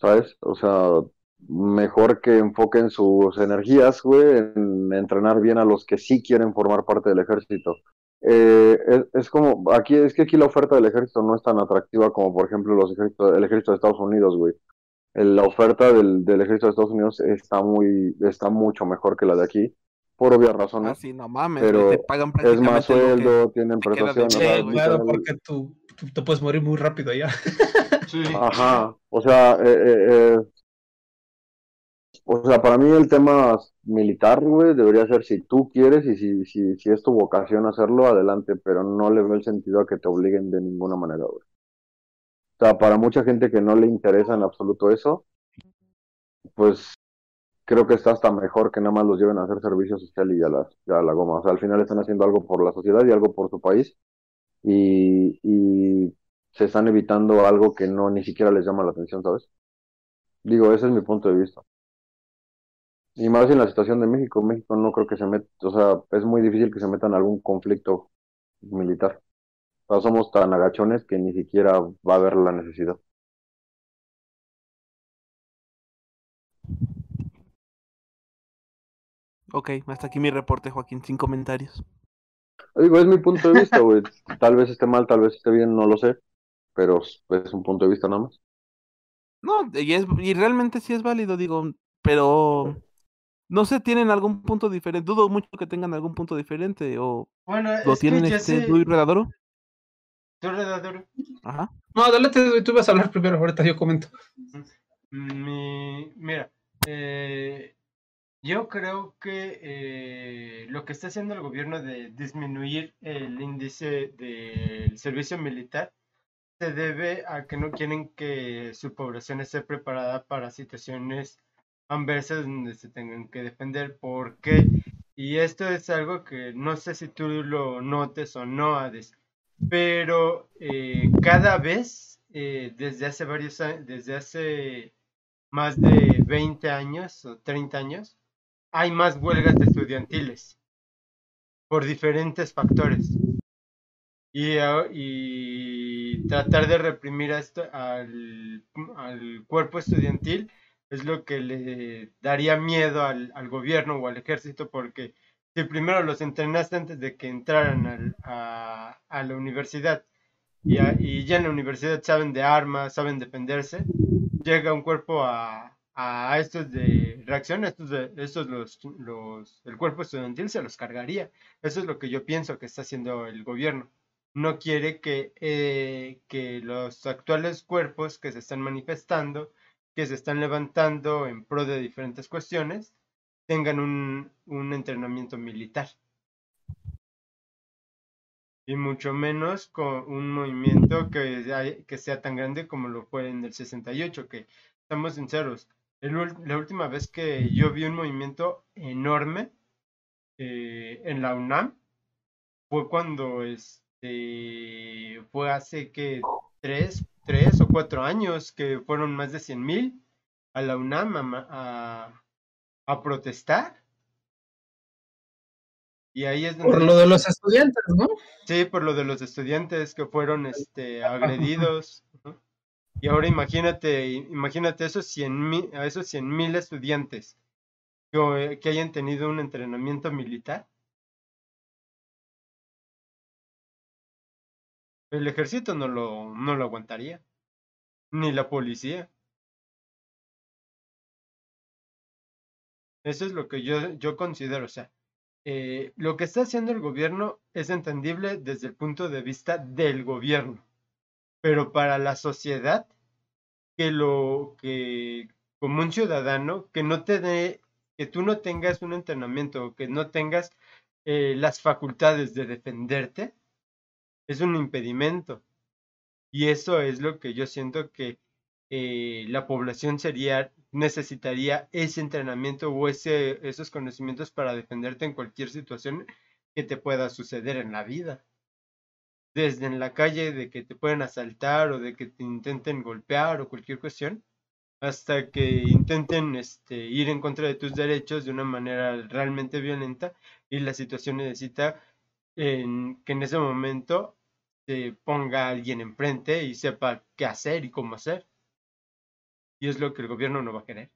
¿Sabes? O sea, mejor que enfoquen sus energías, güey, en entrenar bien a los que sí quieren formar parte del ejército. Eh, es, como, aquí, es que aquí la oferta del ejército no es tan atractiva como, por ejemplo, los ejércitos, el ejército de Estados Unidos, güey. La oferta del, del ejército de Estados Unidos está muy, está mucho mejor que la de aquí por obvias razones. Ah, no mames, pero te pagan es más sueldo, tienen prestación. Sí, claro, porque tú, tú, te puedes morir muy rápido allá. Sí. Ajá, o sea, eh, eh, eh, o sea, para mí el tema militar, güey, debería ser si tú quieres y si, si, si es tu vocación hacerlo, adelante, pero no le veo el sentido a que te obliguen de ninguna manera, güey. O sea, para mucha gente que no le interesa en absoluto eso, pues creo que está hasta mejor que nada más los lleven a hacer servicio social y ya, las, ya la goma. O sea, al final están haciendo algo por la sociedad y algo por su país y, se están evitando algo que no ni siquiera les llama la atención, ¿sabes? Digo, ese es mi punto de vista. Y más en la situación de México, México no creo que se meta, o sea, es muy difícil que se meta en algún conflicto militar. O sea, somos tan agachones que ni siquiera va a haber la necesidad. Ok, hasta aquí mi reporte, Joaquín, sin comentarios. Digo, es mi punto de vista, güey. Tal vez esté mal, tal vez esté bien, no lo sé. Pero es un punto de vista nada más. No, y, es, y realmente sí es válido, digo, pero no sé, tienen algún punto diferente. Dudo mucho que tengan algún punto diferente. O bueno, lo tienen este. ¿Tú Redadoro? Aja. No, adelante, tú vas a hablar primero, ahorita yo comento. Mi, mira, eh, yo creo que eh, lo que está haciendo el gobierno de disminuir el índice del servicio militar se debe a que no quieren que su población esté preparada para situaciones adversas donde se tengan que defender. ¿Por qué? Y esto es algo que no sé si tú lo notes o no, Hades, pero eh, cada vez, eh, desde hace varios años, desde hace más de 20 años o 30 años, hay más huelgas de estudiantiles por diferentes factores. Y, ah, tratar de reprimir esto al, cuerpo estudiantil es lo que le daría miedo al, gobierno o al ejército porque si primero los entrenaste antes de que entraran al, a, a, la universidad y, y ya en la universidad saben de armas, saben defenderse, llega un cuerpo a, a estos de reacción, estos, de, estos los, los, el cuerpo estudiantil se los cargaría. Eso es lo que yo pienso que está haciendo el gobierno. No quiere que, eh, que los actuales cuerpos que se están manifestando, que se están levantando en pro de diferentes cuestiones, tengan un, un entrenamiento militar. Y mucho menos con un movimiento que, que sea tan grande como lo fue en el 68, que, estamos sinceros, la última vez que yo vi un movimiento enorme eh, en la UNAM fue cuando este fue hace que tres, tres o cuatro años que fueron más de cien mil a la UNAM a, protestar. Y ahí es donde... Por lo de los estudiantes, ¿no? Sí, por lo de los estudiantes que fueron este, agredidos. Y ahora imagínate, imagínate esos 100 mil, a esos 100 mil estudiantes que, que hayan tenido un entrenamiento militar. El ejército no lo, no lo aguantaría, ni la policía. Eso es lo que yo, yo considero, o sea, eh, lo que está haciendo el gobierno es entendible desde el punto de vista del gobierno, pero para la sociedad, que lo que como un ciudadano, que no te dé, que tú no tengas un entrenamiento, que no tengas eh, las facultades de defenderte, es un impedimento. Y eso es lo que yo siento que eh, la población sería necesitaría ese entrenamiento o ese, esos conocimientos para defenderte en cualquier situación que te pueda suceder en la vida. Desde en la calle de que te pueden asaltar o de que te intenten golpear o cualquier cuestión, hasta que intenten este, ir en contra de tus derechos de una manera realmente violenta y la situación necesita que en ese momento se ponga alguien enfrente y sepa qué hacer y cómo hacer y es lo que el gobierno no va a querer.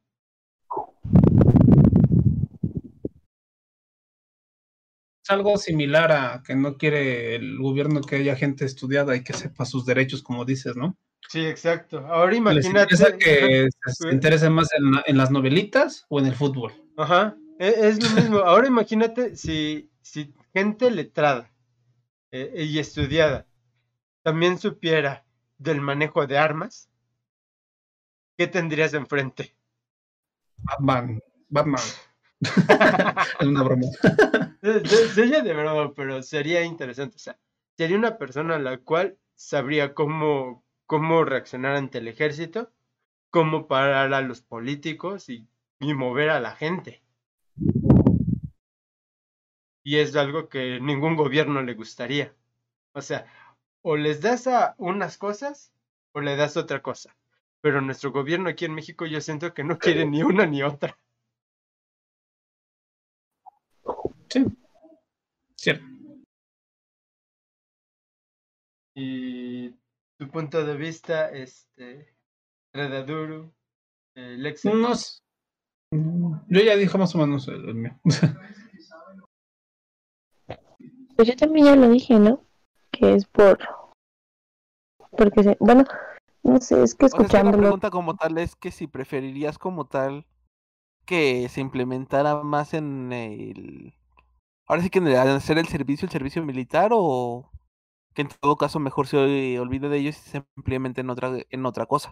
Es algo similar a que no quiere el gobierno que haya gente estudiada y que sepa sus derechos, como dices, ¿no? Sí, exacto. Ahora imagínate. que se interese más en, las novelitas o en el fútbol? Ajá, e, es, lo mismo. Ahora imagínate si, si gente letrada eh, y estudiada también supiera del manejo de armas, ¿qué tendrías enfrente? Batman, Batman. es una broma. Sería de verdad, pero sería interesante. O sea, sería una persona la cual sabría cómo, cómo reaccionar ante el ejército, cómo parar a los políticos y, y mover a la gente. Y es algo que ningún gobierno le gustaría. O sea, o les das a unas cosas o le das otra cosa pero nuestro gobierno aquí en México yo siento que no quiere ni una ni otra. Sí, cierto. Y tu punto de vista, este, Redaduro, eh, Lexi. No, yo ya dije más o menos el, mío. Pues yo también ya lo dije, ¿no? Que es por. Porque, bueno, no sé, es que escuchándolo. la pregunta como tal es que si preferirías como tal que se implementara más en el. Ahora sí que en el, hacer el servicio, el servicio militar, o que en todo caso mejor se olvide de ellos y se implemente en otra, en otra cosa.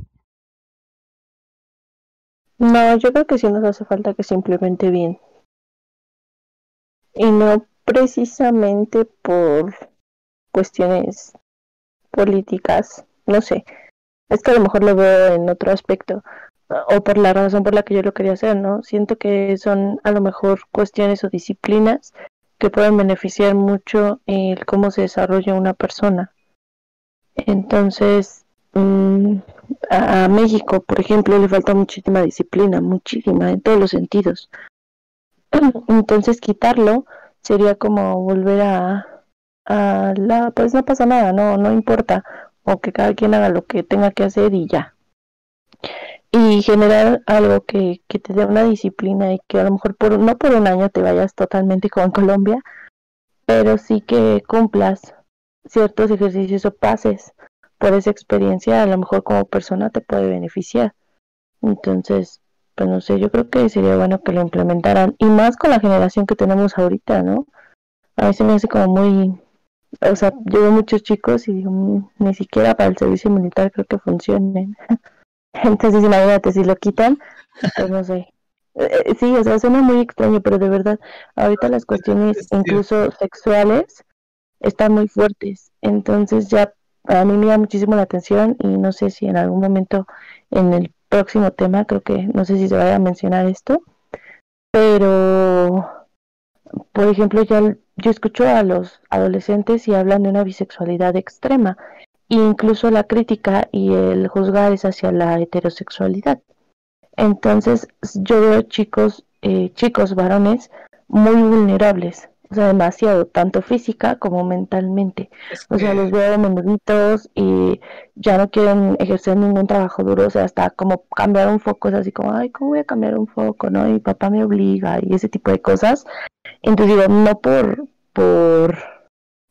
No, yo creo que sí nos hace falta que se implemente bien. Y no precisamente por cuestiones políticas, no sé, es que a lo mejor lo veo en otro aspecto o por la razón por la que yo lo quería hacer, ¿no? Siento que son a lo mejor cuestiones o disciplinas que pueden beneficiar mucho el cómo se desarrolla una persona. Entonces, mm, a, México, por ejemplo, le falta muchísima disciplina, muchísima, en todos los sentidos. Entonces, quitarlo sería como volver a, a la, pues no pasa nada, no, no importa o que cada quien haga lo que tenga que hacer y ya. Y generar algo que, que te dé una disciplina y que a lo mejor por, no por un año te vayas totalmente como en Colombia, pero sí que cumplas ciertos ejercicios o pases por esa experiencia, a lo mejor como persona te puede beneficiar. Entonces, pues no sé, yo creo que sería bueno que lo implementaran y más con la generación que tenemos ahorita, ¿no? A se me hace como muy o sea, yo veo muchos chicos y digo, mm, ni siquiera para el servicio militar creo que funcionen. Entonces, imagínate, si lo quitan, pues no sé. Eh, eh, sí, o sea, suena muy extraño, pero de verdad, ahorita las cuestiones incluso sexuales están muy fuertes. Entonces, ya a mí me llama muchísimo la atención y no sé si en algún momento en el próximo tema, creo que no sé si se vaya a mencionar esto, pero por ejemplo, ya yo escucho a los adolescentes y hablan de una bisexualidad extrema, e incluso la crítica y el juzgar es hacia la heterosexualidad. Entonces yo veo chicos, eh, chicos varones muy vulnerables, o sea, demasiado, tanto física como mentalmente. O sea, los veo menuditos y ya no quieren ejercer ningún trabajo duro, o sea, hasta como cambiar un foco, es así como, ay, ¿cómo voy a cambiar un foco? No, y mi papá me obliga y ese tipo de cosas. Entonces digo, no por, por,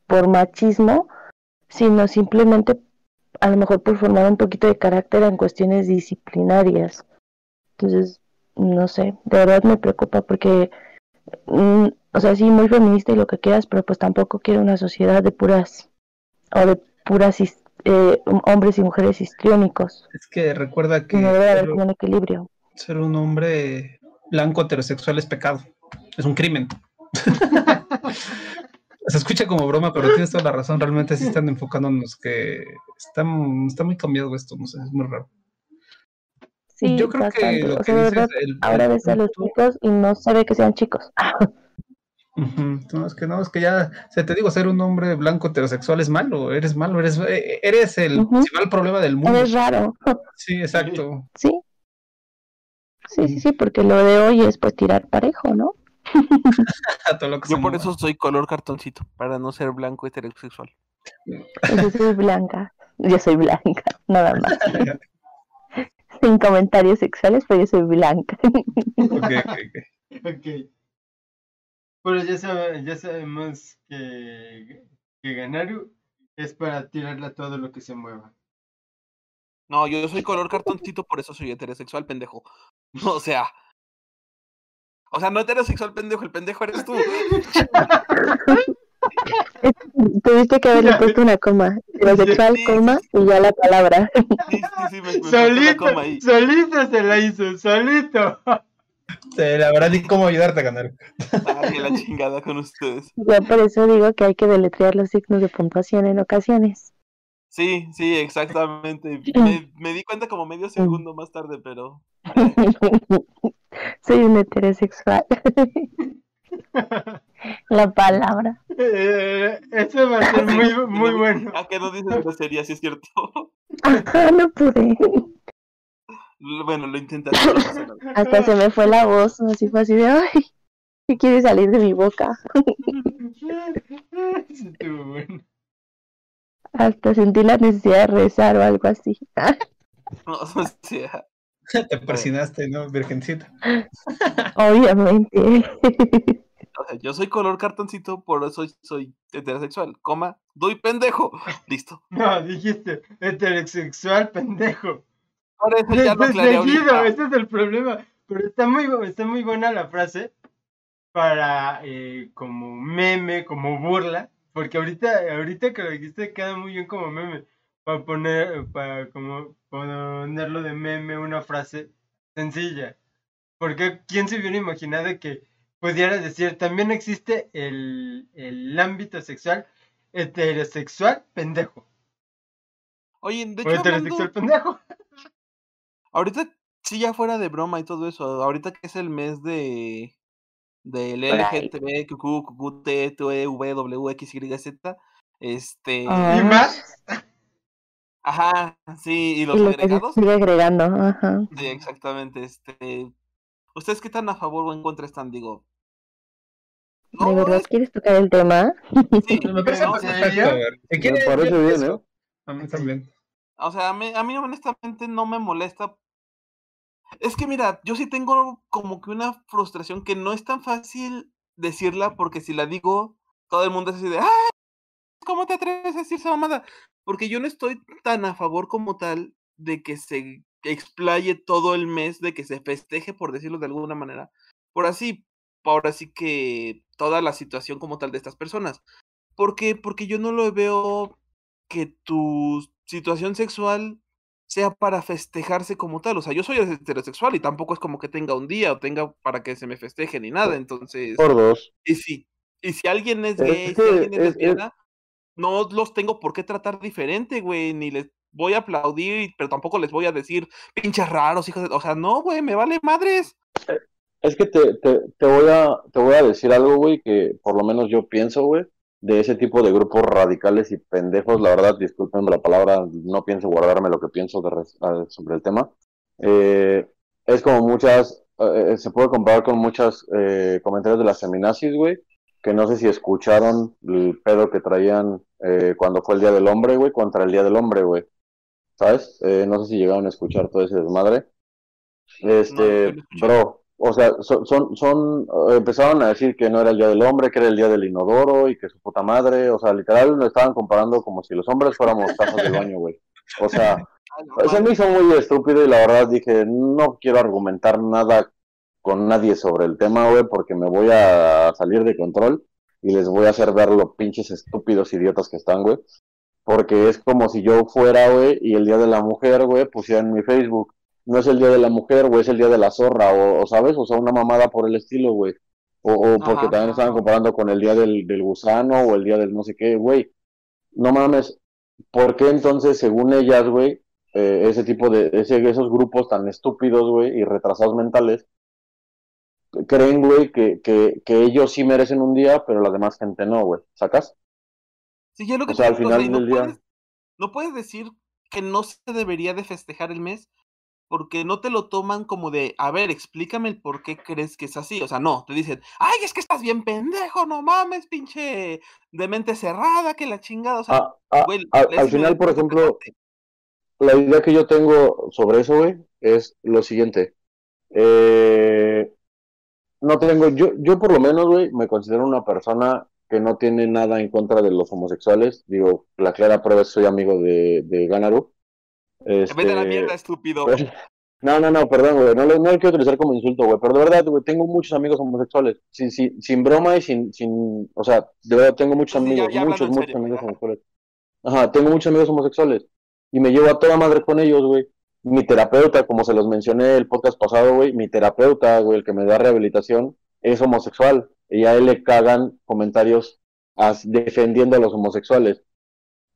por machismo, sino simplemente a lo mejor por formar un poquito de carácter en cuestiones disciplinarias. Entonces, no sé, de verdad me preocupa porque, mm, o sea, sí, muy feminista y lo que quieras, pero pues tampoco quiero una sociedad de puras, o de puras eh, hombres y mujeres histriónicos. Es que recuerda que No debe haber un equilibrio. ser un hombre blanco heterosexual es pecado. Es un crimen. Se escucha como broma, pero tienes toda la razón. Realmente sí están enfocándonos que está, está muy cambiado esto, no sé, es muy raro. Sí, Yo creo bastante. que lo o que sea, de dices, verdad, el- ahora el ves a los chicos y no se ve que sean chicos. No, es que no, es que ya, o sea, te digo, ser un hombre blanco heterosexual es malo, eres malo, eres, eh, eres el Ujú. principal problema del mundo. Es raro. Sí, exacto. Sí. Sí, sí, sí, porque lo de hoy es pues tirar parejo, ¿no? Todo lo que Yo se por eso soy color cartoncito, para no ser blanco heterosexual. Yo soy blanca. Yo soy blanca, nada más. Sin comentarios sexuales, pero yo soy blanca. Ok, ok, ok. Ok. Pero ya, sabe- ya sabemos que, que Ganaru es para tirarle a todo lo que se mueva. No, yo soy color cartoncito, por eso soy heterosexual, pendejo. O sea. O sea, no heterosexual, pendejo, el pendejo eres tú. Tuviste que haberle puesto una coma. Heterosexual, Sí, coma, y ya la palabra. Sí, sí, sí, me, me faltó la solito, solito se la hizo, solito. Sí, la verdad, ni cómo ayudarte a ganar. Ay, la chingada con ustedes. Yo por eso digo que hay que deletrear los signos de puntuación en ocasiones. Sí, sí, exactamente. Me, me di cuenta como medio segundo más tarde, pero. Soy un heterosexual. La palabra. Eh, eso va a ser muy, muy bueno. ¿A qué no dices grosería, si es cierto? Ajá, no pude. bueno, lo intentaré. Hasta se me fue la voz, así fue así de, ay, ¿qué quiere salir de mi boca? Sí, estuvo bueno. Hasta sentí la necesidad de rezar o algo así. No, o sea, Te persinaste, ¿no, virgencita? Obviamente. o sea, yo soy color cartoncito, por eso soy, soy heterosexual. Coma, doy pendejo. Listo. No, dijiste heterosexual pendejo. Por eso ya lo Desde aclaré seguido, ahorita. ese es el problema. Pero está muy, está muy buena la frase para eh, como meme, como burla. Porque ahorita, ahorita que lo dijiste queda muy bien como meme. Para poner, para como ponerlo de meme una frase sencilla. Porque quién se hubiera imaginado que pudiera decir, también existe el, el ámbito sexual heterosexual pendejo. Oye, de O hecho, heterosexual hablando, pendejo. ahorita sí ya fuera de broma y todo eso, ahorita que es el mes de del. LGTB, QQ, QQ, T, T, V, W, X, Y, Z, este, Ah. Y más, ajá, sí, y Y los lo que se agregados, sigue agregando. Ajá. sí, exactamente, este, ¿ustedes qué tan a favor o en contra están? Digo, ¿De no, verdad es- quieres tocar el tema? sí, Me parece no. Si Me parece bien, empiezo. ¿eh? A mí también. O sea, a mí, a mí honestamente no me molesta. Es que mira, yo sí tengo como que una frustración que no es tan fácil decirla porque si la digo, todo el mundo es así de, ¡ay! ¿Cómo te atreves a decir esa mamada? Porque yo no estoy tan a favor como tal de que se explaye todo el mes, de que se festeje, por decirlo de alguna manera. Por así, ahora sí que toda la situación como tal de estas personas. ¿Por qué? Porque yo no lo veo que tu situación sexual sea para festejarse como tal. O sea, yo soy heterosexual y tampoco es como que tenga un día o tenga para que se me festeje ni nada. Entonces, Por dos. y si, y si alguien es Es gay, si alguien es es- es- lesbiana, no los tengo por qué tratar diferente, güey, ni les voy a aplaudir, pero tampoco les voy a decir pinches raros, hijos de... O sea, no, güey, me vale madres. Es que te, te, te voy a, te voy a decir algo, güey, que por lo menos yo pienso, güey, de ese tipo de grupos radicales y pendejos. La verdad, discúlpenme la palabra, no pienso guardarme lo que pienso de res- sobre el tema. Eh, es como muchas, eh, se puede comparar con muchos comentarios de las feminazis, güey, que no sé si escucharon el pedo que traían eh, cuando fue el Día del Hombre, güey, contra el Día del Hombre, güey. ¿Sabes? Eh, no sé si llegaron a escuchar todo ese desmadre. Este, bro, o sea, son, son, son, empezaron a decir que no era el Día del Hombre, que era el Día del Inodoro y que su puta madre, o sea, literal lo estaban comparando como si los hombres fuéramos tazas del baño, güey. O sea, no se me hizo muy estúpido y la verdad dije, no quiero argumentar nada con nadie sobre el tema, güey, porque me voy a salir de control y les voy a hacer ver lo pinches estúpidos idiotas que están, güey. Porque es como si yo fuera, güey, y el Día de la Mujer, güey, pusiera en mi Facebook. No es el Día de la Mujer, güey, es el Día de la Zorra, o, ¿sabes? O sea, una mamada por el estilo, güey. O, o porque también estaban comparando con el Día del, del Gusano o el Día del no sé qué, güey. No mames, ¿por qué entonces, según ellas, güey, eh, ese tipo de, ese, esos grupos tan estúpidos, güey, y retrasados mentales, creen, güey, que, que, que ellos sí merecen un día, pero la demás gente no, güey, ¿sacas? Sí, yo lo que O sea, al final no del día- puedes, no puedes decir que no se debería de festejar el mes porque no te lo toman como de, a ver, explícame el por qué crees que es así. O sea, no, te dicen, ay, es que estás bien pendejo, no mames, pinche de mente cerrada, que la chingada. O sea, Ah, ah, güey, al- lees al final, por ejemplo, la idea que yo tengo sobre eso, güey, es lo siguiente. Eh, no tengo, yo, yo por lo menos, güey, me considero una persona que no tiene nada en contra de los homosexuales. Digo, la clara prueba es que soy amigo de, de Ganaru. Vete a la Este, mierda, estúpido. pues, no, no, no, perdón, güey, no, no lo quiero utilizar como insulto, güey, pero de verdad, güey, tengo muchos amigos homosexuales, sin, sin, sin broma y sin, sin, o sea, de verdad tengo muchos Sí, sí, ya- amigos, ya muchos, muchos amigos homosexuales. Ajá, tengo muchos amigos homosexuales y me llevo a toda madre con ellos, güey. Mi terapeuta, como se los mencioné el podcast pasado, güey, mi terapeuta, güey, el que me da rehabilitación, es homosexual y a él le cagan comentarios defendiendo a los homosexuales.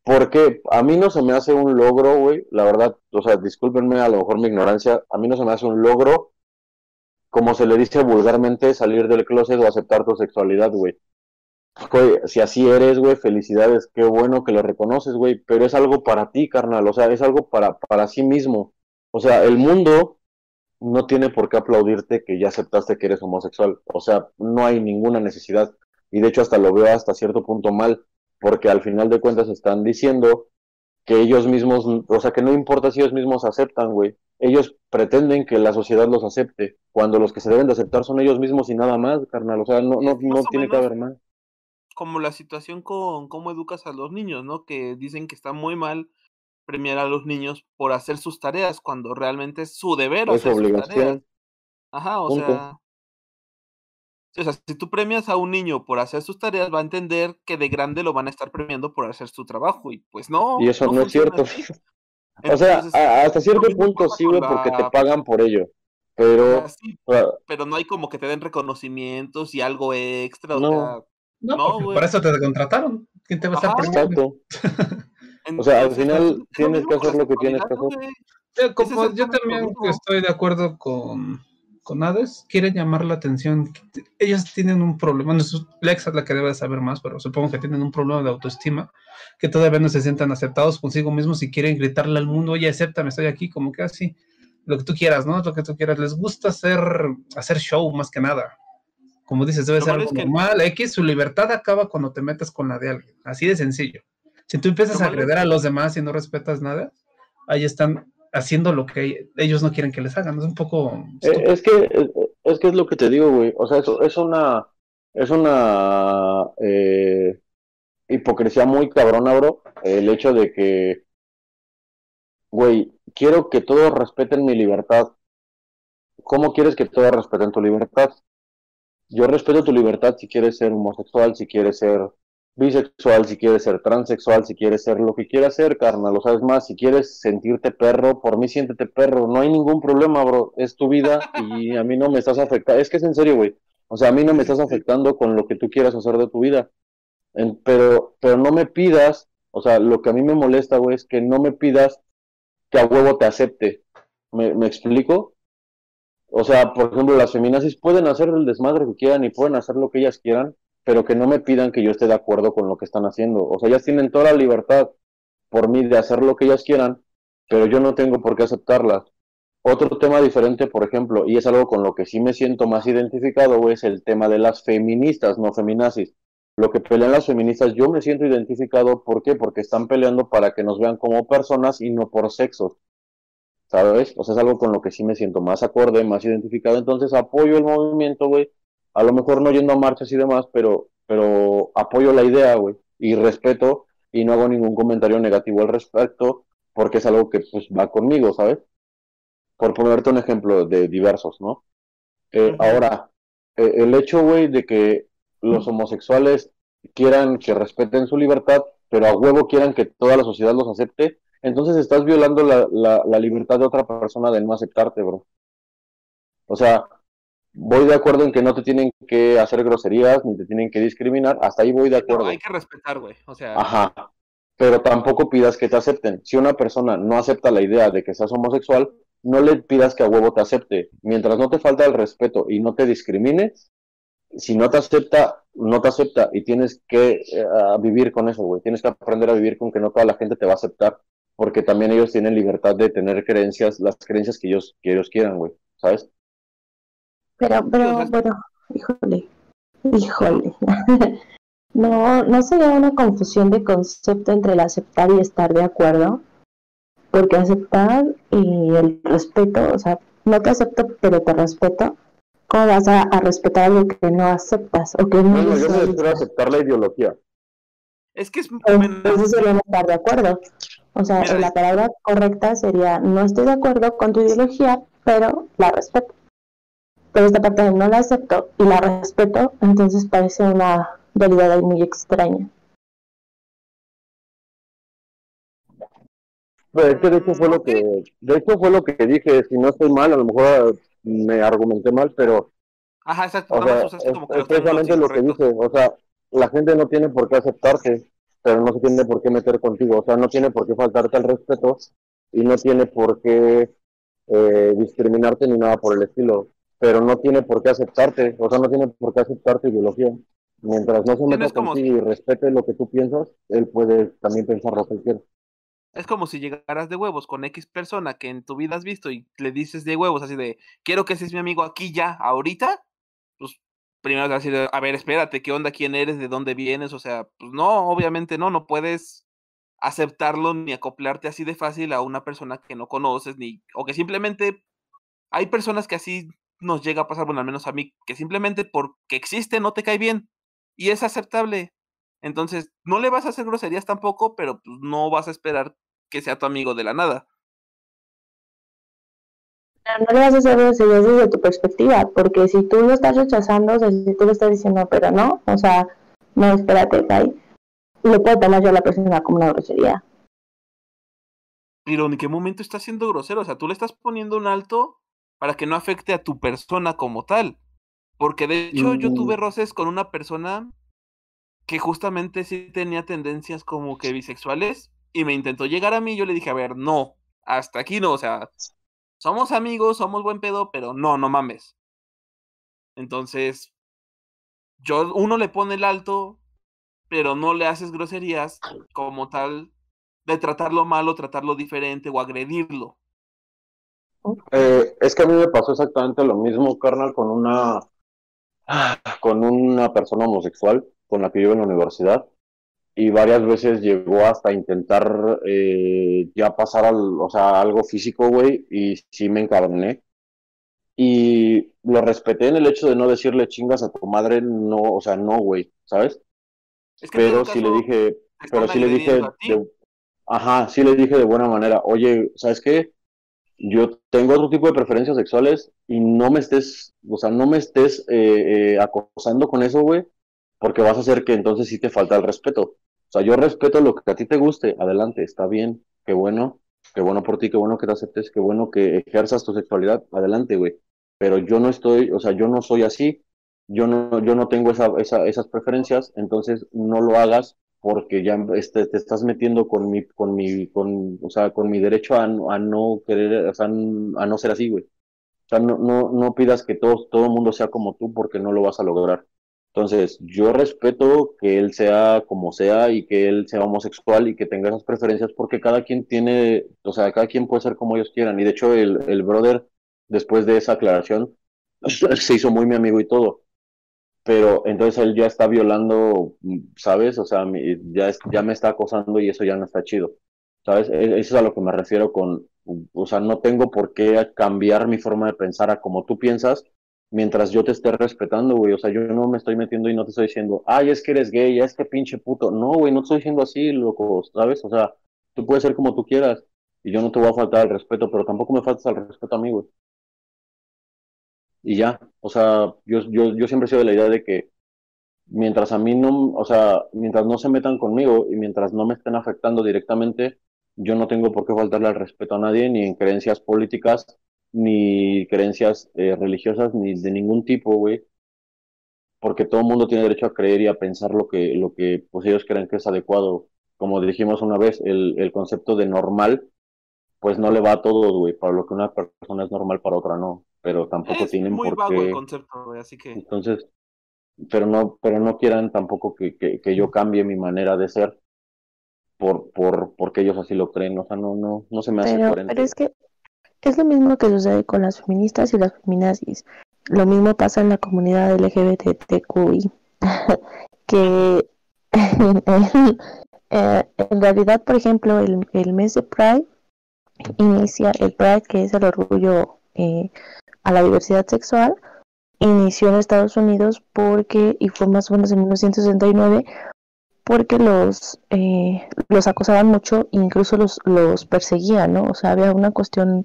Porque a mí no se me hace un logro, güey, la verdad, o sea, discúlpenme a lo mejor mi ignorancia, a mí no se me hace un logro, como se le dice vulgarmente, salir del closet o aceptar tu sexualidad, güey. Güey, si así eres, güey, felicidades, qué bueno que lo reconoces, güey, pero es algo para ti, carnal, o sea, es algo para, para sí mismo. O sea, el mundo no tiene por qué aplaudirte que ya aceptaste que eres homosexual, o sea, no hay ninguna necesidad. Y de hecho hasta lo veo hasta cierto punto mal, porque al final de cuentas están diciendo que ellos mismos, o sea, que no importa si ellos mismos aceptan, güey. Ellos pretenden que la sociedad los acepte, cuando los que se deben de aceptar son ellos mismos y nada más, carnal. O sea, no, no, no tiene que haber más. como la situación con cómo educas a los niños, ¿no? Que dicen que está muy mal premiar a los niños por hacer sus tareas cuando realmente es su deber Es hacer sus tareas. obligación. Ajá, o Punto. sea, o sea, si tú premias a un niño por hacer sus tareas, va a entender que de grande lo van a estar premiando por hacer su trabajo y pues no. Y eso no, es cierto. así. o sea, Entonces, a- hasta cierto punto sí, güey, porque te pagan por ello. o Pero, sea, sí, o sea, pero no hay como que te den reconocimientos y algo extra, o No. sea, No, No, para eso te contrataron. ¿Quién te va a estar premiando? exacto. O sea, al final tienes que hacer lo que tienes que hacer. como yo también mismo. estoy de acuerdo con, con Hades, quieren llamar la atención. Ellos tienen un problema, no es Lex es la que debe de saber más, pero supongo que tienen un problema de autoestima, que todavía no se sientan aceptados consigo mismos y quieren gritarle al mundo, oye, acéptame, estoy aquí, como que así, lo que tú quieras, ¿no? Lo que tú quieras. Les gusta hacer, hacer show más que nada. Como dices, debe Lo ser algo es que- normal. X, su libertad acaba cuando te metes con la de alguien. Así de sencillo. Si tú empiezas a es agreder a los demás y no respetas nada, ahí están haciendo lo que ellos no quieren que les hagan. Es un poco Eh, es que es, es que es lo que te digo, güey. O sea, eso es una es una eh, hipocresía muy cabrona, bro. El hecho de que, güey, quiero que todos respeten mi libertad. ¿Cómo quieres que todos respeten tu libertad? Yo respeto tu libertad si quieres ser homosexual, si quieres ser bisexual, si quieres ser transexual, si quieres ser lo que quieras ser, carnal. Lo sabes más, si quieres sentirte perro, por mí siéntete perro. No hay ningún problema, bro. Es tu vida y a mí no me estás afectando. Es que es en serio, güey. O sea, a mí no me estás afectando con lo que tú quieras hacer de tu vida. En- pero, pero no me pidas, o sea, lo que a mí me molesta, güey, es que no me pidas que a huevo te acepte. ¿Me, me explico? O sea, por ejemplo, las feminazis pueden hacer el desmadre que quieran y pueden hacer lo que ellas quieran, pero que no me pidan que yo esté de acuerdo con lo que están haciendo. O sea, ellas tienen toda la libertad por mí de hacer lo que ellas quieran, pero yo no tengo por qué aceptarlas. Otro tema diferente, por ejemplo, y es algo con lo que sí me siento más identificado, es el tema de las feministas, no feminazis. Lo que pelean las feministas, yo me siento identificado, ¿por qué? Porque están peleando para que nos vean como personas y no por sexo. ¿Sabes? O sea, es algo con lo que sí me siento más acorde, más identificado. Entonces apoyo el movimiento, güey. A lo mejor no yendo a marchas y demás, pero, pero apoyo la idea, güey. Y respeto y no hago ningún comentario negativo al respecto porque es algo que pues va conmigo, ¿sabes? Por ponerte un ejemplo de diversos, ¿no? Eh, ahora, eh, el hecho, güey, de que los homosexuales quieran que respeten su libertad, pero a huevo quieran que toda la sociedad los acepte, entonces estás violando la, la, la libertad de otra persona de no aceptarte, bro. O sea, voy de acuerdo en que no te tienen que hacer groserías ni te tienen que discriminar, hasta ahí voy de acuerdo. No, hay que respetar, güey. O sea, Ajá. Pero tampoco pidas que te acepten. Si una persona no acepta la idea de que seas homosexual, no le pidas que a huevo te acepte. Mientras no te falta el respeto y no te discrimine, si no te acepta, no te acepta y tienes que eh, vivir con eso, güey. Tienes que aprender a vivir con que no toda la gente te va a aceptar, porque también ellos tienen libertad de tener creencias, las creencias que ellos, que ellos quieran, güey. ¿Sabes? Pero, pero, bueno, híjole, híjole. No, no sería una confusión de concepto entre el aceptar y estar de acuerdo, porque aceptar y el respeto, o sea, no te acepto, pero te respeto. ¿Cómo vas a, a respetar algo que no aceptas o que no No, no, yo aceptar la ideología. es que es. Entonces sería no estar de acuerdo. O sea, Mira, la palabra correcta sería no estoy de acuerdo con tu ideología, pero la respeto. Pero esta parte de no la acepto y la respeto, entonces parece una dualidad ahí muy extraña. Pero es que de hecho fue lo que, de hecho fue lo que dije, si no estoy mal, a lo mejor me argumenté mal, pero Ajá, exacto. O sea, es, como que es precisamente lo que dice, o sea, la gente no tiene por qué aceptarte, pero no se tiene por qué meter contigo, o sea, no tiene por qué faltarte al respeto y no tiene por qué eh, discriminarte ni nada por el estilo, pero no tiene por qué aceptarte, o sea, no tiene por qué aceptar tu ideología. Mientras no se meta como contigo y respete lo que tú piensas, él puede también pensar lo que él quiere. Es como si llegaras de huevos con X persona que en tu vida has visto y le dices de huevos así de, quiero que seas mi amigo aquí ya, ahorita. Pues primero te vas a decir, a ver, espérate, ¿qué onda? ¿Quién eres? ¿De dónde vienes? O sea, pues no, obviamente no, no puedes aceptarlo ni acoplarte así de fácil a una persona que no conoces, ni, o que simplemente hay personas que así nos llega a pasar, bueno, al menos a mí, que simplemente porque existe no te cae bien y es aceptable. Entonces, no le vas a hacer groserías tampoco, pero pues, no vas a esperar que sea tu amigo de la nada. No le vas a hacer groserías desde tu perspectiva, porque si tú lo estás rechazando, o sea, si tú lo estás diciendo, pero no, o sea, no, espérate, ahí, lo puedo tomar yo a la persona como una grosería. Pero ¿en qué momento estás siendo grosero? O sea, tú le estás poniendo un alto para que no afecte a tu persona como tal. Porque de hecho yo Mm. tuve roces con una persona que justamente sí tenía tendencias como que bisexuales y me intentó llegar a mí yo le dije, a ver, no, hasta aquí no, o sea, somos amigos, somos buen pedo, pero no, no mames. Entonces, yo, uno le pone el alto, pero no le haces groserías como tal de tratarlo mal o tratarlo diferente o agredirlo. Eh, es que a mí me pasó exactamente lo mismo, carnal, con una con una persona homosexual con la que yo en la universidad y varias veces llegó hasta intentar eh, ya pasar al, o sea, algo físico, güey, y sí me encabroné. Y lo respeté en el hecho de no decirle chingas a tu madre, no, o sea, no, güey, ¿sabes? Es que en Pero sí le dije, pero sí le dije, de- ajá, sí le dije de buena manera, oye, ¿sabes qué? Yo tengo otro tipo de preferencias sexuales y no me estés, o sea, no me estés eh, eh, acosando con eso, güey, porque vas a hacer que entonces sí te falta el respeto. O sea, yo respeto lo que a ti te guste, adelante, está bien, qué bueno, qué bueno por ti, qué bueno que te aceptes, qué bueno que ejerzas tu sexualidad, adelante, güey. Pero yo no estoy, o sea, yo no soy así, yo no, yo no tengo esa, esa, esas preferencias, entonces no lo hagas porque ya este, te estás metiendo con mi, con mi, con, o sea, con mi derecho a, no- a no querer, o sea, a no ser así, güey. O sea, no, no, no pidas que todo, todo el mundo sea como tú porque no lo vas a lograr. Entonces, yo respeto que él sea como sea y que él sea homosexual y que tenga esas preferencias porque cada quien tiene, o sea, cada quien puede ser como ellos quieran. Y de hecho, el, el brother, después de esa aclaración, se hizo muy mi amigo y todo. Pero entonces él ya está violando, ¿sabes? O sea, ya, ya me está acosando y eso ya no está chido. ¿Sabes? E- Eso es a lo que me refiero con, o sea, no tengo por qué cambiar mi forma de pensar a como tú piensas mientras yo te esté respetando, güey. O sea, yo no me estoy metiendo y no te estoy diciendo, ay, es que eres gay, es que pinche puto. No, güey, no te estoy diciendo así, loco, ¿sabes? O sea, tú puedes ser como tú quieras y yo no te voy a faltar el respeto, pero tampoco me faltas el respeto a. Y ya, o sea, yo, yo, yo siempre he sido de la idea de que mientras a mí no, o sea, mientras no se metan conmigo y mientras no me estén afectando directamente, yo no tengo por qué faltarle al respeto a nadie, ni en creencias políticas, ni creencias eh, religiosas, ni de ningún tipo, güey, porque todo el mundo tiene derecho a creer y a pensar lo que, lo que pues ellos creen que es adecuado. Como dijimos una vez, el, el concepto de normal, pues no le va a todos, güey, para lo que una persona es normal, para otra no, pero tampoco Es tienen muy por vago el qué. concepto, güey, así que Entonces, pero no, pero no quieran tampoco que, que, que yo cambie mi manera de ser por, por, porque ellos así lo creen. O sea, no, no, no se me hace Pero, coherente. pero es que es lo mismo que sucede con las feministas y las feminazis. Lo mismo pasa en la comunidad LGBTQI. que eh, en realidad, por ejemplo, el, el mes de Pride inicia, el Pride, que es el orgullo eh, a la diversidad sexual, inició en Estados Unidos porque, y fue más o menos en 1969, porque los, eh, los acosaban mucho e incluso los, los perseguían, ¿no? O sea, había una cuestión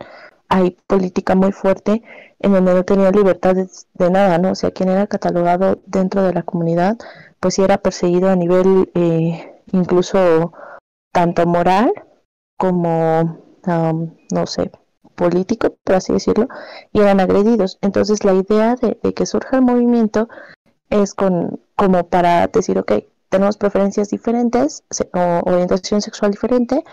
ahí política muy fuerte en donde no tenía libertad de, nada, ¿no? O sea, quien era catalogado dentro de la comunidad, pues sí era perseguido a nivel eh, incluso tanto moral como, no sé, político, por así decirlo, y eran agredidos. Entonces la idea de, que surja el movimiento es con, como para decir, ok, tenemos preferencias diferentes se- o orientación sexual diferente,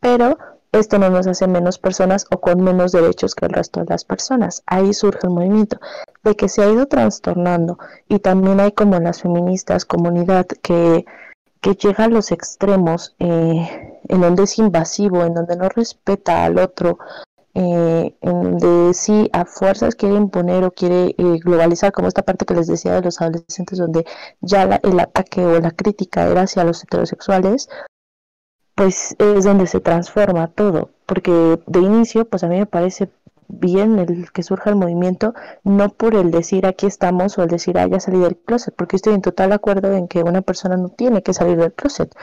pero esto no nos hace menos personas o con menos derechos que el resto de las personas. Ahí surge el movimiento de que se ha ido trastornando y también hay como en las feministas comunidad que, que llega a los extremos eh, en donde es invasivo, en donde no respeta al otro, eh, donde sí a fuerzas quiere imponer o quiere eh, globalizar, como esta parte que les decía de los adolescentes, donde ya la- el ataque o la crítica era hacia los heterosexuales, pues es donde se transforma todo, porque de inicio, pues a mí me parece bien el que surja el movimiento, no por el decir aquí estamos o el decir ah, ya salí del closet, porque estoy en total acuerdo en que una persona no tiene que salir del closet,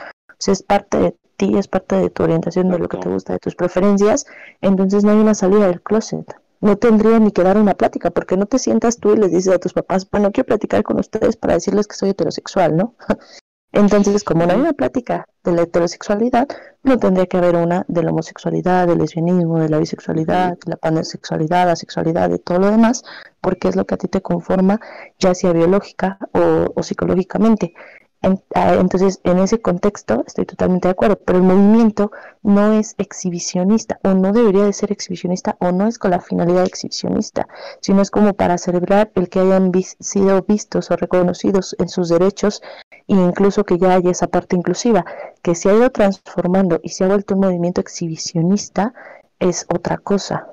sea, es parte de ti, es parte de tu orientación, de lo que te gusta, de tus preferencias, entonces no hay una salida del closet. No tendría ni que dar una plática, porque no te sientas tú y les dices a tus papás, bueno, quiero platicar con ustedes para decirles que soy heterosexual, ¿no? Entonces, como no hay una plática de la heterosexualidad, no tendría que haber una de la homosexualidad, del lesbianismo, de la bisexualidad, de la pansexualidad, la sexualidad, de todo lo demás, porque es lo que a ti te conforma, ya sea biológica o, o psicológicamente. En- entonces, en ese contexto estoy totalmente de acuerdo, pero el movimiento no es exhibicionista o no debería de ser exhibicionista o no es con la finalidad exhibicionista, sino es como para celebrar el que hayan sido vistos o reconocidos en sus derechos e incluso que ya haya esa parte inclusiva, que se ha ido transformando y se ha vuelto un movimiento exhibicionista es otra cosa.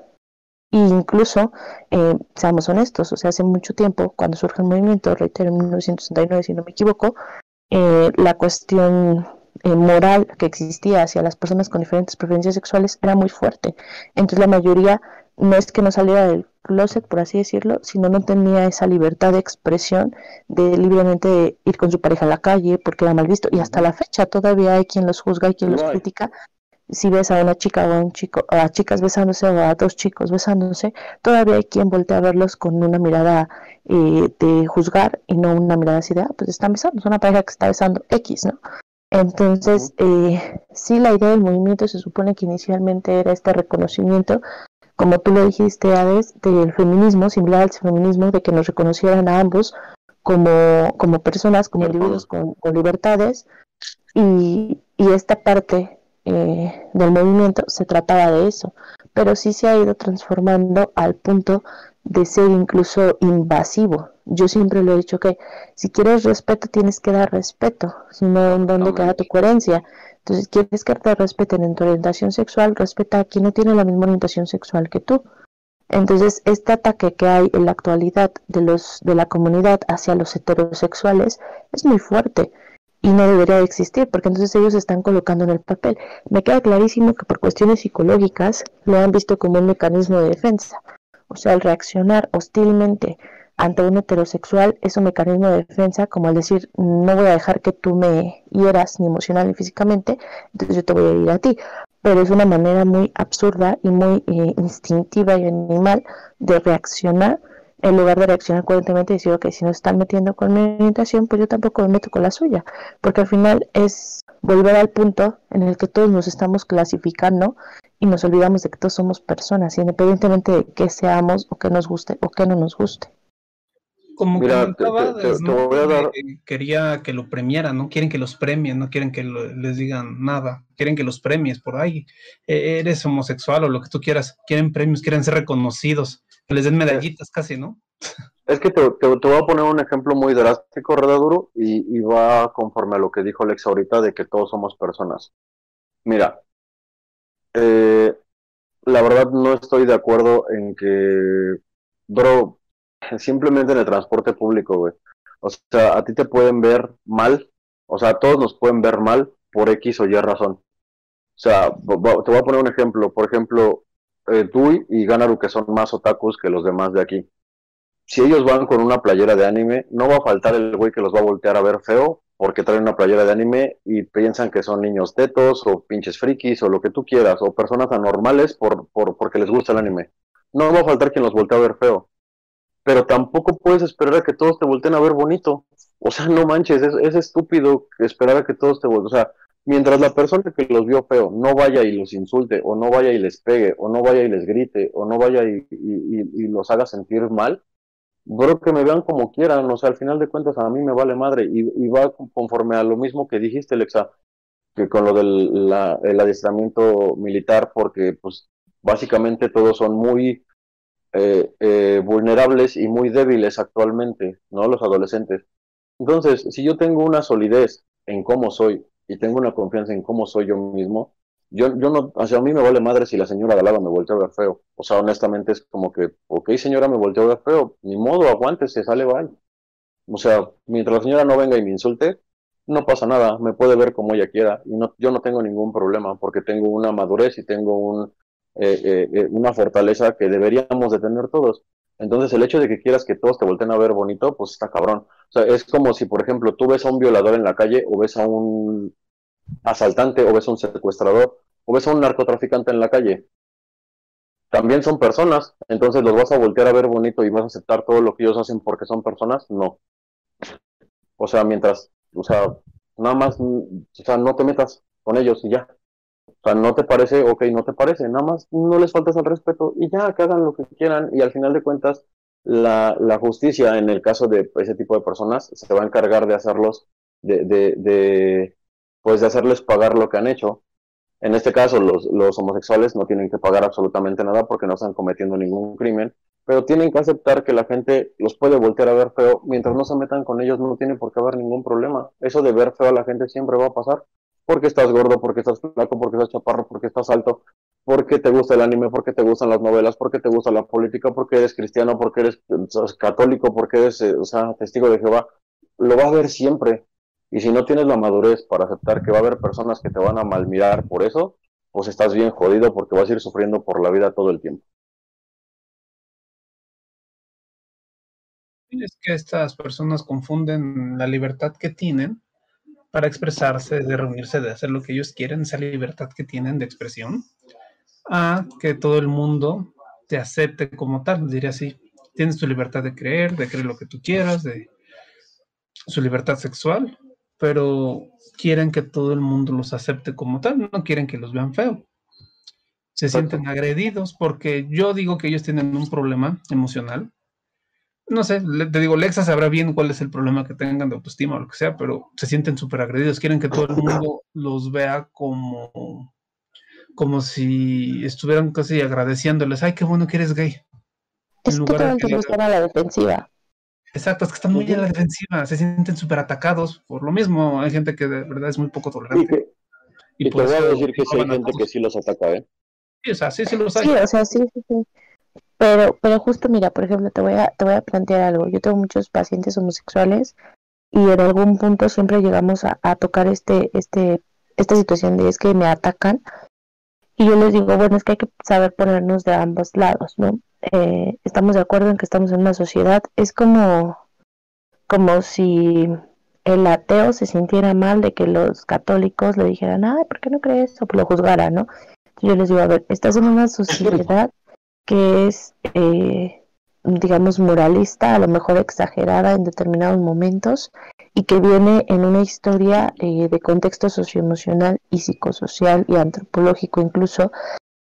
E incluso, eh, seamos honestos, o sea, hace mucho tiempo, cuando surge el movimiento, reitero, en 1969, si no me equivoco, eh, la cuestión eh, moral que existía hacia las personas con diferentes preferencias sexuales era muy fuerte. Entonces la mayoría no es que no saliera del closet, por así decirlo, sino no tenía esa libertad de expresión de libremente ir con su pareja a la calle porque era mal visto. Y hasta la fecha todavía hay quien los juzga y quien los critica. Si ves a una chica o a un chico, a chicas besándose o a dos chicos besándose, todavía hay quien voltea a verlos con una mirada eh, de juzgar y no una mirada así de, ah, pues están besando, es una pareja que está besando X, ¿no? Entonces, eh, sí, la idea del movimiento se supone que inicialmente era este reconocimiento, como tú lo dijiste, Hades, del feminismo, similar al feminismo, de que nos reconocieran a ambos como, como personas, como individuos con, con libertades, y, y esta parte eh, del movimiento se trataba de eso, pero sí se ha ido transformando al punto de ser incluso invasivo. Yo siempre lo he dicho que si quieres respeto tienes que dar respeto, si no, ¿dónde queda tu coherencia? Entonces, quieres que te respeten en tu orientación sexual, respeta a quien no tiene la misma orientación sexual que tú. Entonces, este ataque que hay en la actualidad de los de la comunidad hacia los heterosexuales es muy fuerte y no debería de existir, porque entonces ellos están colocando en el papel. Me queda clarísimo que por cuestiones psicológicas lo han visto como un mecanismo de defensa. O sea, el reaccionar hostilmente ante un heterosexual es un mecanismo de defensa, como al decir, no voy a dejar que tú me hieras ni emocional ni físicamente, entonces yo te voy a ir a ti. Pero es una manera muy absurda y muy eh, instintiva y animal de reaccionar en lugar de reaccionar coherentemente y decir, ok, si nos están metiendo con mi orientación, pues yo tampoco me meto con la suya, porque al final es volver al punto en el que todos nos estamos clasificando y nos olvidamos de que todos somos personas, independientemente de que seamos o que nos guste o que no nos guste. Como Mira, quería que lo premiaran, no quieren que los premien, no quieren que les digan nada, quieren que los premies por ahí. E-, eres homosexual o lo que tú quieras, quieren premios, quieren ser reconocidos les den medallitas casi, ¿no? Es que te, voy a poner un ejemplo muy drástico, Redaduro, y, y va conforme a lo que dijo Alex ahorita de que todos somos personas. Mira, eh, la verdad no estoy de acuerdo en que, bro, simplemente en el transporte público, güey. O sea, a ti te pueden ver mal, o sea, todos nos pueden ver mal por X o Y razón. O sea, te voy a poner un ejemplo. Por ejemplo, eh, y Ganaru, que son más otakus que los demás de aquí. Si ellos van con una playera de anime, no va a faltar el güey que los va a voltear a ver feo porque traen una playera de anime y piensan que son niños tetos o pinches frikis o lo que tú quieras, o personas anormales por, por, porque les gusta el anime. No va a faltar quien los voltee a ver feo. Pero tampoco puedes esperar a que todos te volteen a ver bonito. O sea, no manches, es, es estúpido esperar a que todos te volteen. O sea, mientras la persona que los vio feo no vaya y los insulte, o no vaya y les pegue, o no vaya y les grite, o no vaya y, los haga sentir mal, creo que me vean como quieran, o sea, al final de cuentas a mí me vale madre, y, va conforme a lo mismo que dijiste, Alexa, que con lo del el adiestramiento militar, porque pues básicamente todos son muy eh, eh, vulnerables y muy débiles actualmente, ¿no? Los adolescentes. Entonces, si yo tengo una solidez en cómo soy y tengo una confianza en cómo soy yo mismo, yo, yo no, o sea, a mí me vale madre si la señora de al me voltea a ver feo. O sea, honestamente es como que, ok, señora, me volteó a ver feo, ni modo, aguántese, sale, vaya. O sea, mientras la señora no venga y me insulte, no pasa nada, me puede ver como ella quiera. Y no, yo no tengo ningún problema porque tengo una madurez y tengo un, eh, eh, eh, una fortaleza que deberíamos de tener todos. Entonces, el hecho de que quieras que todos te volteen a ver bonito, pues está cabrón. O sea, es como si, por ejemplo, tú ves a un violador en la calle o ves a un asaltante o ves a un secuestrador o ves a un narcotraficante en la calle. También son personas, entonces los vas a voltear a ver bonito y vas a aceptar todo lo que ellos hacen porque son personas, no. O sea, mientras, o sea, nada más, o sea, no te metas con ellos y ya. O sea, no te parece, ok, no te parece, nada más no les faltas el respeto y ya, que hagan lo que quieran y al final de cuentas la, la, justicia en el caso de ese tipo de personas se va a encargar de hacerlos, de, de, de, pues de hacerles pagar lo que han hecho. En este caso, los, los homosexuales no tienen que pagar absolutamente nada porque no están cometiendo ningún crimen, pero tienen que aceptar que la gente los puede voltear a ver feo. Mientras no se metan con ellos, no tiene por qué haber ningún problema. Eso de ver feo a la gente siempre va a pasar porque estás gordo, porque estás flaco, porque estás chaparro, porque estás alto, porque te gusta el anime, porque te gustan las novelas, porque te gusta la política, porque eres cristiano, porque eres católico, porque eres eh, o sea, testigo de Jehová. Lo va a ver siempre. Y si no tienes la madurez para aceptar que va a haber personas que te van a malmirar por eso, pues estás bien jodido porque vas a ir sufriendo por la vida todo el tiempo. Es que estas personas confunden la libertad que tienen para expresarse, de reunirse, de hacer lo que ellos quieren, esa libertad que tienen de expresión, a que todo el mundo te acepte como tal, diría así. Tienes tu libertad de creer, de creer lo que tú quieras, de su libertad sexual, pero quieren que todo el mundo los acepte como tal, no quieren que los vean feo. Se sienten agredidos porque yo digo que ellos tienen un problema emocional no sé, te digo, Lexa sabrá bien cuál es el problema que tengan de autoestima o lo que sea, pero se sienten súper agredidos, quieren que todo el mundo los vea como, como si estuvieran casi agradeciéndoles, ay, qué bueno que eres gay. Es que están a la defensiva. Exacto, es que están muy en la defensiva, se sienten súper atacados. Por lo mismo, hay gente que de verdad es muy poco tolerante. y Y te por voy a eso decir que sí hay gente que sí los ataca, ¿eh? Sí, o sea, sí, sí los hay. Sí, o sea, sí, sí, sí. Pero, pero justo mira, por ejemplo, te voy a, te voy a plantear algo. Yo tengo muchos pacientes homosexuales y en algún punto siempre llegamos a, a tocar este, este, esta situación de es que me atacan. Y yo les digo, bueno, es que hay que saber ponernos de ambos lados, ¿no? Eh, estamos de acuerdo en que estamos en una sociedad. Es como, como si el ateo se sintiera mal de que los católicos le dijeran, ay, ¿por qué no crees? O lo juzgaran, ¿no? Yo les digo, a ver, estás en una sociedad que es, eh, digamos, moralista, a lo mejor exagerada en determinados momentos y que viene en una historia eh, de contexto socioemocional y psicosocial y antropológico incluso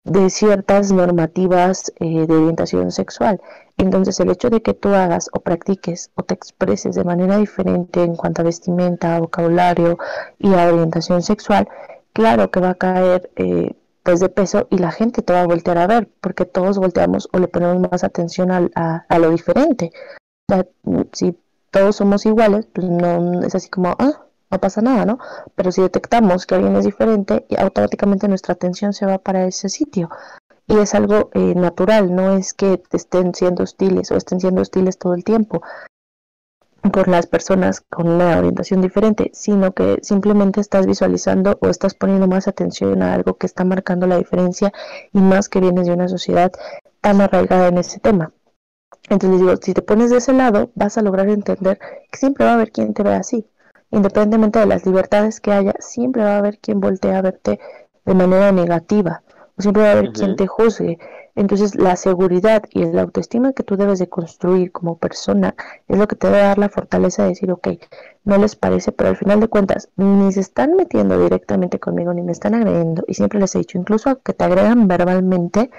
de ciertas normativas eh, de orientación sexual. Entonces el hecho de que tú hagas o practiques o te expreses de manera diferente en cuanto a vestimenta, vocabulario y a orientación sexual, claro que va a caer eh, pues de peso y la gente te va a voltear a ver porque todos volteamos o le ponemos más atención a, a lo diferente. Si todos somos iguales, pues no es así como, ah, no pasa nada, ¿no? Pero si detectamos que alguien es diferente, automáticamente nuestra atención se va para ese sitio. Y es algo eh, natural, no es que estén siendo hostiles o estén siendo hostiles todo el tiempo por las personas con una orientación diferente, sino que simplemente estás visualizando o estás poniendo más atención a algo que está marcando la diferencia y más que vienes de una sociedad tan arraigada en ese tema. Entonces digo, si te pones de ese lado, vas a lograr entender que siempre va a haber quien te vea así. Independientemente de las libertades que haya, siempre va a haber quien voltee a verte de manera negativa. O siempre va a haber quien te juzgue. Entonces la seguridad y la autoestima que tú debes de construir como persona es lo que te va a dar la fortaleza de decir, ok, no les parece, pero al final de cuentas ni se están metiendo directamente conmigo, ni me están agrediendo. Y siempre les he dicho, incluso que te agredan verbalmente,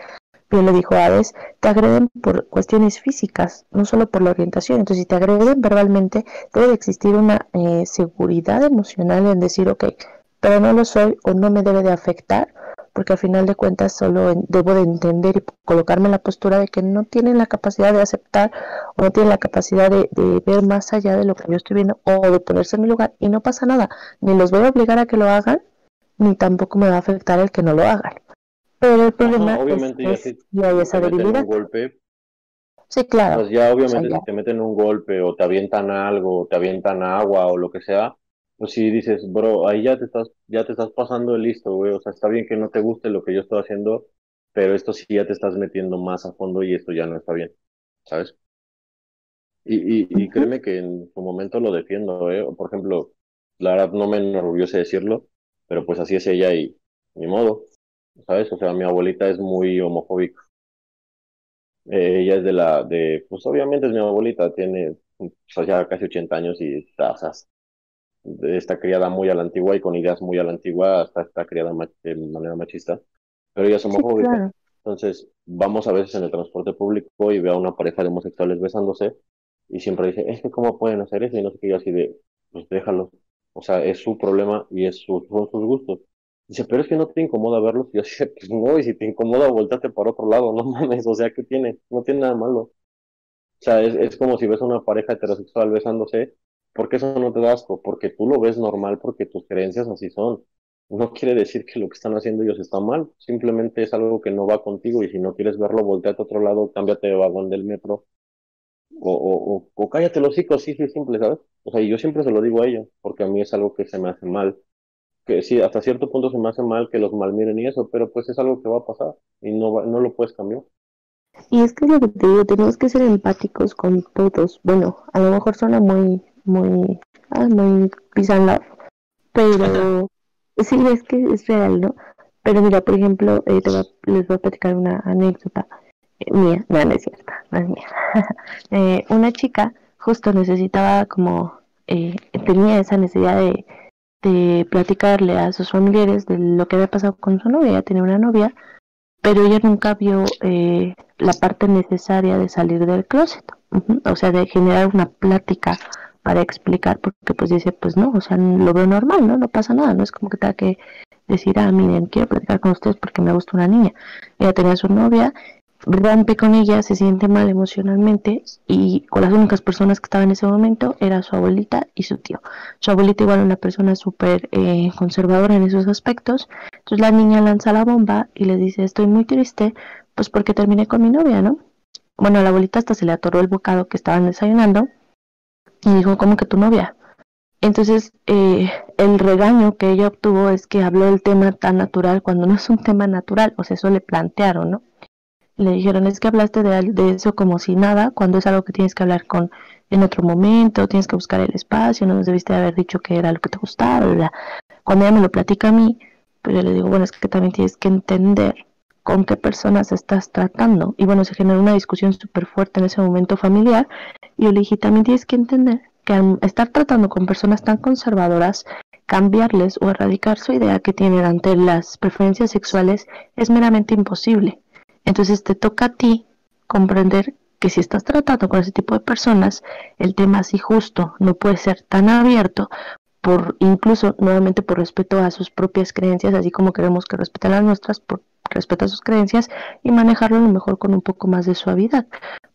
bien lo dijo Hades, te agreden por cuestiones físicas, no solo por la orientación. Entonces, si te agreden verbalmente, debe de existir una eh, seguridad emocional en decir, ok, pero no lo soy o no me debe de afectar, porque al final de cuentas solo en- debo de entender y colocarme en la postura de que no tienen la capacidad de aceptar o no tienen la capacidad de, de ver más allá de lo que yo estoy viendo o de ponerse en mi lugar y no pasa nada, ni los voy a obligar a que lo hagan, ni tampoco me va a afectar el que no lo hagan. Pero el problema Ajá, obviamente es, ya es si si hay esa debilidad. golpe, Sí, claro. pues ya obviamente ya. si te meten un golpe o te avientan algo, o te avientan agua o lo que sea, pues sí dices, bro, ahí ya te estás, ya te estás pasando de listo, güey, o sea, está bien que no te guste lo que yo estoy haciendo, pero esto sí ya te estás metiendo más a fondo y esto ya no está bien, ¿sabes? Y, y, y créeme que en su momento lo defiendo, ¿eh? Por ejemplo, la verdad no me enorgullece decirlo, pero pues así es ella y ni modo, ¿sabes? O sea, mi abuelita es muy homofóbica. Eh, ella es de la, de, pues obviamente es mi abuelita, tiene pues, ya casi 80 años y está, o sea, está criada muy a la antigua y con ideas muy a la antigua, hasta está criada de manera machista, pero ella es Sí, homofóbica. claro. Entonces, vamos a veces en el transporte público y veo a una pareja de homosexuales besándose y siempre dice, es que cómo pueden hacer eso y no sé qué, yo así de, pues déjalo. O sea, es su problema y es su, son sus gustos. Dice, pero es que no te incomoda verlos. Y yo así, pues no, y si te incomoda, volteate para otro lado, no mames, o sea, ¿qué tiene? No tiene nada malo. O sea, es, es como si ves a una pareja heterosexual besándose, ¿por qué eso no te da asco? Porque tú lo ves normal, porque tus creencias así son. No quiere decir que lo que están haciendo ellos está mal, simplemente es algo que no va contigo y si no quieres verlo, volteate a otro lado, cámbiate de vagón del metro o, o, o, o cállate los hocico, sí, sí, simple, ¿sabes? O sea, y yo siempre se lo digo a ella, porque a mí es algo que se me hace mal, que sí, hasta cierto punto se me hace mal que los malmiren y eso, pero pues es algo que va a pasar y no, va, no lo puedes cambiar. Y es que es lo que te digo, tenemos que ser empáticos con todos. Bueno, a lo mejor suena muy, muy, ah, muy peace and love, pero sí, es que es real, ¿no? Pero mira, por ejemplo, eh, te voy a- les voy a platicar una anécdota eh, mía, no, no es cierta, no es mía. Eh, una chica justo necesitaba como, eh, tenía esa necesidad de, de platicarle a sus familiares de lo que había pasado con su novia, ella tenía una novia, pero ella nunca vio eh, la parte necesaria de salir del closet, o sea, de generar una plática para explicar, porque pues dice, pues no, o sea, lo veo normal, ¿no? No pasa nada, no es como que tenga que decir, ah, miren, quiero platicar con ustedes porque me gusta una niña. Ella tenía su novia rompe con ella, se siente mal emocionalmente y con las únicas personas que estaban en ese momento era su abuelita y su tío. Su abuelita igual una persona súper eh, conservadora en esos aspectos. Entonces la niña lanza la bomba y le dice, estoy muy triste, pues porque terminé con mi novia, ¿no? Bueno, a la abuelita hasta se le atoró el bocado que estaban desayunando y dijo, ¿cómo que tu novia? Entonces, eh, el regaño que ella obtuvo es que habló del tema tan natural cuando no es un tema natural, o sea, eso le plantearon, ¿no? Le dijeron, es que hablaste de, eso como si nada, cuando es algo que tienes que hablar con en otro momento, tienes que buscar el espacio, no nos debiste haber dicho que era lo que te gustaba, ¿verdad? Cuando ella me lo platica a mí, pues yo le digo, bueno, es que también tienes que entender con qué personas estás tratando. Y bueno, se generó una discusión súper fuerte en ese momento familiar. Y yo le dije, también tienes que entender que estar tratando con personas tan conservadoras, cambiarles o erradicar su idea que tienen ante las preferencias sexuales es meramente imposible. Entonces te toca a ti comprender que si estás tratando con ese tipo de personas, el tema así justo no puede ser tan abierto por incluso nuevamente por respeto a sus propias creencias, así como queremos que respeten las nuestras, por respeto a sus creencias y manejarlo a lo mejor con un poco más de suavidad.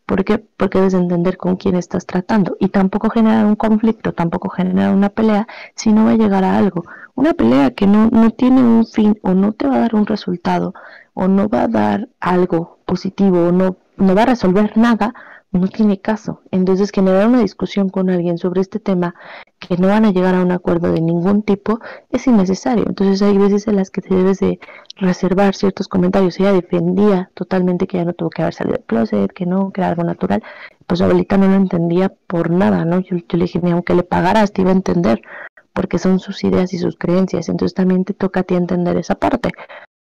¿Por qué? Porque debes entender con quién estás tratando y tampoco generar un conflicto, tampoco generar una pelea si no va a llegar a algo. Una pelea que no, no tiene un fin o no te va a dar un resultado o no va a dar algo positivo o no, no va a resolver nada, no tiene caso. Entonces generar una discusión con alguien sobre este tema que no van a llegar a un acuerdo de ningún tipo es innecesario. Entonces hay veces en las que te debes de reservar ciertos comentarios. Ella defendía totalmente que ya no tuvo que haber salido del closet, que no, que era algo natural. Pues abuelita no lo entendía por nada, ¿no? Yo, le dije, ni aunque le pagaras te iba a entender, porque son sus ideas y sus creencias. Entonces también te toca a ti entender esa parte.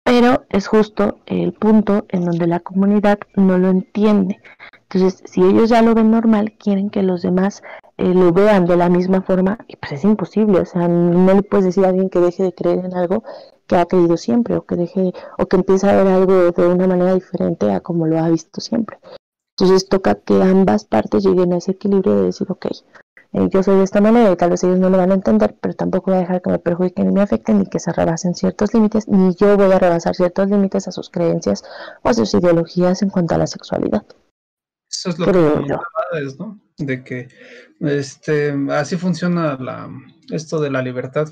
Pero es justo el punto en donde la comunidad no lo entiende. Entonces, si ellos ya lo ven normal, quieren que los demás eh, lo vean de la misma forma, y pues es imposible. O sea, no le puedes decir a alguien que deje de creer en algo que ha creído siempre, o que deje, o que empiece a ver algo de una manera diferente a como lo ha visto siempre. Entonces toca que ambas partes lleguen a ese equilibrio de decir, ok, eh, yo soy de esta manera y tal vez ellos no lo van a entender, pero tampoco voy a dejar que me perjudiquen ni me afecten ni que se rebasen ciertos límites, ni yo voy a rebasar ciertos límites a sus creencias o a sus ideologías en cuanto a la sexualidad. Eso es lo que es, ¿no? De que este, así funciona la, esto de la libertad.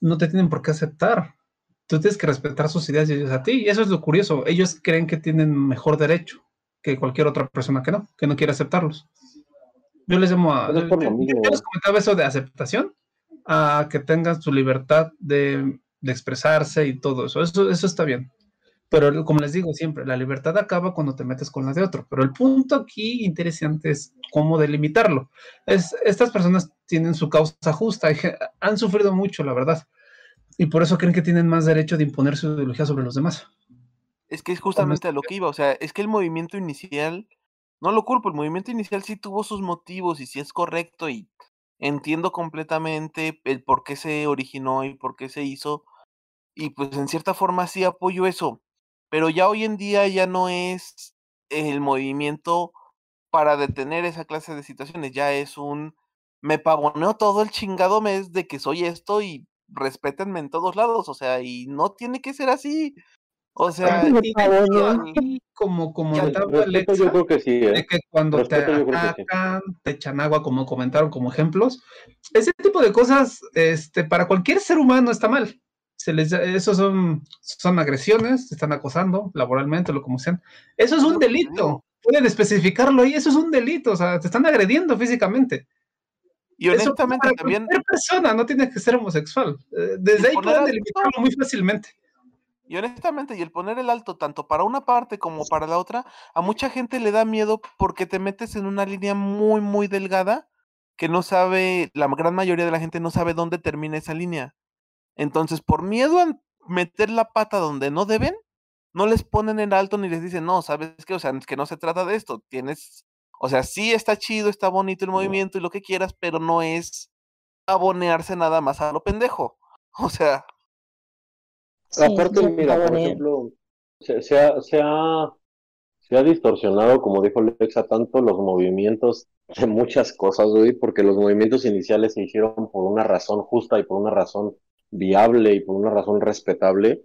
No te tienen por qué aceptar. Tú tienes que respetar sus ideas y ellos a ti. Y eso es lo curioso. Ellos creen que tienen mejor derecho que cualquier otra persona que no, que no quiere aceptarlos. Yo les llamo a. Yo, les comentaba eso de aceptación, a que tengan su libertad de, de expresarse y todo eso. eso. Eso está bien. Pero como les digo siempre, la libertad acaba cuando te metes con la de otro. Pero el punto aquí interesante es cómo delimitarlo. Es, estas personas tienen su causa justa, han sufrido mucho, la verdad. Y por eso creen que tienen más derecho de imponer su ideología sobre los demás. Es que es justamente a lo que iba, o sea, es que el movimiento inicial, no lo culpo, el movimiento inicial sí tuvo sus motivos y sí es correcto y entiendo completamente el por qué se originó y por qué se hizo. Y pues en cierta forma sí apoyo eso pero ya hoy en día ya no es el movimiento para detener esa clase de situaciones, ya es un me pavoneo todo el chingado mes de que soy esto y respétenme en todos lados, o sea, y no tiene que ser así. O sea, como como Alexa, yo creo que sí, ¿eh? de que cuando te atacan, te echan agua, como comentaron como ejemplos, ese tipo de cosas, este, para cualquier ser humano está mal se les, esos son, son agresiones, se están acosando laboralmente, lo como sean. Eso es un delito. Pueden especificarlo ahí, eso es un delito, o sea, te están agrediendo físicamente. Y honestamente eso también. Cualquier persona no tiene que ser homosexual. Eh, desde ahí pueden delimitarlo muy fácilmente. Y honestamente, y el poner el alto tanto para una parte como para la otra, a mucha gente le da miedo porque te metes en una línea muy, muy delgada que no sabe, la gran mayoría de la gente no sabe dónde termina esa línea. Entonces, por miedo a meter la pata donde no deben, no les ponen en alto ni les dicen, no, ¿sabes qué? O sea, es que no se trata de esto. Tienes, o sea, sí está chido, está bonito el movimiento y lo que quieras, pero no es abonearse nada más a lo pendejo. O sea. Aparte, mira, por ejemplo, se, se, ha, se, ha, se ha distorsionado, como dijo Lexa, tanto los movimientos de muchas cosas, güey, porque los movimientos iniciales se hicieron por una razón justa y por una razón viable y por una razón respetable.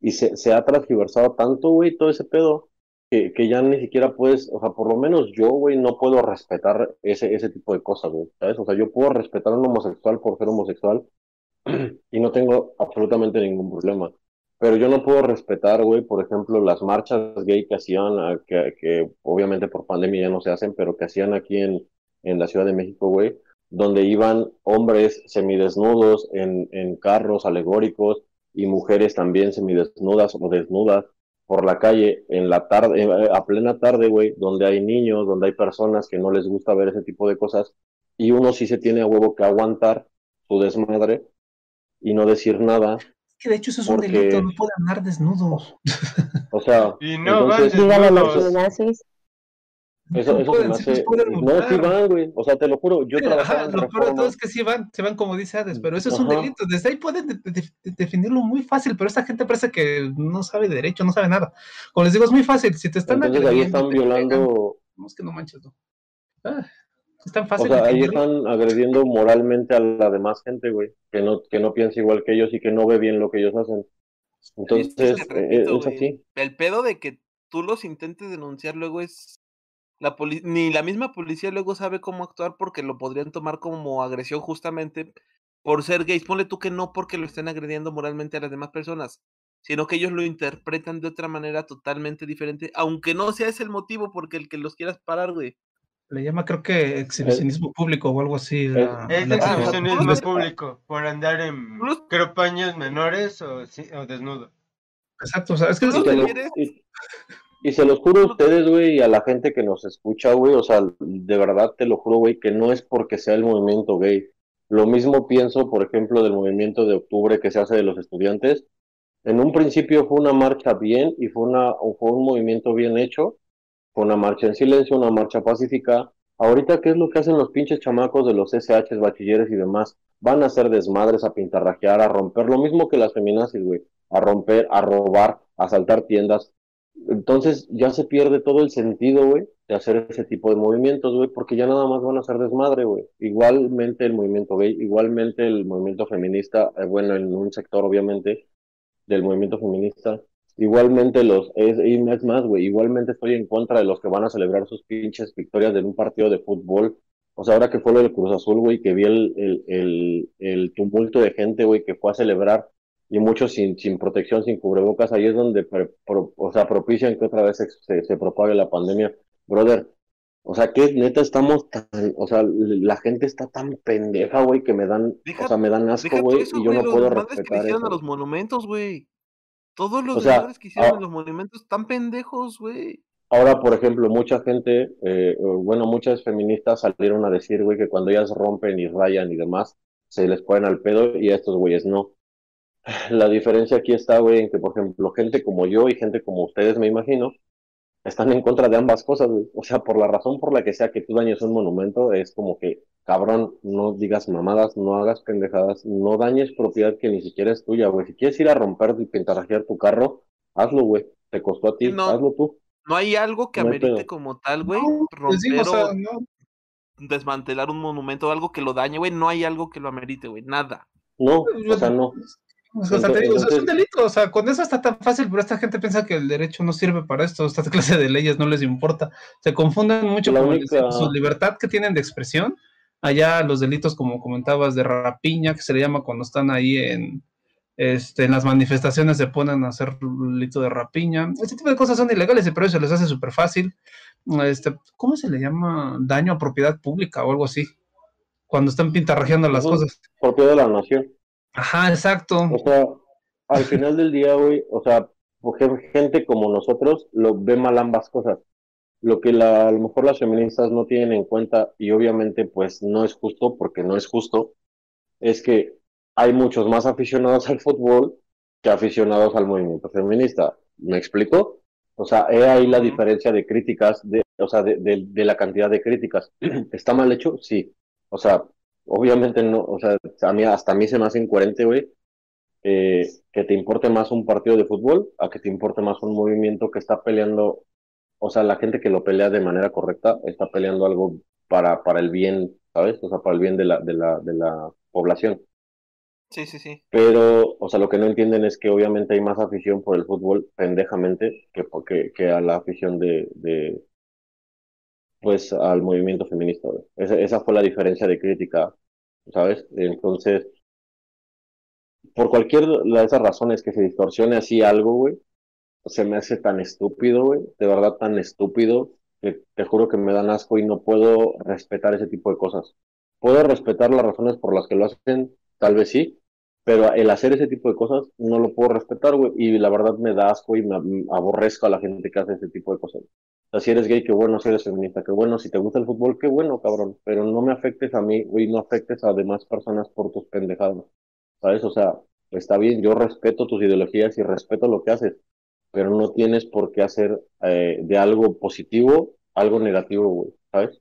Y se, se ha transversado tanto, güey, todo ese pedo, que, que ya ni siquiera puedes, o sea, por lo menos yo, güey, no puedo respetar ese, ese tipo de cosas, güey, ¿sabes? O sea, yo puedo respetar a un homosexual por ser homosexual y no tengo absolutamente ningún problema. Pero yo no puedo respetar, güey, por ejemplo, las marchas gay que hacían, ah, que, que obviamente por pandemia ya no se hacen, pero que hacían aquí en, en la Ciudad de México, güey, donde iban hombres semidesnudos en, en carros alegóricos y mujeres también semidesnudas o desnudas por la calle en la tarde, eh, a plena tarde, güey, donde hay niños, donde hay personas que no les gusta ver ese tipo de cosas, y uno sí se tiene a huevo que aguantar su desmadre y no decir nada. Que de hecho eso es un Porque- delito, no pueden andar desnudos. O sea, Y no entonces, desnudos. Eso, No eso se pueden, me hace... pueden No, sí van, güey. O sea, te lo juro, yo trabajaba ajá, en lo peor de todo es que sí van, se van como dice Hades, pero eso es un Ajá. delito. Desde ahí pueden de- de- de- definirlo muy fácil, pero esta gente parece que no sabe derecho, no sabe nada. Como les digo, es muy fácil. Si te están Entonces ahí están violando, No, es que no manches, no. Ah, es tan o fácil. sea, ahí están agrediendo moralmente a la demás gente, güey, que no, que no piensa igual que ellos y que no ve bien lo que ellos hacen. Entonces, eh, repito, es así. El pedo de que tú los intentes denunciar luego es. La poli- ni la misma policía luego sabe cómo actuar porque lo podrían tomar como agresión justamente por ser gays. Ponle tú que no porque lo estén agrediendo moralmente a las demás personas, sino que ellos lo interpretan de otra manera totalmente diferente, aunque no sea ese el motivo porque el que los quieras parar, güey. Le llama, creo que exhibicionismo público o algo así. la- Es la- exhibicionismo público por andar en creo paños menores o, sí- o desnudo. Exacto, o sea, es que Tú Y, te quieres- y- se los juro a ustedes, güey, y a la gente que nos escucha, güey, o sea, de verdad te lo juro, güey, que no es porque sea el movimiento gay. Lo mismo pienso, por ejemplo, del movimiento de octubre que se hace de los estudiantes. En un principio fue una marcha bien y fue, una, fue un movimiento bien hecho. Fue una marcha en silencio, una marcha pacífica. Ahorita, ¿qué es lo que hacen los pinches chamacos de los SH, bachilleres y demás? Van a hacer desmadres, a pintarrajear, a romper, lo mismo que las feminazis, güey, a romper, a robar, a asaltar tiendas. Entonces ya se pierde todo el sentido, güey, de hacer ese tipo de movimientos, güey, porque ya nada más van a hacer desmadre, güey. Igualmente el movimiento gay, igualmente el movimiento feminista, eh, bueno, en un sector obviamente del movimiento feminista, igualmente los, es, es más, güey, igualmente estoy en contra de los que van a celebrar sus pinches victorias de un partido de fútbol. O sea, ahora que fue lo del Cruz Azul, güey, que vi el, el, el, el tumulto de gente, güey, que fue a celebrar y muchos sin, sin protección, sin cubrebocas, ahí es donde pre- pro- o sea, propician que otra vez se, se, se propague la pandemia. Brother, o sea, que neta estamos tan, o sea, la gente está tan pendeja, güey, que me dan, Deja- o sea, me dan asco, güey, eso, y yo güey, no los puedo desmadres que respetar hicieron a eso. los monumentos, güey. Todos los O sea, que hicieron los monumentos están pendejos, güey. Ahora, por ejemplo, mucha gente, eh, bueno, muchas feministas salieron a decir, güey, que cuando ellas rompen y rayan y demás, se les ponen al pedo y a estos güeyes no. La diferencia aquí está, güey, en que, por ejemplo, gente como yo y gente como ustedes, me imagino, están en contra de ambas cosas, güey. O sea, por la razón por la que sea que tú dañes un monumento, es como que, cabrón, no digas mamadas, no hagas pendejadas, no dañes propiedad que ni siquiera es tuya, güey. Si quieres ir a romper y pintarrajear tu carro, hazlo, güey. Te costó a ti, no. hazlo tú. No hay algo que No amerite como tal, güey. No, romper pues digo, o sea, o no, desmantelar un monumento, algo que lo dañe, güey. No hay algo que lo amerite, güey. Nada. No, o sea, no. O sea, te digo, o sea, es un delito, o sea, con eso está tan fácil, pero esta gente piensa que el derecho no sirve para esto, esta clase de leyes no les importa. Se confunden mucho con única- su libertad que tienen de expresión. Allá los delitos, como comentabas, de rapiña, que se le llama cuando están ahí en, este, en las manifestaciones, se ponen a hacer delito de rapiña. Este tipo de cosas son ilegales, pero eso se les hace súper fácil. Este, ¿Cómo se le llama? Daño a propiedad pública o algo así. Cuando están pintarrajeando las cosas. Propiedad de la nación. Ajá, exacto. O sea, al final del día, güey, o sea, porque gente como nosotros lo ve mal ambas cosas. Lo que la, a lo mejor las feministas no tienen en cuenta, y obviamente pues no es justo, porque no es justo, es que hay muchos más aficionados al fútbol que aficionados al movimiento feminista. ¿Me explico? O sea, he ahí la diferencia de críticas, de, o sea, de, de, de la cantidad de críticas. ¿Está mal hecho? Sí. O sea, obviamente no, o sea, a mí, hasta a mí se me hace incoherente, güey, eh, que te importe más un partido de fútbol a que te importe más un movimiento que está peleando, o sea, la gente que lo pelea de manera correcta está peleando algo para, para el bien, ¿sabes? O sea, para el bien de la, de la, de la población. Sí, sí, sí. Pero, o sea, lo que no entienden es que obviamente hay más afición por el fútbol pendejamente que, que, que a la afición de, de, pues, al movimiento feminista. Esa, esa fue la diferencia de crítica, ¿sabes? Entonces, por cualquier de esas razones que se distorsione así algo, güey, se me hace tan estúpido, güey, de verdad tan estúpido, que te juro que me dan asco y no puedo respetar ese tipo de cosas. Puedo respetar las razones por las que lo hacen, tal vez sí, pero el hacer ese tipo de cosas no lo puedo respetar, güey, y la verdad me da asco y me aborrezco a la gente que hace ese tipo de cosas. O sea, si eres gay, qué bueno, si eres feminista, qué bueno, si te gusta el fútbol, qué bueno, cabrón, pero no me afectes a mí, güey, no afectes a demás personas por tus pendejadas, ¿sabes? O sea, está bien, yo respeto tus ideologías y respeto lo que haces, pero no tienes por qué hacer eh, de algo positivo algo negativo, güey, ¿sabes?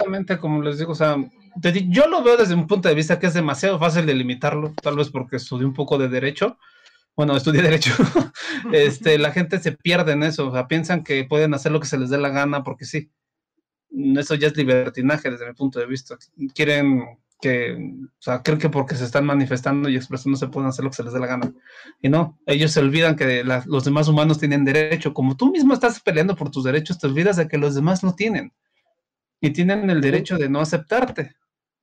Exactamente, como les digo, o sea, yo lo veo desde un punto de vista que es demasiado fácil de limitarlo, tal vez porque estudié un poco de derecho, bueno, estudié derecho, este, la gente se pierde en eso, o sea, piensan que pueden hacer lo que se les dé la gana porque sí. Eso ya es libertinaje desde mi punto de vista. Quieren que, o sea, creen que porque se están manifestando y expresando se pueden hacer lo que se les dé la gana. Y no, ellos se olvidan que los demás humanos tienen derecho. Como tú mismo estás peleando por tus derechos, te olvidas de que los demás no tienen. Y tienen el derecho de no aceptarte,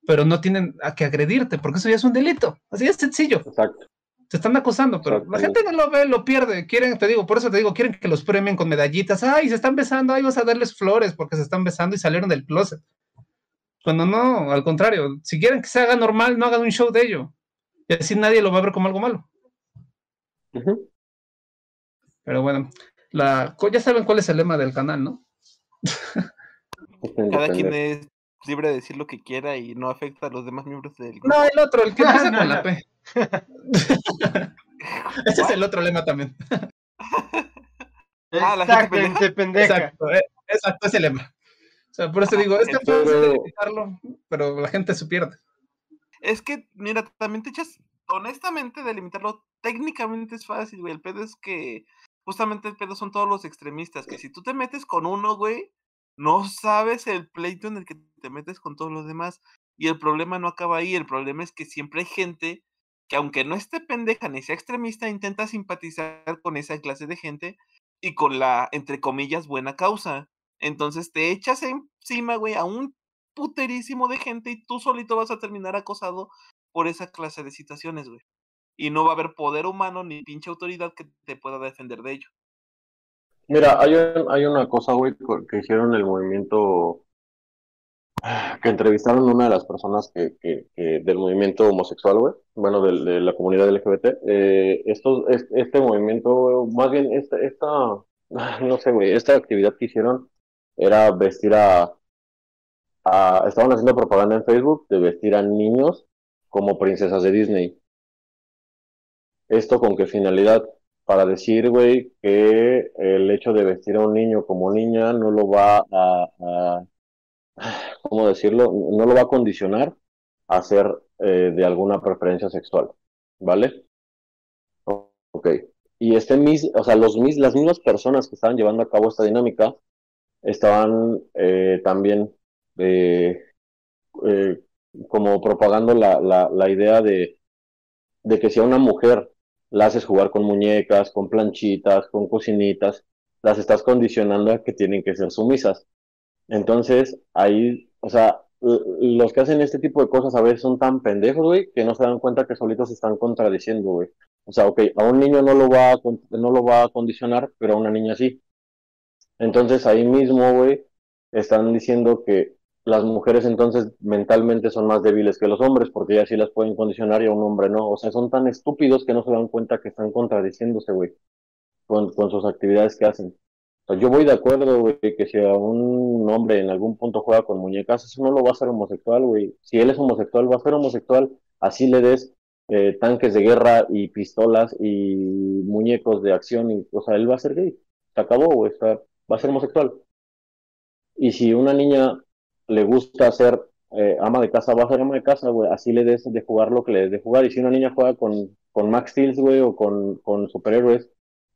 pero no tienen a que agredirte, porque eso ya es un delito. Así es sencillo. Exacto. Te están acusando, pero la gente no lo ve, lo pierde. Quieren, te digo, por eso te digo, quieren que los premien con medallitas. Ay, se están besando, ay, vas a darles flores porque se están besando y salieron del closet. Cuando no, al contrario, si quieren que se haga normal, no hagan un show de ello. Y así nadie lo va a ver como algo malo. Pero bueno, la, ya saben cuál es el lema del canal, ¿no? Cada quien es libre de decir lo que quiera y no afecta a los demás miembros del grupo. No, el otro, el que empieza con la P. Ese es el otro lema también. ah, la gente pendeja. Exacto, eh, exacto, ese lema. O sea, por eso digo, es que fácil delimitarlo, pero la gente se pierde. Es que, mira, también te echas, honestamente, delimitarlo técnicamente es fácil, güey. El pedo es que, justamente el pedo son todos los extremistas, que si tú te metes con uno, güey, no sabes el pleito en el que te metes con todos los demás. Y el problema no acaba ahí, el problema es que siempre hay gente que aunque no esté pendeja ni sea extremista, intenta simpatizar con esa clase de gente y con la, entre comillas, buena causa. Entonces te echas encima, güey, a un puterísimo de gente y tú solito vas a terminar acosado por esa clase de situaciones, güey. Y no va a haber poder humano ni pinche autoridad que te pueda defender de ello. Mira, hay, hay una cosa, güey, que hicieron el movimiento que entrevistaron a una de las personas que, del movimiento homosexual, güey, bueno, de, la comunidad LGBT. Eh, esto, este, movimiento, más bien, esta, esta, no sé, güey, esta actividad que hicieron era vestir a, a, estaban haciendo propaganda en Facebook de vestir a niños como princesas de Disney. ¿Esto con qué finalidad? Para decir, güey, que el hecho de vestir a un niño como niña no lo va a ¿cómo decirlo? No lo va a condicionar a ser eh, de alguna preferencia sexual, ¿vale? Ok. Y este mis, o sea, los mis, las mismas personas que estaban llevando a cabo esta dinámica estaban eh, también eh, como propagando la idea de, de que si a una mujer la haces jugar con muñecas, con planchitas, con cocinitas, las estás condicionando a que tienen que ser sumisas. Entonces, ahí, o sea, los que hacen este tipo de cosas a veces son tan pendejos, güey, que no se dan cuenta que solitos se están contradiciendo, güey. O sea, ok, a un niño no lo va a, no lo va a condicionar, pero a una niña sí. Entonces ahí mismo, güey, están diciendo que las mujeres entonces mentalmente son más débiles que los hombres, porque ellas sí las pueden condicionar y a un hombre no. O sea, son tan estúpidos que no se dan cuenta que están contradiciéndose, güey, con, con sus actividades que hacen yo voy de acuerdo, güey, que si a un hombre en algún punto juega con muñecas, eso no lo va a hacer homosexual, güey. Si él es homosexual, va a ser homosexual, así le des eh, tanques de guerra y pistolas y muñecos de acción, y, o sea, él va a ser gay. Se acabó, güey, va a ser homosexual. Y si una niña le gusta ser eh, ama de casa, va a ser ama de casa, güey, así le des de jugar lo que le des de jugar. Y si una niña juega con, con Max Steel, güey, o con, con superhéroes,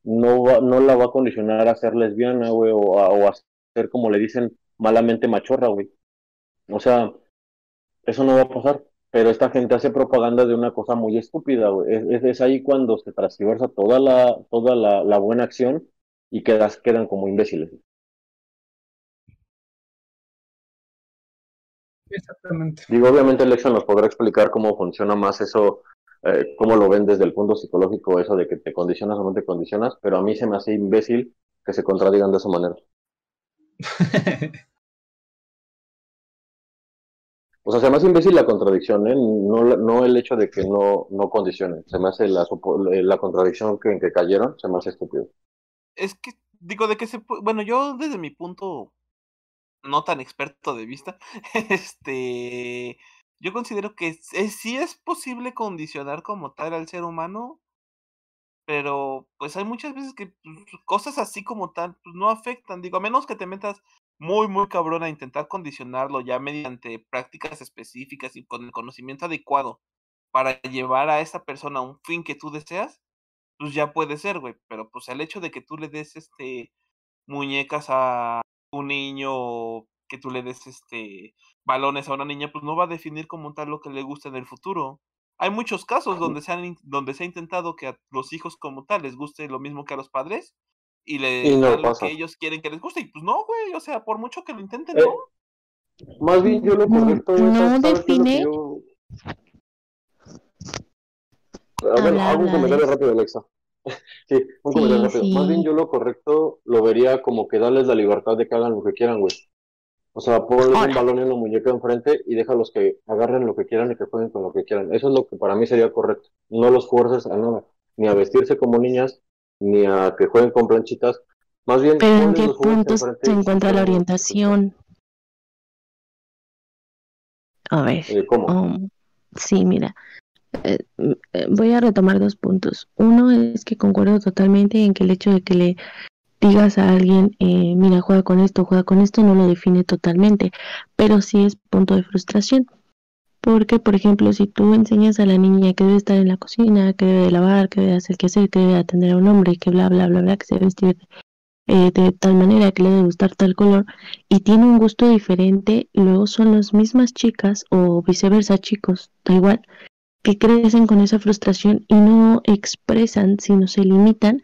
no, no la va a condicionar a ser lesbiana, güey, o a, o a ser como le dicen malamente machorra, güey. O sea, eso no va a pasar. Pero esta gente hace propaganda de una cosa muy estúpida, güey. Es, es ahí cuando se transversa toda la, toda la, la buena acción y quedas, quedan como imbéciles. Exactamente. Digo, obviamente Alexa nos podrá explicar cómo funciona más eso, eh, cómo lo ven desde el punto psicológico, eso de que te condicionas o no te condicionas, pero a mí se me hace imbécil que se contradigan de esa manera. O sea, se me hace imbécil la contradicción, ¿eh? no, no el hecho de que no, no condicionen. Se me hace la, la contradicción que, en que cayeron, se me hace estúpido. Es que, digo, de que se Bueno, yo desde mi punto no tan experto de vista, este. Yo considero que sí es posible condicionar como tal al ser humano, pero pues hay muchas veces que pues, cosas así como tal pues, no afectan. Digo, a menos que te metas muy, muy cabrón a intentar condicionarlo ya mediante prácticas específicas y con el conocimiento adecuado para llevar a esa persona a un fin que tú deseas, pues ya puede ser, güey. Pero pues el hecho de que tú le des este muñecas a un niño, que tú le des este balones a una niña, pues no va a definir como tal lo que le gusta en el futuro. Hay muchos casos donde se, han, donde se ha intentado que a los hijos como tal les guste lo mismo que a los padres y le dan lo que ellos quieren que les guste. Y pues no, güey, o sea, por mucho que lo intenten, Eh, ¿no? Más bien yo lo correcto es... no ¿sabes qué es lo que define- yo- Ah, bueno, Habla, hago un comentario rápido, Alexa. Sí, un Sí, comentario rápido. Más bien yo lo correcto lo vería como que darles la libertad de que hagan lo que quieran, güey. O sea, ponles un Ahora. balón y una muñeca enfrente y déjalos que agarren lo que quieran y que jueguen con lo que quieran. Eso es lo que para mí sería correcto. No los fuerces a nada, ni a vestirse como niñas, ni a que jueguen con planchitas. Más bien, Pero ¿en qué los juguetes punto enfrente se encuentra la orientación? A ver, ¿Cómo? um, sí, mira, eh, mm, eh, voy a retomar dos puntos. Uno es que concuerdo totalmente en que el hecho de que le digas a alguien, eh, mira, juega con esto, juega con esto, no lo define totalmente, pero sí es punto de frustración. Porque, por ejemplo, si tú enseñas a la niña que debe estar en la cocina, que debe de lavar, que debe hacer qué hacer, que debe atender a un hombre, que bla, bla, bla, bla, que se debe vestir eh, de tal manera, que le debe gustar tal color, y tiene un gusto diferente, luego son las mismas chicas o viceversa, chicos, da igual, que crecen con esa frustración y no expresan, sino se limitan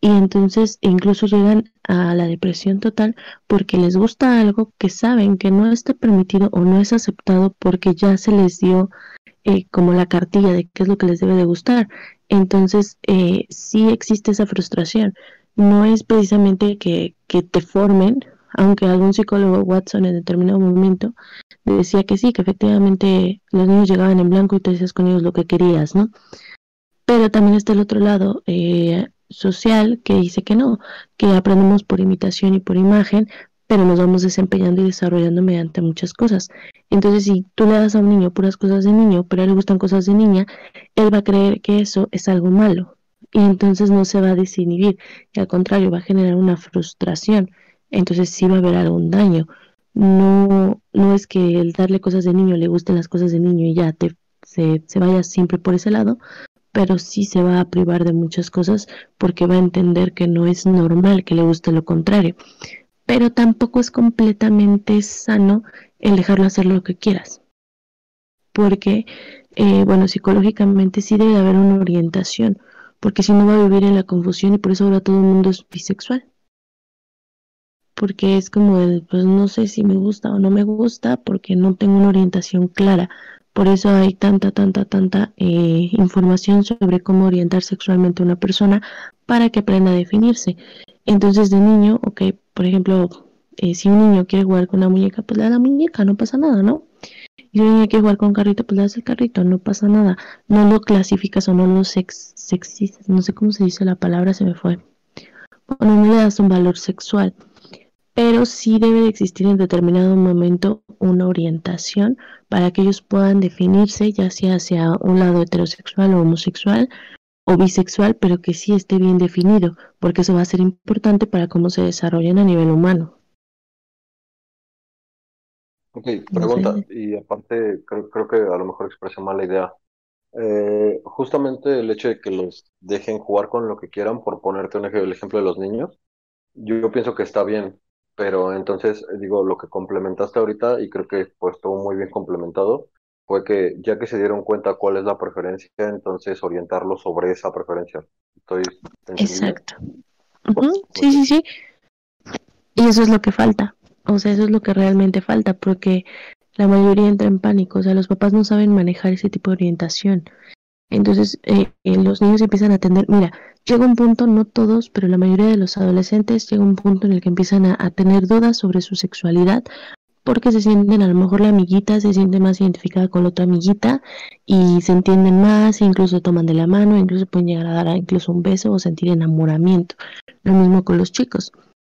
y entonces incluso llegan a la depresión total porque les gusta algo que saben que no está permitido o no es aceptado porque ya se les dio eh, como la cartilla de qué es lo que les debe de gustar. Entonces eh, sí existe esa frustración. No es precisamente que, que te formen, aunque algún psicólogo Watson en determinado momento decía que sí, que efectivamente los niños llegaban en blanco y tú hacías con ellos lo que querías, ¿no? Pero también está el otro lado eh, social que dice que no, que aprendemos por imitación y por imagen, pero nos vamos desempeñando y desarrollando mediante muchas cosas. Entonces, si tú le das a un niño puras cosas de niño, pero a él le gustan cosas de niña, él va a creer que eso es algo malo y entonces no se va a desinhibir y al contrario va a generar una frustración. Entonces sí va a haber algún daño. No, no es que el darle cosas de niño le gusten las cosas de niño y ya te, se, se vaya siempre por ese lado, pero sí se va a privar de muchas cosas porque va a entender que no es normal que le guste lo contrario. Pero tampoco es completamente sano el dejarlo hacer lo que quieras. Porque, eh, bueno, psicológicamente sí debe haber una orientación, porque si no va a vivir en la confusión y por eso ahora todo el mundo es bisexual. Porque es como el, pues no sé si me gusta o no me gusta, porque no tengo una orientación clara. Por eso hay tanta, tanta, tanta eh, información sobre cómo orientar sexualmente a una persona para que aprenda a definirse. Entonces, de niño, ok, por ejemplo, eh, si un niño quiere jugar con una muñeca, pues le da la muñeca, no pasa nada, ¿no? Y si un niño quiere jugar con carrito, pues le das el carrito, no pasa nada. No lo clasificas o no lo sex sexistas, no sé cómo se dice la palabra, se me fue. Bueno, no le das un valor sexual pero sí debe de existir en determinado momento una orientación para que ellos puedan definirse, ya sea hacia un lado heterosexual o homosexual o bisexual, pero que sí esté bien definido, porque eso va a ser importante para cómo se desarrollan a nivel humano. Ok, pregunta, y aparte creo, creo que a lo mejor expresé mal la idea. Eh, justamente el hecho de que los dejen jugar con lo que quieran, por ponerte un ejemplo, el ejemplo de los niños, yo, yo pienso que está bien, pero entonces digo lo que complementaste ahorita y creo que pues estuvo muy bien complementado, fue que ya que se dieron cuenta cuál es la preferencia, entonces orientarlo sobre esa preferencia. Estoy Exacto. Sí, sí, sí. Y eso es lo que falta. O sea, eso es lo que realmente falta, porque la mayoría entra en pánico. O sea, los papás no saben manejar ese tipo de orientación. Entonces, eh, eh, los niños empiezan a tener, mira, llega un punto, no todos, pero la mayoría de los adolescentes llega un punto en el que empiezan a, tener dudas sobre su sexualidad porque se sienten, a lo mejor la amiguita se siente más identificada con la otra amiguita y se entienden más, incluso toman de la mano, incluso pueden llegar a dar incluso un beso o sentir enamoramiento. Lo mismo con los chicos,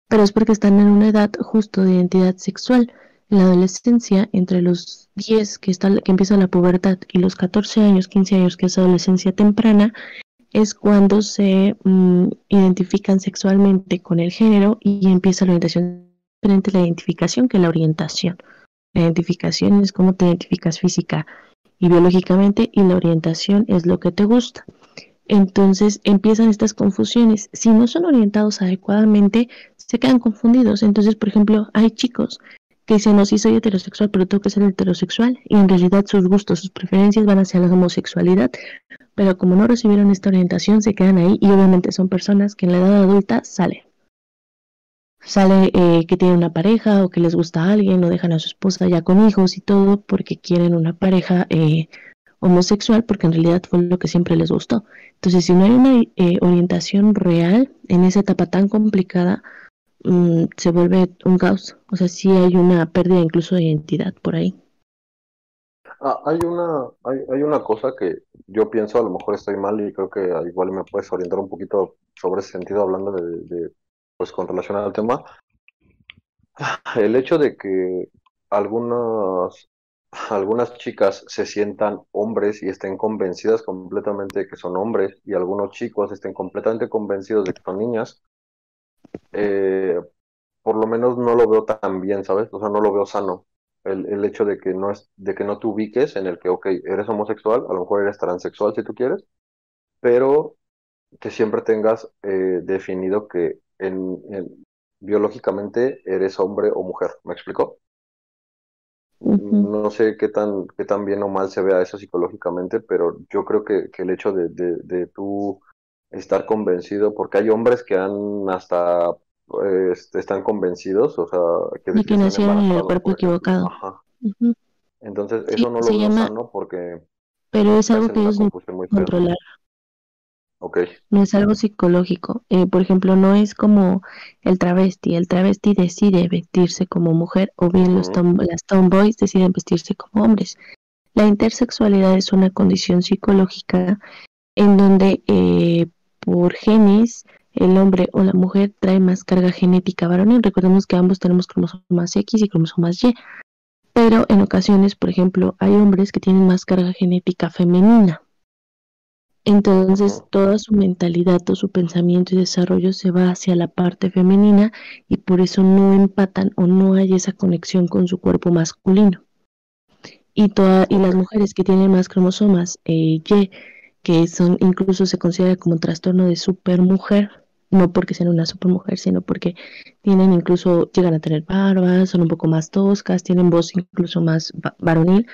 pero es porque están en una edad justo de identidad sexual. La adolescencia, entre los 10 que, está, que empieza la pubertad y los 14 años, 15 años que es adolescencia temprana, es cuando se mmm, identifican sexualmente con el género y empieza la orientación diferente la identificación que la orientación. La identificación es cómo te identificas física y biológicamente y la orientación es lo que te gusta. Entonces empiezan estas confusiones. Si no son orientados adecuadamente, se quedan confundidos. Entonces, por ejemplo, hay chicos dicen, no, sí soy heterosexual, pero tengo que ser heterosexual. Y en realidad sus gustos, sus preferencias van hacia la homosexualidad. Pero como no recibieron esta orientación, se quedan ahí y obviamente son personas que en la edad adulta salen sale eh, que tienen una pareja o que les gusta a alguien o dejan a su esposa ya con hijos y todo porque quieren una pareja eh, homosexual porque en realidad fue lo que siempre les gustó. Entonces, si no hay una eh, orientación real en esa etapa tan complicada, mmm, se vuelve un caos. O sea, sí hay una pérdida incluso de identidad por ahí. Ah, hay una hay, hay una cosa que yo pienso, a lo mejor estoy mal y creo que igual me puedes orientar un poquito sobre ese sentido hablando de, de pues con relación al tema, el hecho de que algunas, algunas chicas se sientan hombres y estén convencidas completamente de que son hombres y algunos chicos estén completamente convencidos de que son niñas, eh, por lo menos no lo veo tan bien, ¿sabes? O sea, no lo veo sano. El, el, hecho de que no es, de que no te ubiques en el que, ok, eres homosexual, a lo mejor eres transexual si tú quieres, pero que siempre tengas eh, definido que en, en, biológicamente eres hombre o mujer. ¿Me explico? Uh -huh. No sé qué tan, qué tan bien o mal se vea eso psicológicamente, pero yo creo que, que el hecho de, de, de, tú estar convencido, porque hay hombres que han hasta eh, están convencidos, o sea, que, y que nacieron en el cuerpo equivocado. Ajá. Uh -huh. Entonces, eso no lo veo llama... sano porque. Pero es algo que ellos no controlar. Okay. No es algo psicológico. Eh, por ejemplo, no es como el travesti. El travesti decide vestirse como mujer o bien uh -huh. los tom las tomboys deciden vestirse como hombres. La intersexualidad es una condición psicológica en donde eh, por genes el hombre o la mujer trae más carga genética varonil. Recordemos que ambos tenemos cromosomas X y cromosomas Y. Pero en ocasiones, por ejemplo, hay hombres que tienen más carga genética femenina. Entonces toda su mentalidad, todo su pensamiento y desarrollo se va hacia la parte femenina y por eso no empatan o no hay esa conexión con su cuerpo masculino. Y, toda, y las mujeres que tienen más cromosomas eh, Y, que son incluso se considera como trastorno de supermujer, no porque sean una supermujer, sino porque tienen incluso, llegan a tener barbas, son un poco más toscas, tienen voz incluso más varonil,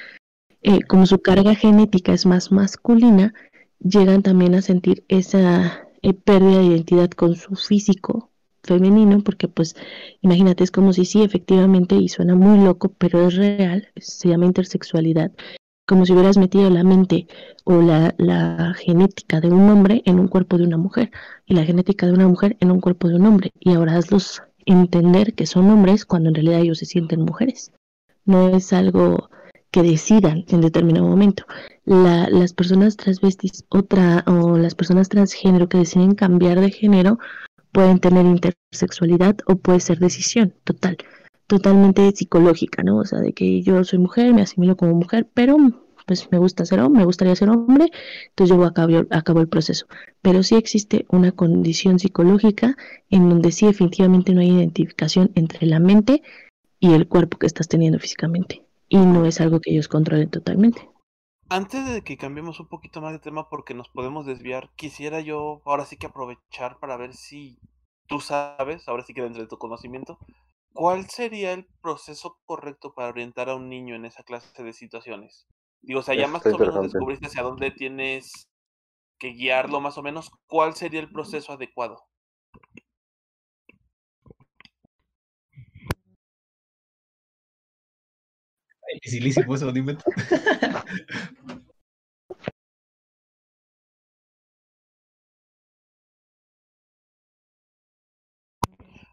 eh, como su carga genética es más masculina, llegan también a sentir esa eh, pérdida de identidad con su físico femenino, porque pues imagínate, es como si sí, efectivamente, y suena muy loco, pero es real, se llama intersexualidad, como si hubieras metido la mente o la, la genética de un hombre en un cuerpo de una mujer, y la genética de una mujer en un cuerpo de un hombre, y ahora hazlos entender que son hombres cuando en realidad ellos se sienten mujeres. No es algo que decidan en determinado momento. La, las personas transvestis otra, o las personas transgénero que deciden cambiar de género pueden tener intersexualidad o puede ser decisión total, totalmente psicológica, ¿no? O sea, de que yo soy mujer, me asimilo como mujer, pero pues me gusta ser hombre, me gustaría ser hombre, entonces yo a cabo, a cabo el proceso. Pero sí existe una condición psicológica en donde sí definitivamente no hay identificación entre la mente y el cuerpo que estás teniendo físicamente y no es algo que ellos controlen totalmente. Antes de que cambiemos un poquito más de tema porque nos podemos desviar, quisiera yo ahora sí que aprovechar para ver si tú sabes, ahora sí que dentro de tu conocimiento, ¿cuál sería el proceso correcto para orientar a un niño en esa clase de situaciones? Digo, o sea, ya más o menos descubriste hacia dónde tienes que guiarlo más o menos. ¿Cuál sería el proceso adecuado? Dificilísimo eso, dime. tú.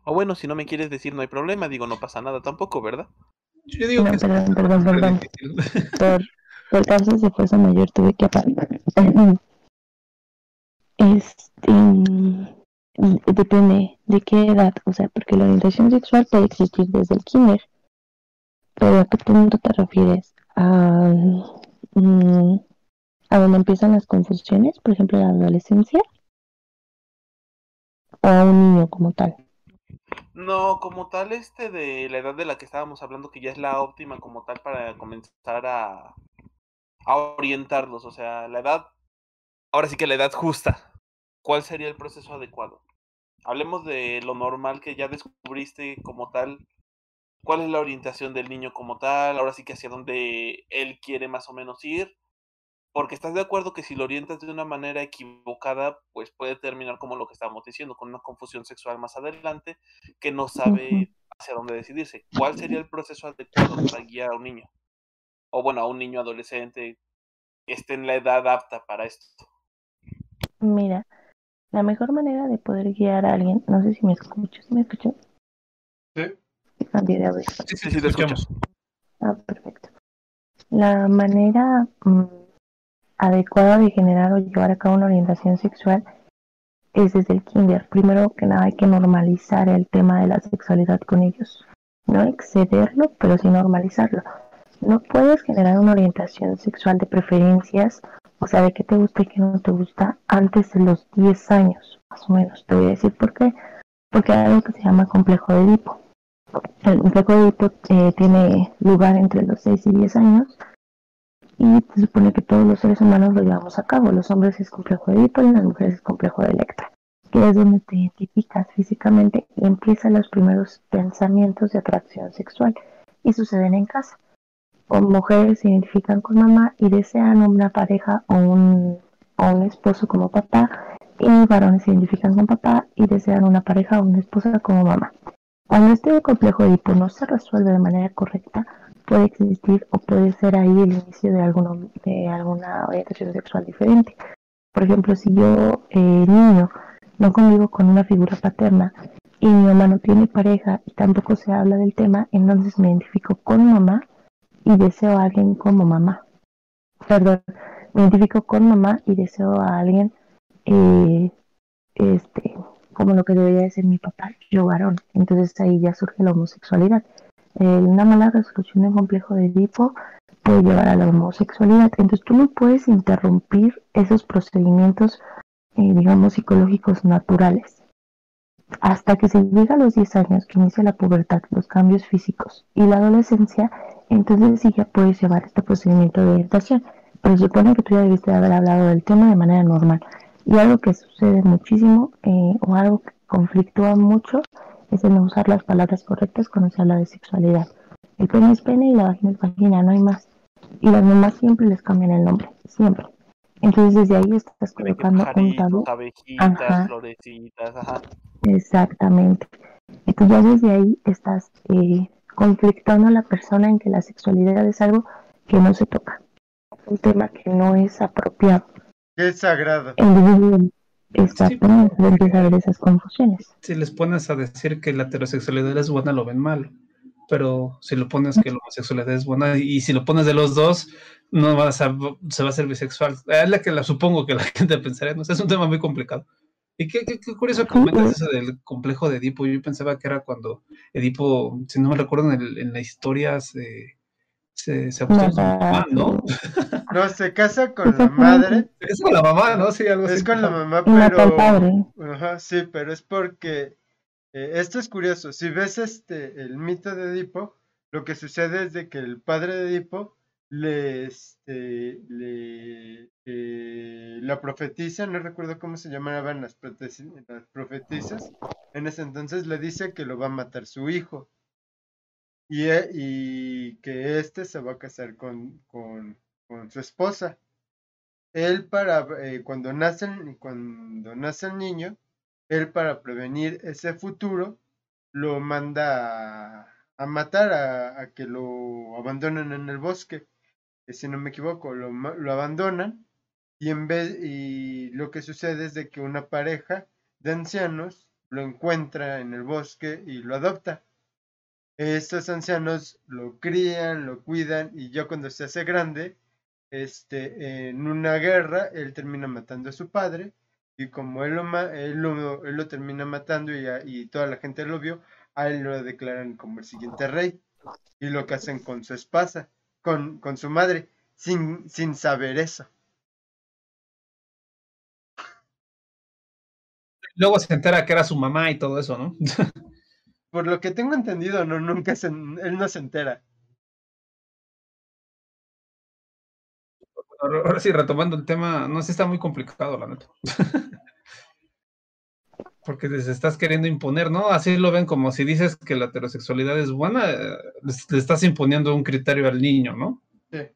O bueno, si no me quieres decir, no hay problema. Digo, no pasa nada tampoco, ¿verdad? Yo digo No, que es perdón, perdón, súper perdón. difícil. Por, por causas de fuerza mayor tuve que apagar. Este, depende de qué edad, o sea, porque la orientación sexual puede existir desde el kinder. Pero ¿a qué punto te refieres? ¿A, mm, a donde empiezan las confusiones, por ejemplo, la adolescencia? ¿O a un niño como tal? No, como tal, este de la edad de la que estábamos hablando, que ya es la óptima como tal para comenzar a, a orientarlos. O sea, la edad, ahora sí que la edad justa. ¿Cuál sería el proceso adecuado? Hablemos de lo normal que ya descubriste como tal. ¿Cuál es la orientación del niño como tal? Ahora sí que hacia dónde él quiere más o menos ir. Porque estás de acuerdo que si lo orientas de una manera equivocada, pues puede terminar como lo que estábamos diciendo, con una confusión sexual más adelante, que no sabe hacia dónde decidirse. ¿Cuál sería el proceso adecuado para guiar a un niño? O bueno, a un niño adolescente que esté en la edad apta para esto. Mira, la mejor manera de poder guiar a alguien, no sé si me escuchas, ¿me escuchas? Sí. Cambié de audio. Sí, Sí, sí, te escucho. Ah, perfecto. La manera mm, adecuada de generar o llevar a cabo una orientación sexual es desde el kinder. Primero que nada hay que normalizar el tema de la sexualidad con ellos. No excederlo, pero sí normalizarlo. No puedes generar una orientación sexual de preferencias, o sea, de qué te gusta y qué no te gusta antes de los 10 años, más o menos. Te voy a decir por qué. Porque hay algo que se llama complejo de Edipo. El complejo de Edipo eh, tiene lugar entre los 6 y 10 años y se supone que todos los seres humanos lo llevamos a cabo. Los hombres es complejo de Edipo y las mujeres es complejo de Electra, que es donde te identificas físicamente y empiezan los primeros pensamientos de atracción sexual y suceden en casa. O mujeres se identifican con mamá y desean una pareja o un, o un esposo como papá y varones se identifican con papá y desean una pareja o una esposa como mamá. Cuando este complejo de Edipo no se resuelve de manera correcta, puede existir o puede ser ahí el inicio de, alguno, de alguna orientación sexual diferente. Por ejemplo, si yo, eh, niño, no convivo con una figura paterna y mi mamá no tiene pareja y tampoco se habla del tema, entonces me identifico con mamá y deseo a alguien como mamá. Perdón, me identifico con mamá y deseo a alguien eh, este, como lo que debería de ser mi papá, yo varón. Entonces ahí ya surge la homosexualidad. Eh, una mala resolución de un complejo de Edipo puede llevar a la homosexualidad. Entonces tú no puedes interrumpir esos procedimientos, eh, digamos, psicológicos naturales. Hasta que se llega a los 10 años, que inicia la pubertad, los cambios físicos y la adolescencia, entonces sí ya puedes llevar este procedimiento de orientación. Pero supone que tú ya debiste de haber hablado del tema de manera normal. Y algo que sucede muchísimo, eh, o algo que conflictúa mucho, es el no usar las palabras correctas cuando se habla de sexualidad. El pene es pene y la vagina es vagina, no hay más. Y las mamás siempre les cambian el nombre, siempre. Entonces desde ahí estás colocando un tabú. Pajaritos, abejitas, Ajá. florecitas, ajá. Exactamente. Entonces ya desde ahí estás eh, conflictando a la persona en que la sexualidad es algo que no se toca. Un tema que no es apropiado. Que es sagrado. Entonces, exactamente, empieza a haber esas confusiones. Si les pones a decir que la heterosexualidad es buena, lo ven mal. Pero si lo pones que la homosexualidad es buena y si lo pones de los dos, no vas a, se va a ser bisexual. Es la que la supongo que la gente pensaría. No es un tema muy complicado. Y qué, qué, qué curioso que comentas eso del complejo de Edipo. Yo pensaba que era cuando Edipo, si no me recuerdo, en, en la historia se, se, se acostó con su mamá, ¿no? No, se casa con la madre. Es con la mamá, ¿no? Sí, algo así. Es con la mamá, pero. padre. Ajá, sí, pero es porque. eh, esto es curioso. Si ves este el mito de Edipo, lo que sucede es de que el padre de Edipo le, este, le eh, la profetiza, no recuerdo cómo se llamaban las, las profetisas, en ese entonces le dice que lo va a matar su hijo y, e- y que este se va a casar con, con, con su esposa. Él para eh, cuando nace cuando nace el niño, él para prevenir ese futuro lo manda a, matar, a, que lo abandonen en el bosque. si no me equivoco, lo, lo abandonan y en vez y lo que sucede es de que una pareja de ancianos lo encuentra en el bosque y lo adopta. Estos ancianos lo crían, lo cuidan y ya cuando se hace grande, este, en una guerra, él termina matando a su padre y como él lo, él lo, termina matando y, y, toda la gente lo vio, a él lo declaran como el siguiente rey y lo que hacen con su esposa, con, con su madre, sin, sin saber eso. Luego se entera que era su mamá y todo eso, ¿no? Por lo que tengo entendido, no, nunca se, él no se entera. Ahora sí, retomando el tema, no sé, está muy complicado, la neta. Porque les estás queriendo imponer, ¿no? Así lo ven como si dices que la heterosexualidad es buena, eh, le estás imponiendo un criterio al niño, ¿no? Sí.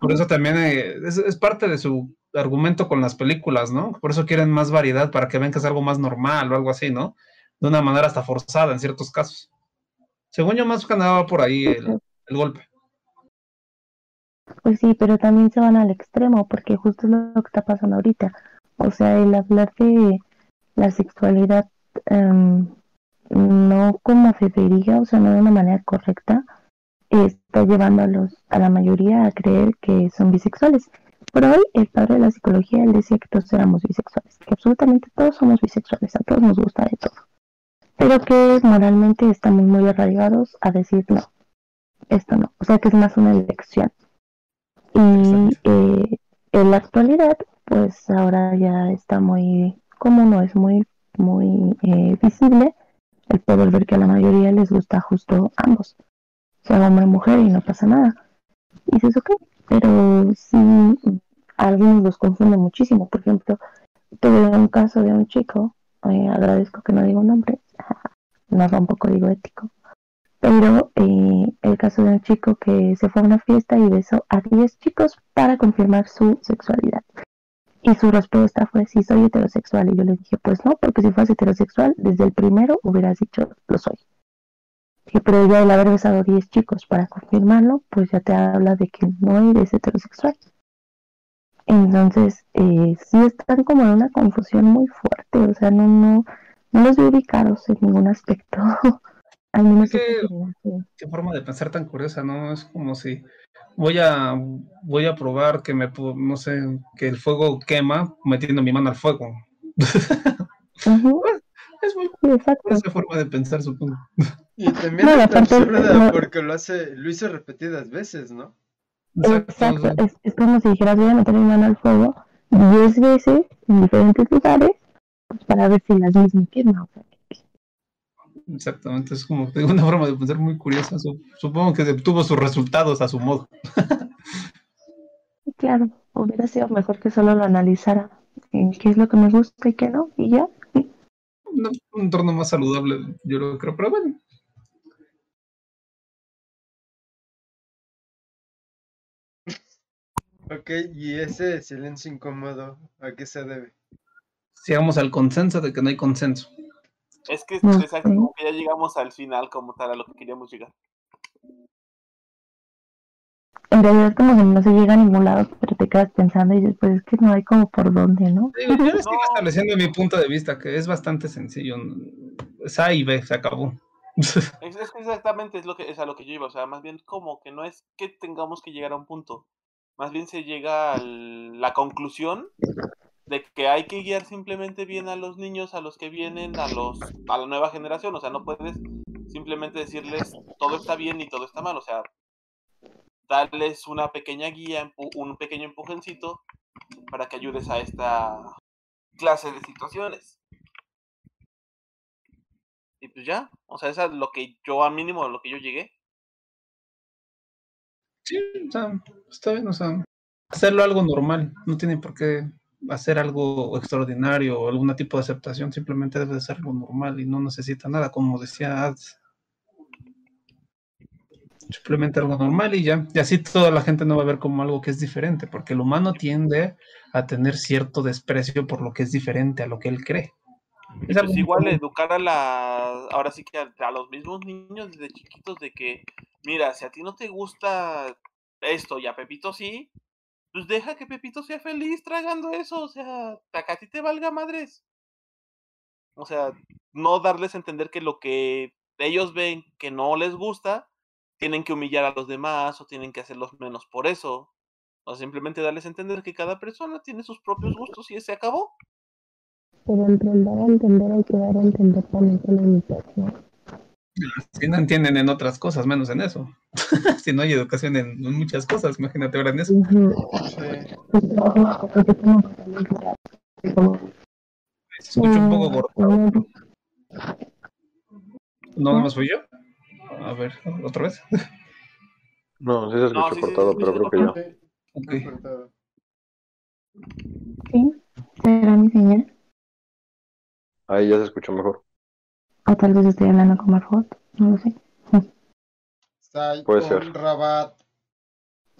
Por eso también eh, es, parte de su argumento con las películas, ¿no? Por eso quieren más variedad para que vean que es algo más normal o algo así, ¿no? De una manera hasta forzada en ciertos casos. Según yo, más ganaba por ahí el, golpe. Pues sí, pero también se van al extremo, porque justo es lo que está pasando ahorita. O sea, el hablar de la sexualidad em, no como se o sea, no de una manera correcta, está llevando a, los, a la mayoría a creer que son bisexuales. Por hoy, el padre de la psicología, él decía que todos éramos bisexuales, que absolutamente todos somos bisexuales, a todos nos gusta de todo, pero que moralmente estamos muy arraigados a decir no, esto no, o sea que es más una elección. Y eh, en la actualidad, pues ahora ya está muy común, no es muy, muy eh, visible el poder ver que a la mayoría les gusta justo ambos sea hombre o mujer y no pasa nada. Y dices, ok, pero sí, algunos los confunden muchísimo. Por ejemplo, tuve un caso de un chico, eh, agradezco que no digo nombre, no rompo código ético, pero eh, el caso de un chico que se fue a una fiesta y besó a 10 chicos para confirmar su sexualidad. Y su respuesta fue, sí, soy heterosexual. Y yo le dije, pues no, porque si fueras heterosexual, desde el primero hubieras dicho, lo soy pero ya el haber besado 10 chicos para confirmarlo, pues ya te habla de que no eres heterosexual. Entonces, eh, sí están como en una confusión muy fuerte, o sea, no, no, no los veo ubicados en ningún aspecto. Al menos ¿Qué, qué forma de pensar tan curiosa, ¿no? Es como si voy a voy a probar que me no sé, que el fuego quema metiendo mi mano al fuego. Es muy Exacto. esa forma de pensar, supongo. Y también es absurda porque lo hace, lo hizo repetidas veces, ¿no? Exacto, Es, como si dijeras voy a meter mi mano al fuego diez veces en diferentes lugares pues, para ver si las mismas queman. Exactamente, es como tengo una forma de pensar muy curiosa. Supongo que obtuvo sus resultados a su modo. claro, hubiera sido mejor que solo lo analizara en qué es lo que me gusta y qué no, y ya un entorno más saludable, yo lo creo, pero bueno. Ok, y ese silencio incómodo, ¿a qué se debe? Sigamos al consenso de que no hay consenso. Es que, exacto, que ya llegamos al final como tal, a lo que queríamos llegar en realidad como que no se llega a ningún lado, pero te quedas pensando y después es que no hay como por dónde, ¿no? yo les sigo estableciendo mi punto de vista, que es bastante sencillo. Es A y B, se acabó. Es, exactamente es lo que es a lo que yo iba, o sea, más bien como que no es que tengamos que llegar a un punto, más bien se llega a la conclusión de que hay que guiar simplemente bien a los niños, a los que vienen, a los a la nueva generación, o sea, no puedes simplemente decirles todo está bien y todo está mal, o sea, darles una pequeña guía, un pequeño empujoncito para que ayudes a esta clase de situaciones. Y pues ya, o sea, eso es lo que yo, al mínimo, lo que yo llegué. Sí, o sea, está bien, o sea, hacerlo algo normal, no tiene por qué hacer algo extraordinario o algún tipo de aceptación, simplemente debe de ser algo normal y no necesita nada, como decía Ads. Simplemente algo normal y ya. Y así toda la gente no va a ver como algo que es diferente, porque el humano tiende a tener cierto desprecio por lo que es diferente a lo que él cree. Es Pues igual educar a la, ahora sí que a, a los mismos niños desde chiquitos de que, mira, si a ti no te gusta esto y a Pepito sí, pues deja que Pepito sea feliz tragando eso, o sea, a que a ti te valga madres. O sea, no darles a entender que lo que ellos ven que no les gusta, tienen que humillar a los demás o tienen que hacerlos menos por eso. O simplemente darles a entender que cada persona tiene sus propios gustos y se acabó. Pero el dar a entender hay que dar a entender también con la imitación. Si no entienden en otras cosas, menos en eso. si no hay educación en, en muchas cosas, imagínate ahora en eso. Cuidar, como, Se escucha un poco cortado. ¿No nada más fui yo? A ver, otra vez. No, sí se escuchó No, sí, cortado, sí, pero sí, creo que. Sí, Ok. Sí, será mi señal. Ahí ya se escuchó mejor. O tal vez estoy hablando con Margot, no lo sé. Puede con ser. Rabat.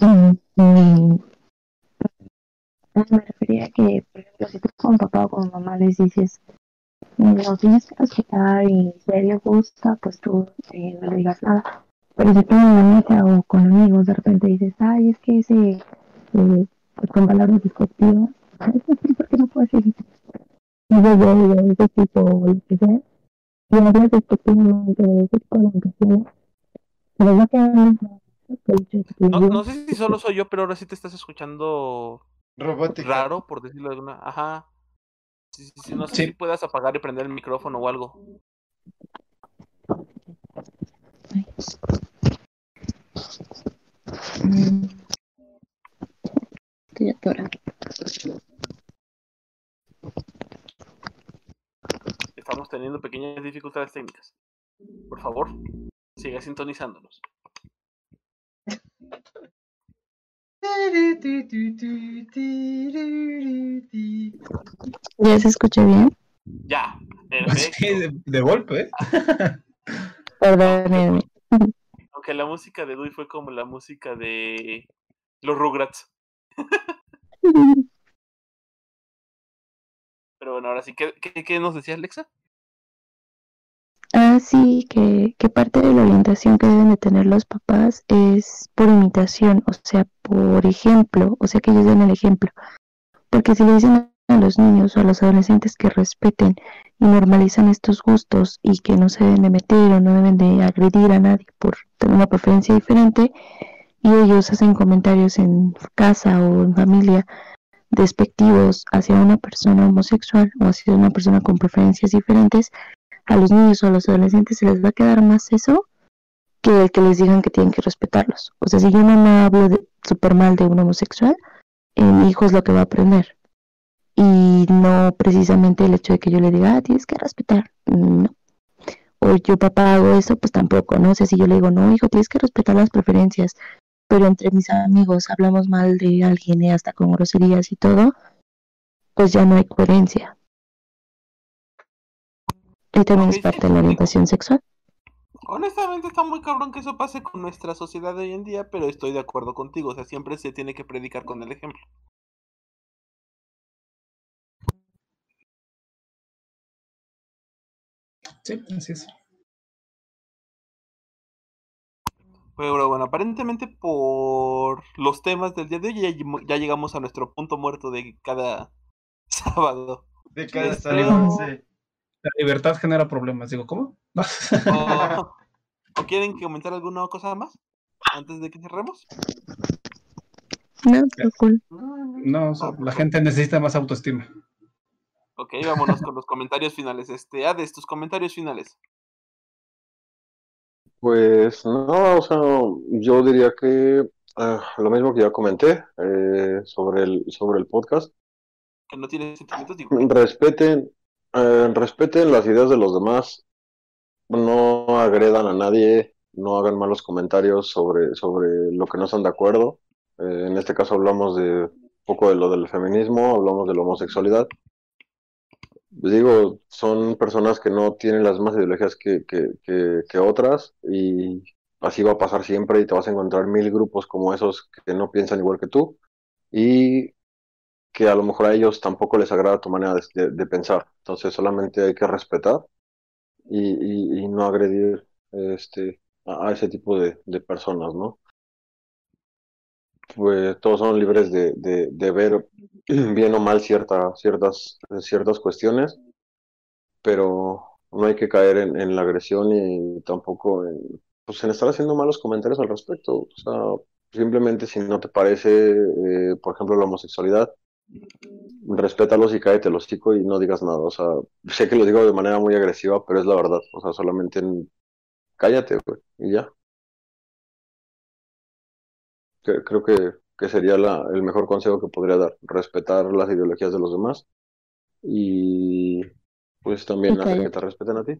Mm, mm. Ah, Me refería a que, por ejemplo, si tú con papá o con mamá les dices, no tienes que respetar y si a él le gusta, pues tú eh, no le digas nada. Pero si tú en la mesa o con amigos de repente dices, ay, es que ese, eh, pues con palabras sí, ¿por qué no puedo decir o lo que sea, y hablas de pero No, no sé si solo soy yo, pero ahora sí te estás escuchando Robótica. raro, por decirlo de alguna. Ajá. Sí, sí, sí, no sé Sí. si puedas apagar y prender el micrófono o algo. Estoy. Estamos teniendo pequeñas dificultades técnicas. Por favor, siga sintonizándonos. ¿Ya se escucha bien? Ya, Sí, de, de golpe, ¿eh? Perdónenme. Aunque la música de Dui fue como la música de los Rugrats. Pero bueno, ahora sí, ¿qué, qué, qué nos decías, Alexa? Ah, sí, que, que parte de la orientación que deben de tener los papás es por imitación, o sea, por ejemplo, o sea, que ellos den el ejemplo. Porque si le dicen a los niños o a los adolescentes que respeten y normalizan estos gustos y que no se deben de meter o no deben de agredir a nadie por tener una preferencia diferente, y ellos hacen comentarios en casa o en familia despectivos hacia una persona homosexual o hacia una persona con preferencias diferentes, a los niños o a los adolescentes se les va a quedar más eso que el que les digan que tienen que respetarlos. O sea, si yo no hablo súper mal de un homosexual, mi hijo es lo que va a aprender. Y no precisamente el hecho de que yo le diga, ah, tienes que respetar. No. O yo papá hago eso, pues tampoco, ¿no? O sea, si yo le digo, no, hijo, tienes que respetar las preferencias, pero entre mis amigos hablamos mal de alguien y hasta con groserías y todo, pues ya no hay coherencia. Y también es parte de la orientación sexual. Honestamente está muy cabrón que eso pase con nuestra sociedad de hoy en día, pero estoy de acuerdo contigo, o sea, siempre se tiene que predicar con el ejemplo. Sí, así es. Pero bueno, aparentemente por los temas del día de hoy ya, llegamos- ya llegamos a nuestro punto muerto de cada sábado. De cada sábado, sí. La libertad genera problemas. Digo, ¿cómo? ¿O, o quieren comentar alguna cosa más antes de que cerremos? No, pero cool. no, la gente necesita más autoestima. Ok, vámonos con los comentarios finales. Este, Ades, tus comentarios finales. Pues no, o sea, yo diría que ah, lo mismo que ya comenté eh, sobre el, sobre el podcast. Que no tienes sentimientos, digo. Respeten, eh, respeten las ideas de los demás, no agredan a nadie, no hagan malos comentarios sobre, sobre lo que no están de acuerdo. Eh, en este caso hablamos de un poco de lo del feminismo, hablamos de la homosexualidad. Digo, son personas que no tienen las mismas ideologías que, que, que, otras y así va a pasar siempre y te vas a encontrar mil grupos como esos que no piensan igual que tú y que a lo mejor a ellos tampoco les agrada tu manera de, pensar. Entonces solamente hay que respetar y, y, no agredir este, a, ese tipo de, de, personas, ¿no? Pues todos son libres de, de, ver bien o mal cierta, ciertas, ciertas cuestiones, pero no hay que caer en, en la agresión y tampoco en, pues, en estar haciendo malos comentarios al respecto. O sea, simplemente si no te parece, eh, por ejemplo, la homosexualidad, respétalos y cállate el hocico y no digas nada. O sea, sé que lo digo de manera muy agresiva, pero es la verdad. O sea, solamente cállate, y ya. Creo que, que sería la, el mejor consejo que podría dar, respetar las ideologías de los demás y pues también hacer que te respeten a ti.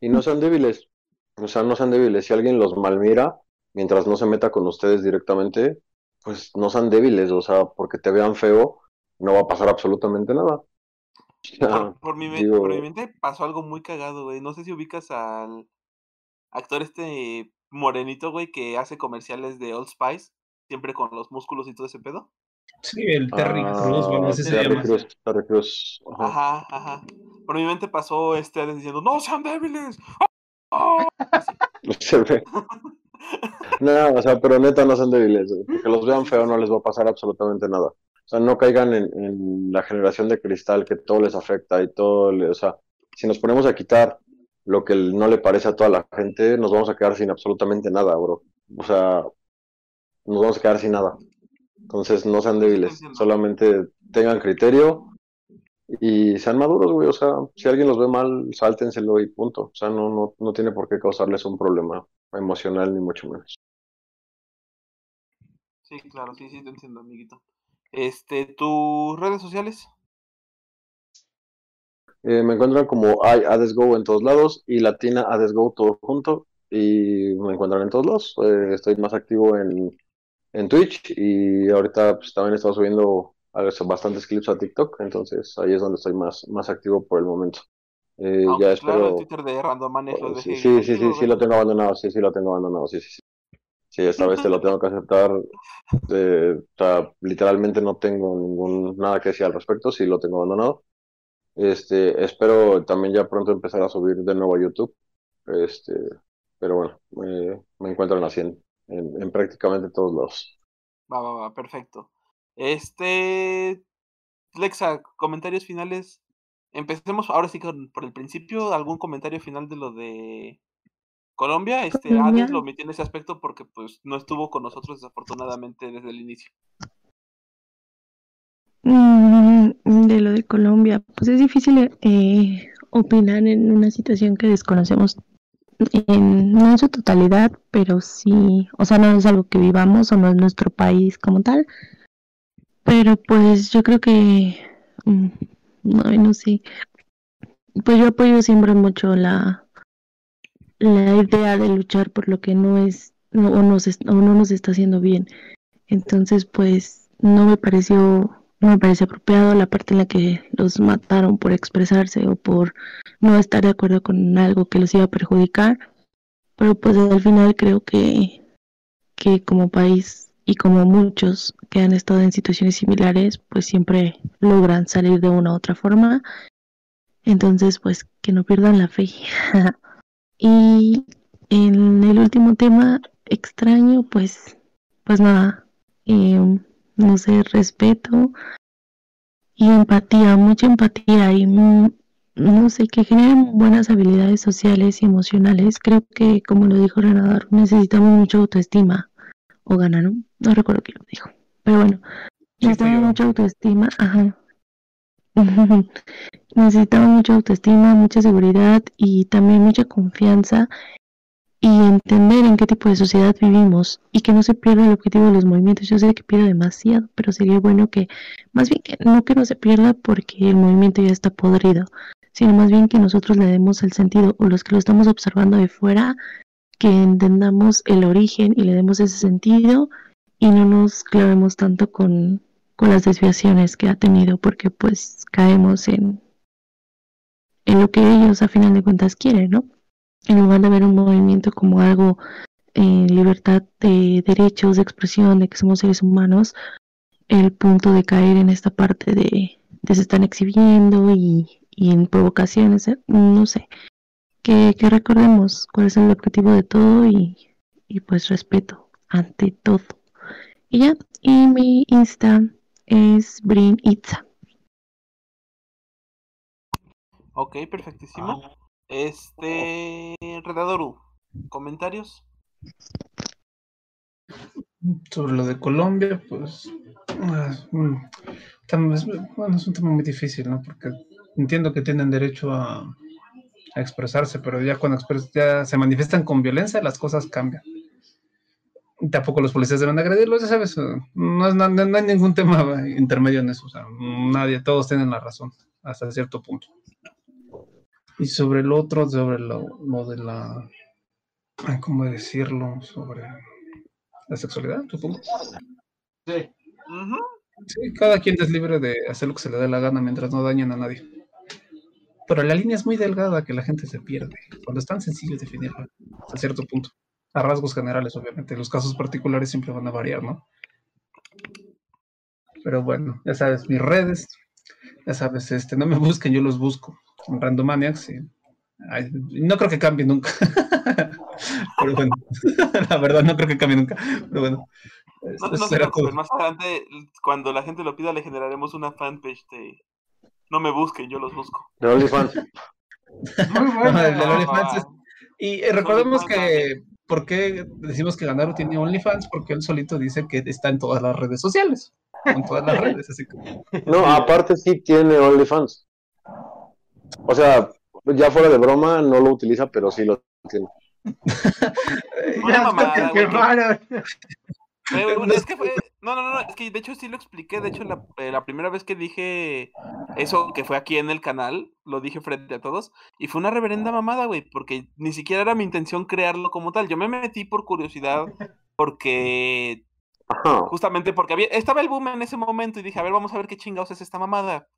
Y no sean débiles, o sea, no sean débiles. Si alguien los malmira, mientras no se meta con ustedes directamente, pues no sean débiles, o sea, porque te vean feo, no va a pasar absolutamente nada. por, mi, mente pasó algo muy cagado, güey. No sé si ubicas al actor este morenito, güey, que hace comerciales de Old Spice, siempre con los músculos y todo ese pedo. Sí, el Terry Cruz, bueno, ese se llama. Terry Cruz. Ajá. ajá, Por mi mente pasó este diciendo, no sean débiles. No se ve. No, o sea, pero neta no sean débiles, porque los vean feo no les va a pasar absolutamente nada. O sea, no caigan en, la generación de cristal que todo les afecta y todo, o sea, si nos ponemos a quitar lo que no le parece a toda la gente, nos vamos a quedar sin absolutamente nada, bro. O sea, nos vamos a quedar sin nada. Entonces, no sean débiles, solamente tengan criterio y sean maduros, güey. O sea, si alguien los ve mal, sáltenselo y punto. O sea, no, no, no tiene por qué causarles un problema emocional, ni mucho menos. Sí, claro, sí, sí, te entiendo, amiguito. Este, ¿tus redes sociales? Eh, me encuentran como hay Adesgo en todos lados y Latina Adesgo todo junto y me encuentran en todos lados. Eh, estoy más activo en, en Twitch y ahorita pues, también he estado subiendo bastantes clips a TikTok, entonces ahí es donde estoy más, más activo por el momento. Eh, ya espero. Twitter de Random oh, sí, sí, sí, sí, sí, lo tengo abandonado, sí, sí, lo tengo abandonado, sí, sí, sí. Sí, esta vez te lo tengo que aceptar. Eh, o sea, literalmente no tengo ningún nada que decir al respecto, sí lo tengo abandonado. Este, espero también ya pronto empezar a subir de nuevo a YouTube. Este, pero bueno, me encuentro así en, en, prácticamente todos lados. Va, va, va, perfecto. Este, Lexa, comentarios finales. Empecemos ahora sí con, por el principio. ¿Algún comentario final de lo de Colombia? Este, Ades lo omitió en ese aspecto porque pues no estuvo con nosotros desafortunadamente desde el inicio. Mm, de lo de Colombia, pues es difícil eh, opinar en una situación que desconocemos en, no en su totalidad, pero sí, o sea, no es algo que vivamos o no es nuestro país como tal, pero pues yo creo que, mm, no, no sé, pues yo apoyo siempre mucho la, la idea de luchar por lo que no es no, o, o no nos está haciendo bien. Entonces, pues no me pareció no me parece apropiado la parte en la que los mataron por expresarse o por no estar de acuerdo con algo que los iba a perjudicar. Pero pues al final creo que, que como país y como muchos que han estado en situaciones similares, pues siempre logran salir de una u otra forma. Entonces, pues que no pierdan la fe. y en el último tema extraño, pues, pues nada, eh, no sé, respeto y empatía, mucha empatía y no, no sé, que generen buenas habilidades sociales y emocionales. Creo que, como lo dijo Renador, necesitamos mucha autoestima o gana, ¿no? No recuerdo quién lo dijo. Pero bueno, necesitamos mucha autoestima, ajá. necesitamos mucha autoestima, mucha seguridad y también mucha confianza y entender en qué tipo de sociedad vivimos y que no se pierda el objetivo de los movimientos. Yo sé que pido demasiado, pero sería bueno que, más bien que no que no se pierda porque el movimiento ya está podrido, sino más bien que nosotros le demos el sentido o los que lo estamos observando de fuera que entendamos el origen y le demos ese sentido y no nos clavemos tanto con, con las desviaciones que ha tenido porque pues caemos en, en lo que ellos a final de cuentas quieren, ¿no? En lugar de ver un movimiento como algo eh, libertad de derechos, de expresión, de que somos seres humanos, el punto de caer en esta parte de, de se están exhibiendo y, y en provocaciones, eh, no sé, que, que recordemos cuál es el objetivo de todo y, y pues respeto ante todo. Y ya, y mi Insta es Brin Itza. Ok, perfectísimo. Este. Redadoru, ¿comentarios? Sobre lo de Colombia, pues. ah, mm, es, bueno, es un tema muy difícil, ¿no? Porque entiendo que tienen derecho a, a expresarse, pero ya cuando expres- ya se manifiestan con violencia, las cosas cambian. Y Tampoco los policías deben agredirlos, ya sabes. eh, No, es, no, no hay ningún tema intermedio en eso. O sea, nadie, todos tienen la razón hasta cierto punto. Y sobre el otro, sobre lo, lo de la. ay, ¿Cómo decirlo? Sobre la sexualidad, supongo. Sí. Sí, cada quien es libre de hacer lo que se le dé la gana mientras no dañen a nadie. Pero la línea es muy delgada que la gente se pierde. Cuando es tan sencillo definirla, a cierto punto. A rasgos generales, obviamente. Los casos particulares siempre van a variar, ¿no? Pero bueno, ya sabes, mis redes, ya sabes, este, no me busquen, yo los busco. Randomaniacs, ay, no creo que cambie nunca. Pero bueno, la verdad no creo que cambie nunca. Pero bueno, No, no se será más adelante, cuando la gente lo pida, le generaremos una fanpage de. No me busquen, yo los busco. De OnlyFans. Muy bueno. El de Ah, OnlyFans es- Y eh, recordemos que, ¿por qué decimos que Ganaro tiene OnlyFans? Porque él solito dice que está en todas las redes sociales. En todas las redes, así que... No, aparte sí tiene OnlyFans. O sea, ya fuera de broma, no lo utiliza, pero sí lo tiene. No, no, no, es que de hecho sí lo expliqué. De hecho, la, eh, la primera vez que dije eso, que fue aquí en el canal, lo dije frente a todos, y fue una reverenda mamada, güey, porque ni siquiera era mi intención crearlo como tal. Yo me metí por curiosidad, porque. Justamente porque había, estaba el boom en ese momento y dije, a ver, vamos a ver qué chingados es esta mamada.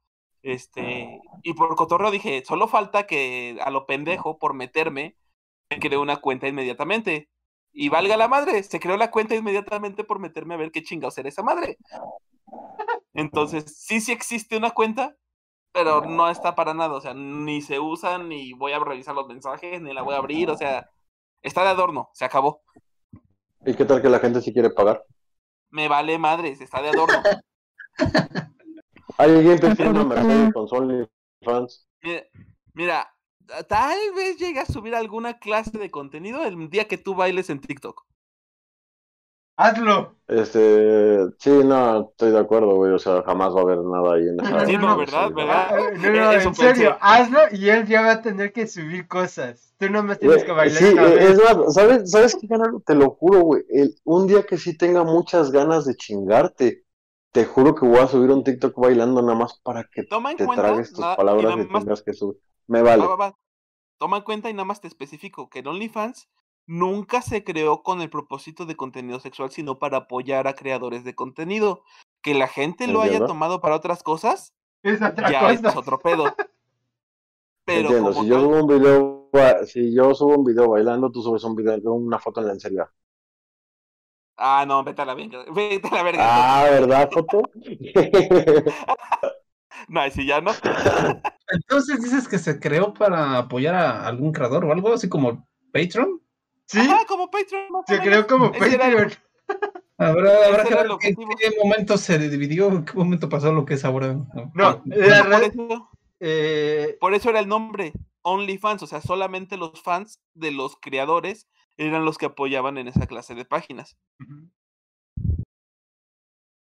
Este, y por cotorreo dije, solo falta que a lo pendejo, por meterme, me creé una cuenta inmediatamente. Y valga la madre, se creó la cuenta inmediatamente por meterme a ver qué chingados era esa madre. Entonces, sí, sí existe una cuenta, pero no está para nada. O sea, ni se usa, ni voy a revisar los mensajes, ni la voy a abrir. O sea, está de adorno, se acabó. ¿Y qué tal que la gente sí quiere pagar? Me vale madres, está de adorno. ¿Alguien te tiene una Mercedes con OnlyFans? Mira, mira, tal vez llegue a subir alguna clase de contenido el día que tú bailes en TikTok. Hazlo. Este, sí, no, estoy de acuerdo, güey. O sea, jamás va a haber nada ahí en esa. Sí, no. Ah, No, no, Eso en serio, hazlo y él ya va a tener que subir cosas. Tú nomás tienes que bailar sí, eh, es más, ¿sabes, ¿sabes qué, canal? Te lo juro, güey. El- un día que sí tenga muchas ganas de chingarte, te juro que voy a subir un TikTok bailando nada más para que Toma en te cuenta, tragues tus nada- y palabras y más- tengas que subir. Me vale. Va, va, va. Toma en cuenta y nada más te especifico que en OnlyFans nunca se creó con el propósito de contenido sexual, sino para apoyar a creadores de contenido. Que la gente lo haya tomado para otras cosas, Es otra ya es otro pedo. Pero Entiendo, si yo subo un video, si yo subo un video bailando, tú subes un video, una foto en lencería. Ah, no, vete a la verga. Vete a la verga. Ah, ¿verdad, foto? No, si ya no. Entonces dices que se creó para apoyar a algún creador o algo así como Patreon. Sí, Ajá, como Patreon. más o se menos. creó como Patreon. Habrá, habrá que ver en qué momento se dividió, en qué momento pasó lo que es ahora. No, Por la red, eso, eh, por eso era el nombre, OnlyFans, o sea, solamente los fans de los creadores eran los que apoyaban en esa clase de páginas.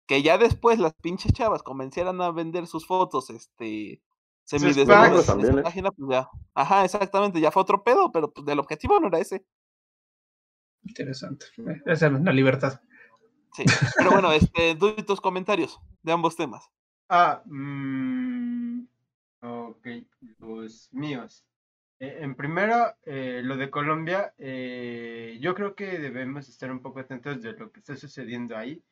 Que ya después las pinches chavas comenzaran a vender sus fotos, este, semidesnudas en esa ¿eh? página, pues ya. Ajá, exactamente, ya fue otro pedo, pero pues el objetivo no era ese. Interesante. Eh, Esa es la libertad. Sí. Pero bueno, este, doy tus comentarios de ambos temas. Ah, mm, ok, los míos. Eh, en primero, eh, lo de Colombia, eh, yo creo que debemos estar un poco atentos de lo que está sucediendo ahí.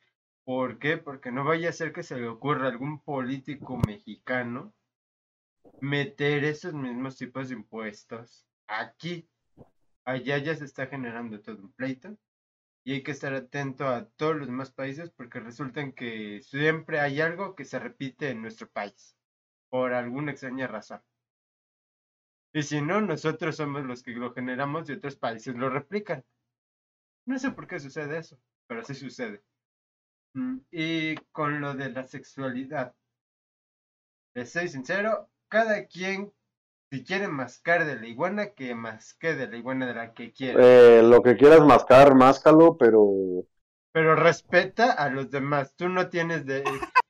¿Por qué? Porque no vaya a ser que se le ocurra a algún político mexicano meter esos mismos tipos de impuestos aquí. allá ya se está generando todo un pleito y hay que estar atento a todos los demás países porque resulta que siempre hay algo que se repite en nuestro país por alguna extraña razón. Y si no, nosotros somos los que lo generamos y otros países lo replican. No sé por qué sucede eso, pero así sucede. Mm, y con lo de la sexualidad, les soy sincero, cada quien, si quiere mascar de la iguana, que masque de la iguana de la que quiera. Eh, lo que quieras mascar, máscalo, pero Pero respeta a los demás. Tú no tienes de,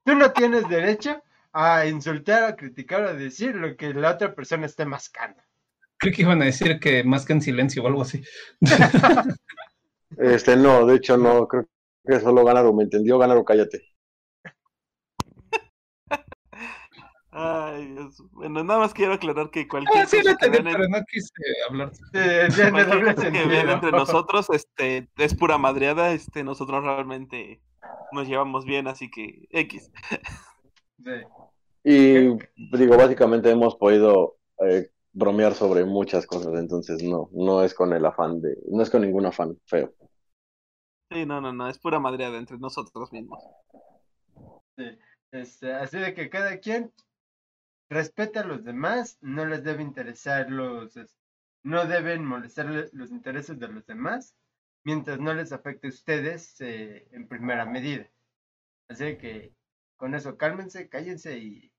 tú no tienes derecho a insultar, a criticar, a decir lo que la otra persona esté mascando. Creo que iban a decir que más que en silencio o algo así. este no, de hecho no, creo que solo gánalo, ¿me entendió? Gánalo, cállate. Ay, Dios. Bueno, nada más quiero aclarar que cualquier Ah, sí, cosa lo que entendí, vean en- pero no quise hablar. Sí, que vean entre nosotros este, es pura madreada. Este, nosotros realmente nos llevamos bien, así que X. Sí. Y digo, básicamente hemos podido eh, bromear sobre muchas cosas, entonces no, no es con el afán de, no es con ningún afán feo. Sí, no, no, no, es pura madreada entre nosotros mismos. Sí, este, así de que cada quien respeta a los demás, no les debe interesar los, no deben molestar los intereses de los demás, mientras no les afecte a ustedes eh, en primera medida. Así que con eso cálmense, cállense y,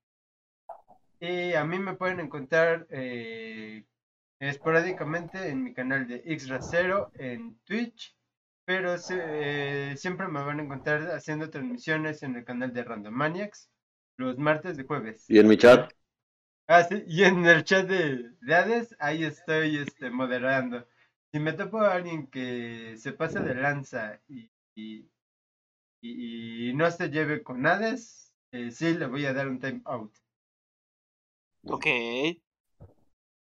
y a mí me pueden encontrar eh, esporádicamente en mi canal de Xracero en Twitch, pero eh, siempre me van a encontrar haciendo transmisiones en el canal de Randomaniacs los martes de jueves. Y en mi chat, Ah, sí, y en el chat de, de Hades, ahí estoy este, moderando. Si me topo a alguien que se pasa de lanza y, y, y- y no se lleve con Hades, eh, sí le voy a dar un time out. Ok.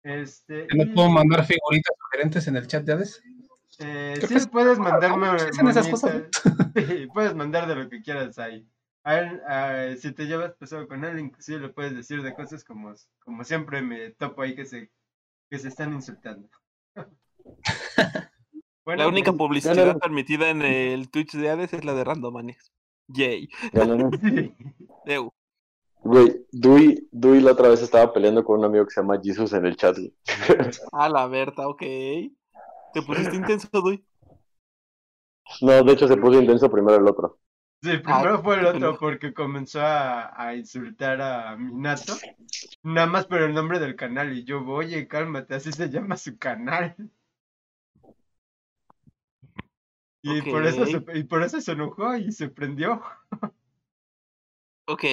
Este, ¿Que ¿No y, puedo mandar figuritas sugerentes en el chat de Hades? eh, ¿Qué sí, puedes mandarme ¿Cómo se hacen esas cosas? Sí, puedes mandar de lo que quieras ahí. A él, ah, si te llevas pesado con él, inclusive le puedes decir de cosas como, como siempre me topo ahí que se, que se están insultando. Bueno, La única pues, publicidad Ganaron. permitida en el Twitch de Hades es la de Randomaniacs. Yay. sí. Eu. güey, Dui, Dui la otra vez estaba peleando con un amigo que se llama Jesus en el chat. güey. A la Berta, ok. Te pusiste intenso, Dui. No, de hecho se puso intenso primero el otro. Sí, primero fue el otro porque comenzó a, a insultar a Minato, nada más por el nombre del canal y yo, oye, cálmate, así se llama su canal. Y por eso se, y por eso se enojó y se prendió, Ok.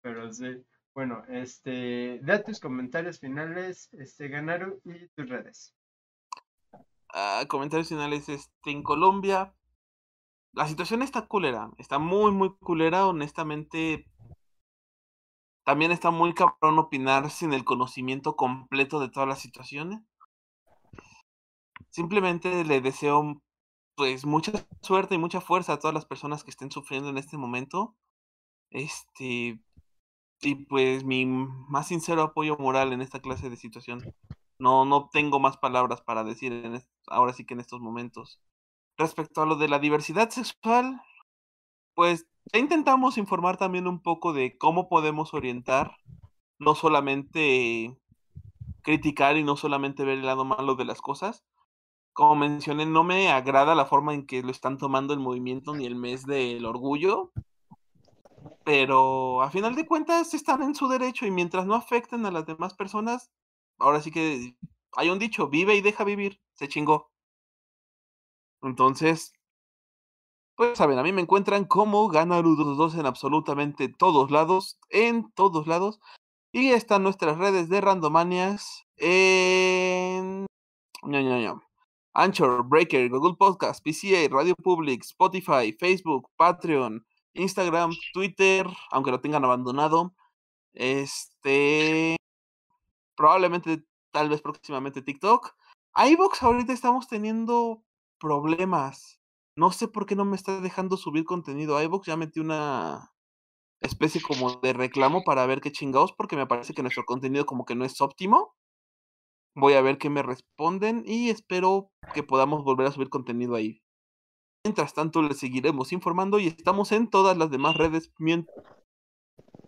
pero sí. Bueno, este, da tus comentarios finales, este, Ganaru, y tus redes. Ah, comentarios finales. Este, en Colombia, la situación está culera. Está muy, muy culera. Honestamente, también está muy cabrón opinar sin el conocimiento completo de todas las situaciones. Simplemente le deseo pues mucha suerte y mucha fuerza a todas las personas que estén sufriendo en este momento. Este, y pues mi más sincero apoyo moral en esta clase de situación. No, no tengo más palabras para decir en ahora sí que en estos momentos. Respecto a lo de la diversidad sexual, pues ya intentamos informar también un poco de cómo podemos orientar, no solamente criticar y no solamente ver el lado malo de las cosas. Como mencioné, no me agrada la forma en que lo están tomando el movimiento ni el mes del orgullo, pero a final de cuentas están en su derecho y mientras no afecten a las demás personas, ahora sí que hay un dicho, vive y deja vivir, se chingó. Entonces, pues saben, a mí me encuentran como Ganaru22 en absolutamente todos lados, en todos lados. Y están nuestras redes de Randomanias en... ño, ño, ño. Anchor, Breaker, Google Podcast, PCA, Radio Public, Spotify, Facebook, Patreon, Instagram, Twitter, aunque lo tengan abandonado. Este... Probablemente, tal vez próximamente TikTok. iVoox ahorita estamos teniendo problemas. No sé por qué no me está dejando subir contenido. iVoox ya metí una especie como de reclamo para ver qué chingados, porque me parece que nuestro contenido como que no es óptimo. Voy a ver qué me responden y espero que podamos volver a subir contenido ahí. Mientras tanto, les seguiremos informando y estamos en todas las demás redes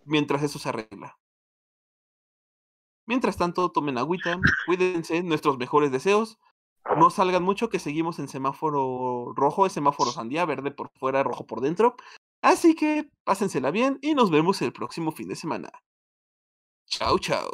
mientras eso se arregla. Mientras tanto, tomen agüita, cuídense, nuestros mejores deseos. No salgan mucho, que seguimos en semáforo rojo, es semáforo sandía, verde por fuera, rojo por dentro. Así que pásensela bien y nos vemos el próximo fin de semana. Chao, chao.